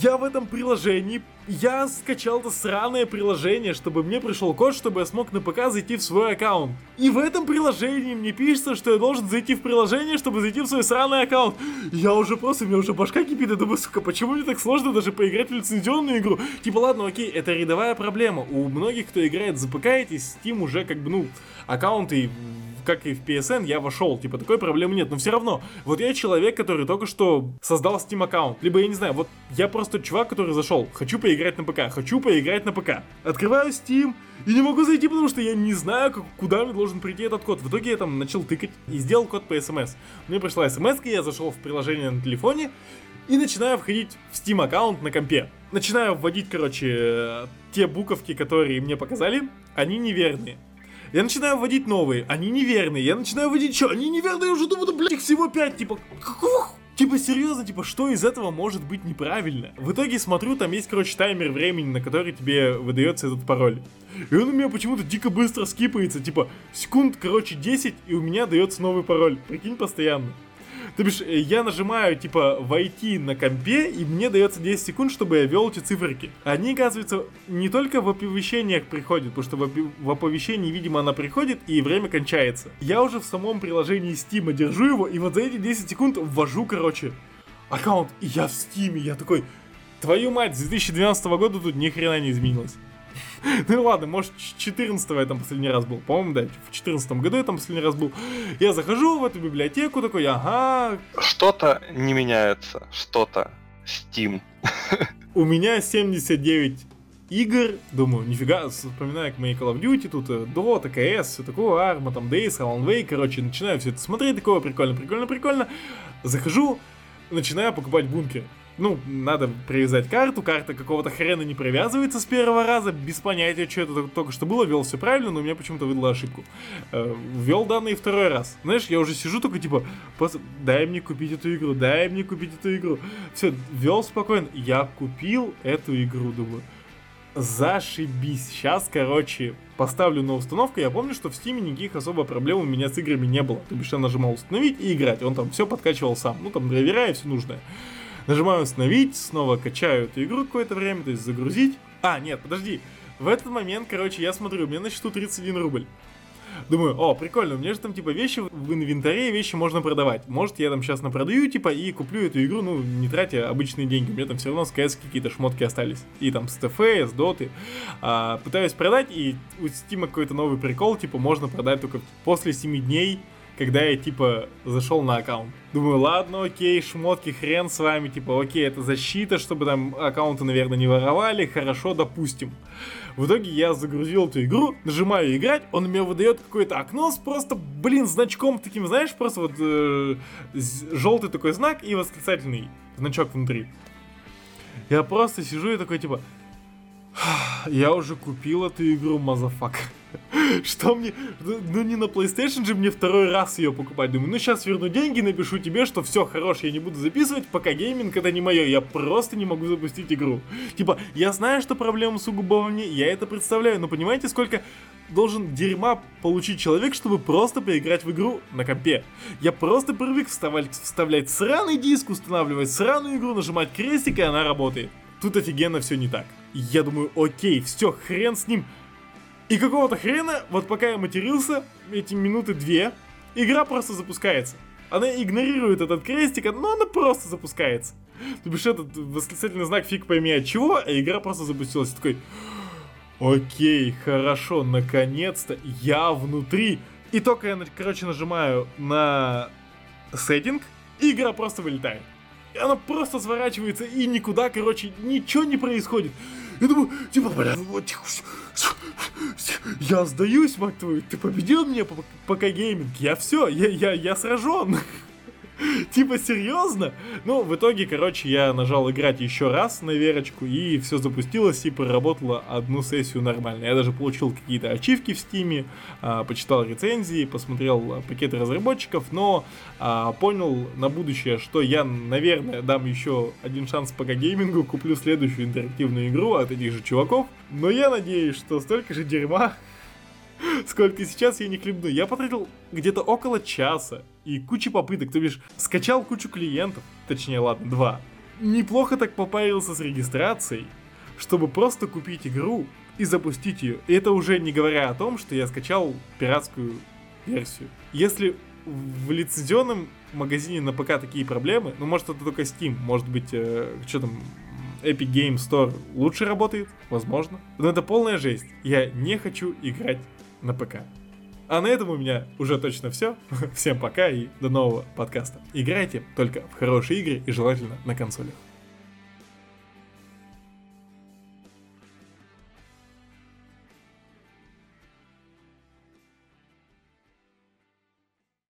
[SPEAKER 1] я в этом приложении, я скачал это сраное приложение, чтобы мне пришел код, чтобы я смог на ПК зайти в свой аккаунт. И в этом приложении мне пишется, что я должен зайти в приложение, чтобы зайти в свой сраный аккаунт. Я уже просто, у меня уже башка кипит, я думаю, сука, почему мне так сложно даже поиграть в лицензионную игру? Типа, ладно, окей, это рядовая проблема. У многих, кто играет за ПК, эти Steam уже как бы, ну, аккаунты как и в PSN, я вошел, типа, такой проблемы нет, но все равно, вот я человек, который только что создал Steam аккаунт, либо я не знаю, вот я просто чувак, который зашел, хочу поиграть на ПК, хочу поиграть на ПК, открываю Steam, и не могу зайти, потому что я не знаю, как, куда мне должен прийти этот код. В итоге я там начал тыкать и сделал код по смс. Мне пришла смс, я зашел в приложение на телефоне и начинаю входить в Steam аккаунт на компе. Начинаю вводить, короче, те буковки, которые мне показали, они неверные. Я начинаю вводить новые, они неверные. Я начинаю вводить что? Они неверные, я уже думаю, да, блядь, их всего 5, типа, Типа, серьезно, типа, что из этого может быть неправильно? В итоге смотрю, там есть, короче, таймер времени, на который тебе выдается этот пароль. И он у меня почему-то дико быстро скипается, типа, секунд, короче, 10, и у меня дается новый пароль. Прикинь, постоянно. То бишь, э, я нажимаю, типа, войти на компе, и мне дается 10 секунд, чтобы я ввел эти циферки. Они, оказывается, не только в оповещениях приходят, потому что в оповещении, видимо, она приходит, и время кончается. Я уже в самом приложении Steam держу его, и вот за эти 10 секунд ввожу, короче, аккаунт, и я в Steam, я такой, твою мать, с 2012 года тут ни хрена не изменилось. Ну ладно, может, 14 я там последний раз был. По-моему, да, в 14 году я там последний раз был. Я захожу в эту библиотеку, такой, ага.
[SPEAKER 2] Что-то не меняется, что-то. Steam.
[SPEAKER 1] У меня 79 игр, думаю, нифига, вспоминаю, как мои Call of Duty, тут э, Dota, CS, все такое, Arma, там Days, Alan Wake, короче, начинаю все это смотреть, такое прикольно, прикольно, прикольно. Захожу, начинаю покупать бункер ну, надо привязать карту, карта какого-то хрена не привязывается с первого раза, без понятия, что это только что было, вел все правильно, но у меня почему-то выдала ошибку. Э, ввел данные второй раз. Знаешь, я уже сижу только типа, дай мне купить эту игру, дай мне купить эту игру. Все, вел спокойно. Я купил эту игру, думаю. Зашибись. Сейчас, короче, поставлю на установку. Я помню, что в Steam никаких особо проблем у меня с играми не было. То бишь я нажимал установить и играть. Он там все подкачивал сам. Ну, там драйвера и все нужное. Нажимаю установить, снова качаю эту игру какое-то время, то есть загрузить. А, нет, подожди. В этот момент, короче, я смотрю, меня на счету 31 рубль. Думаю, о, прикольно, у меня же там типа вещи в инвентаре, вещи можно продавать. Может, я там сейчас напродаю, типа, и куплю эту игру, ну, не тратя обычные деньги. У меня там все равно с CS какие-то шмотки остались. И там с ТФ, с Доты. А, пытаюсь продать, и у Steam какой-то новый прикол, типа, можно продать только после 7 дней когда я, типа, зашел на аккаунт. Думаю, ладно, окей, шмотки, хрен с вами, типа, окей, это защита, чтобы там аккаунты, наверное, не воровали, хорошо, допустим. В итоге я загрузил эту игру, нажимаю играть, он мне выдает какое-то окно с просто, блин, значком таким, знаешь, просто вот э, желтый такой знак и восклицательный значок внутри. Я просто сижу и такой, типа, я уже купил эту игру, мазафак. Что мне... Ну, ну не на PlayStation же мне второй раз ее покупать. Думаю, ну сейчас верну деньги, напишу тебе, что все, хорош, я не буду записывать, пока гейминг это не мое. Я просто не могу запустить игру. Типа, я знаю, что проблема сугубо во мне, я это представляю, но понимаете, сколько должен дерьма получить человек, чтобы просто поиграть в игру на компе. Я просто привык вставать, вставлять сраный диск, устанавливать сраную игру, нажимать крестик, и она работает. Тут офигенно все не так. Я думаю, окей, все, хрен с ним. И какого-то хрена, вот пока я матерился, эти минуты две, игра просто запускается. Она игнорирует этот крестик, но она просто запускается. То бишь этот восклицательный знак фиг пойми от чего, а игра просто запустилась. Такой, окей, хорошо, наконец-то я внутри. И только я, короче, нажимаю на сеттинг, и игра просто вылетает. Она просто сворачивается, и никуда, короче, ничего не происходит. Я думаю, типа, бля, вот, я сдаюсь, мать твою, ты победил меня по, по гейминг, я все, я, я, я сражен. Типа, серьезно? Ну, в итоге, короче, я нажал играть еще раз на Верочку, и все запустилось, и проработало одну сессию нормально. Я даже получил какие-то ачивки в Стиме, а, почитал рецензии, посмотрел пакеты разработчиков, но а, понял на будущее, что я, наверное, дам еще один шанс пока геймингу, куплю следующую интерактивную игру от этих же чуваков. Но я надеюсь, что столько же дерьма сколько сейчас я не хлебну. Я потратил где-то около часа и куча попыток, то бишь скачал кучу клиентов, точнее, ладно, два. Неплохо так попарился с регистрацией, чтобы просто купить игру и запустить ее. И это уже не говоря о том, что я скачал пиратскую версию. Если в лицензионном магазине на ПК такие проблемы, ну может это только Steam, может быть, э, что там, Epic Game Store лучше работает, возможно. Но это полная жесть. Я не хочу играть на ПК. А на этом у меня уже точно все. Всем пока и до нового подкаста. Играйте только в хорошие игры и желательно на консолях.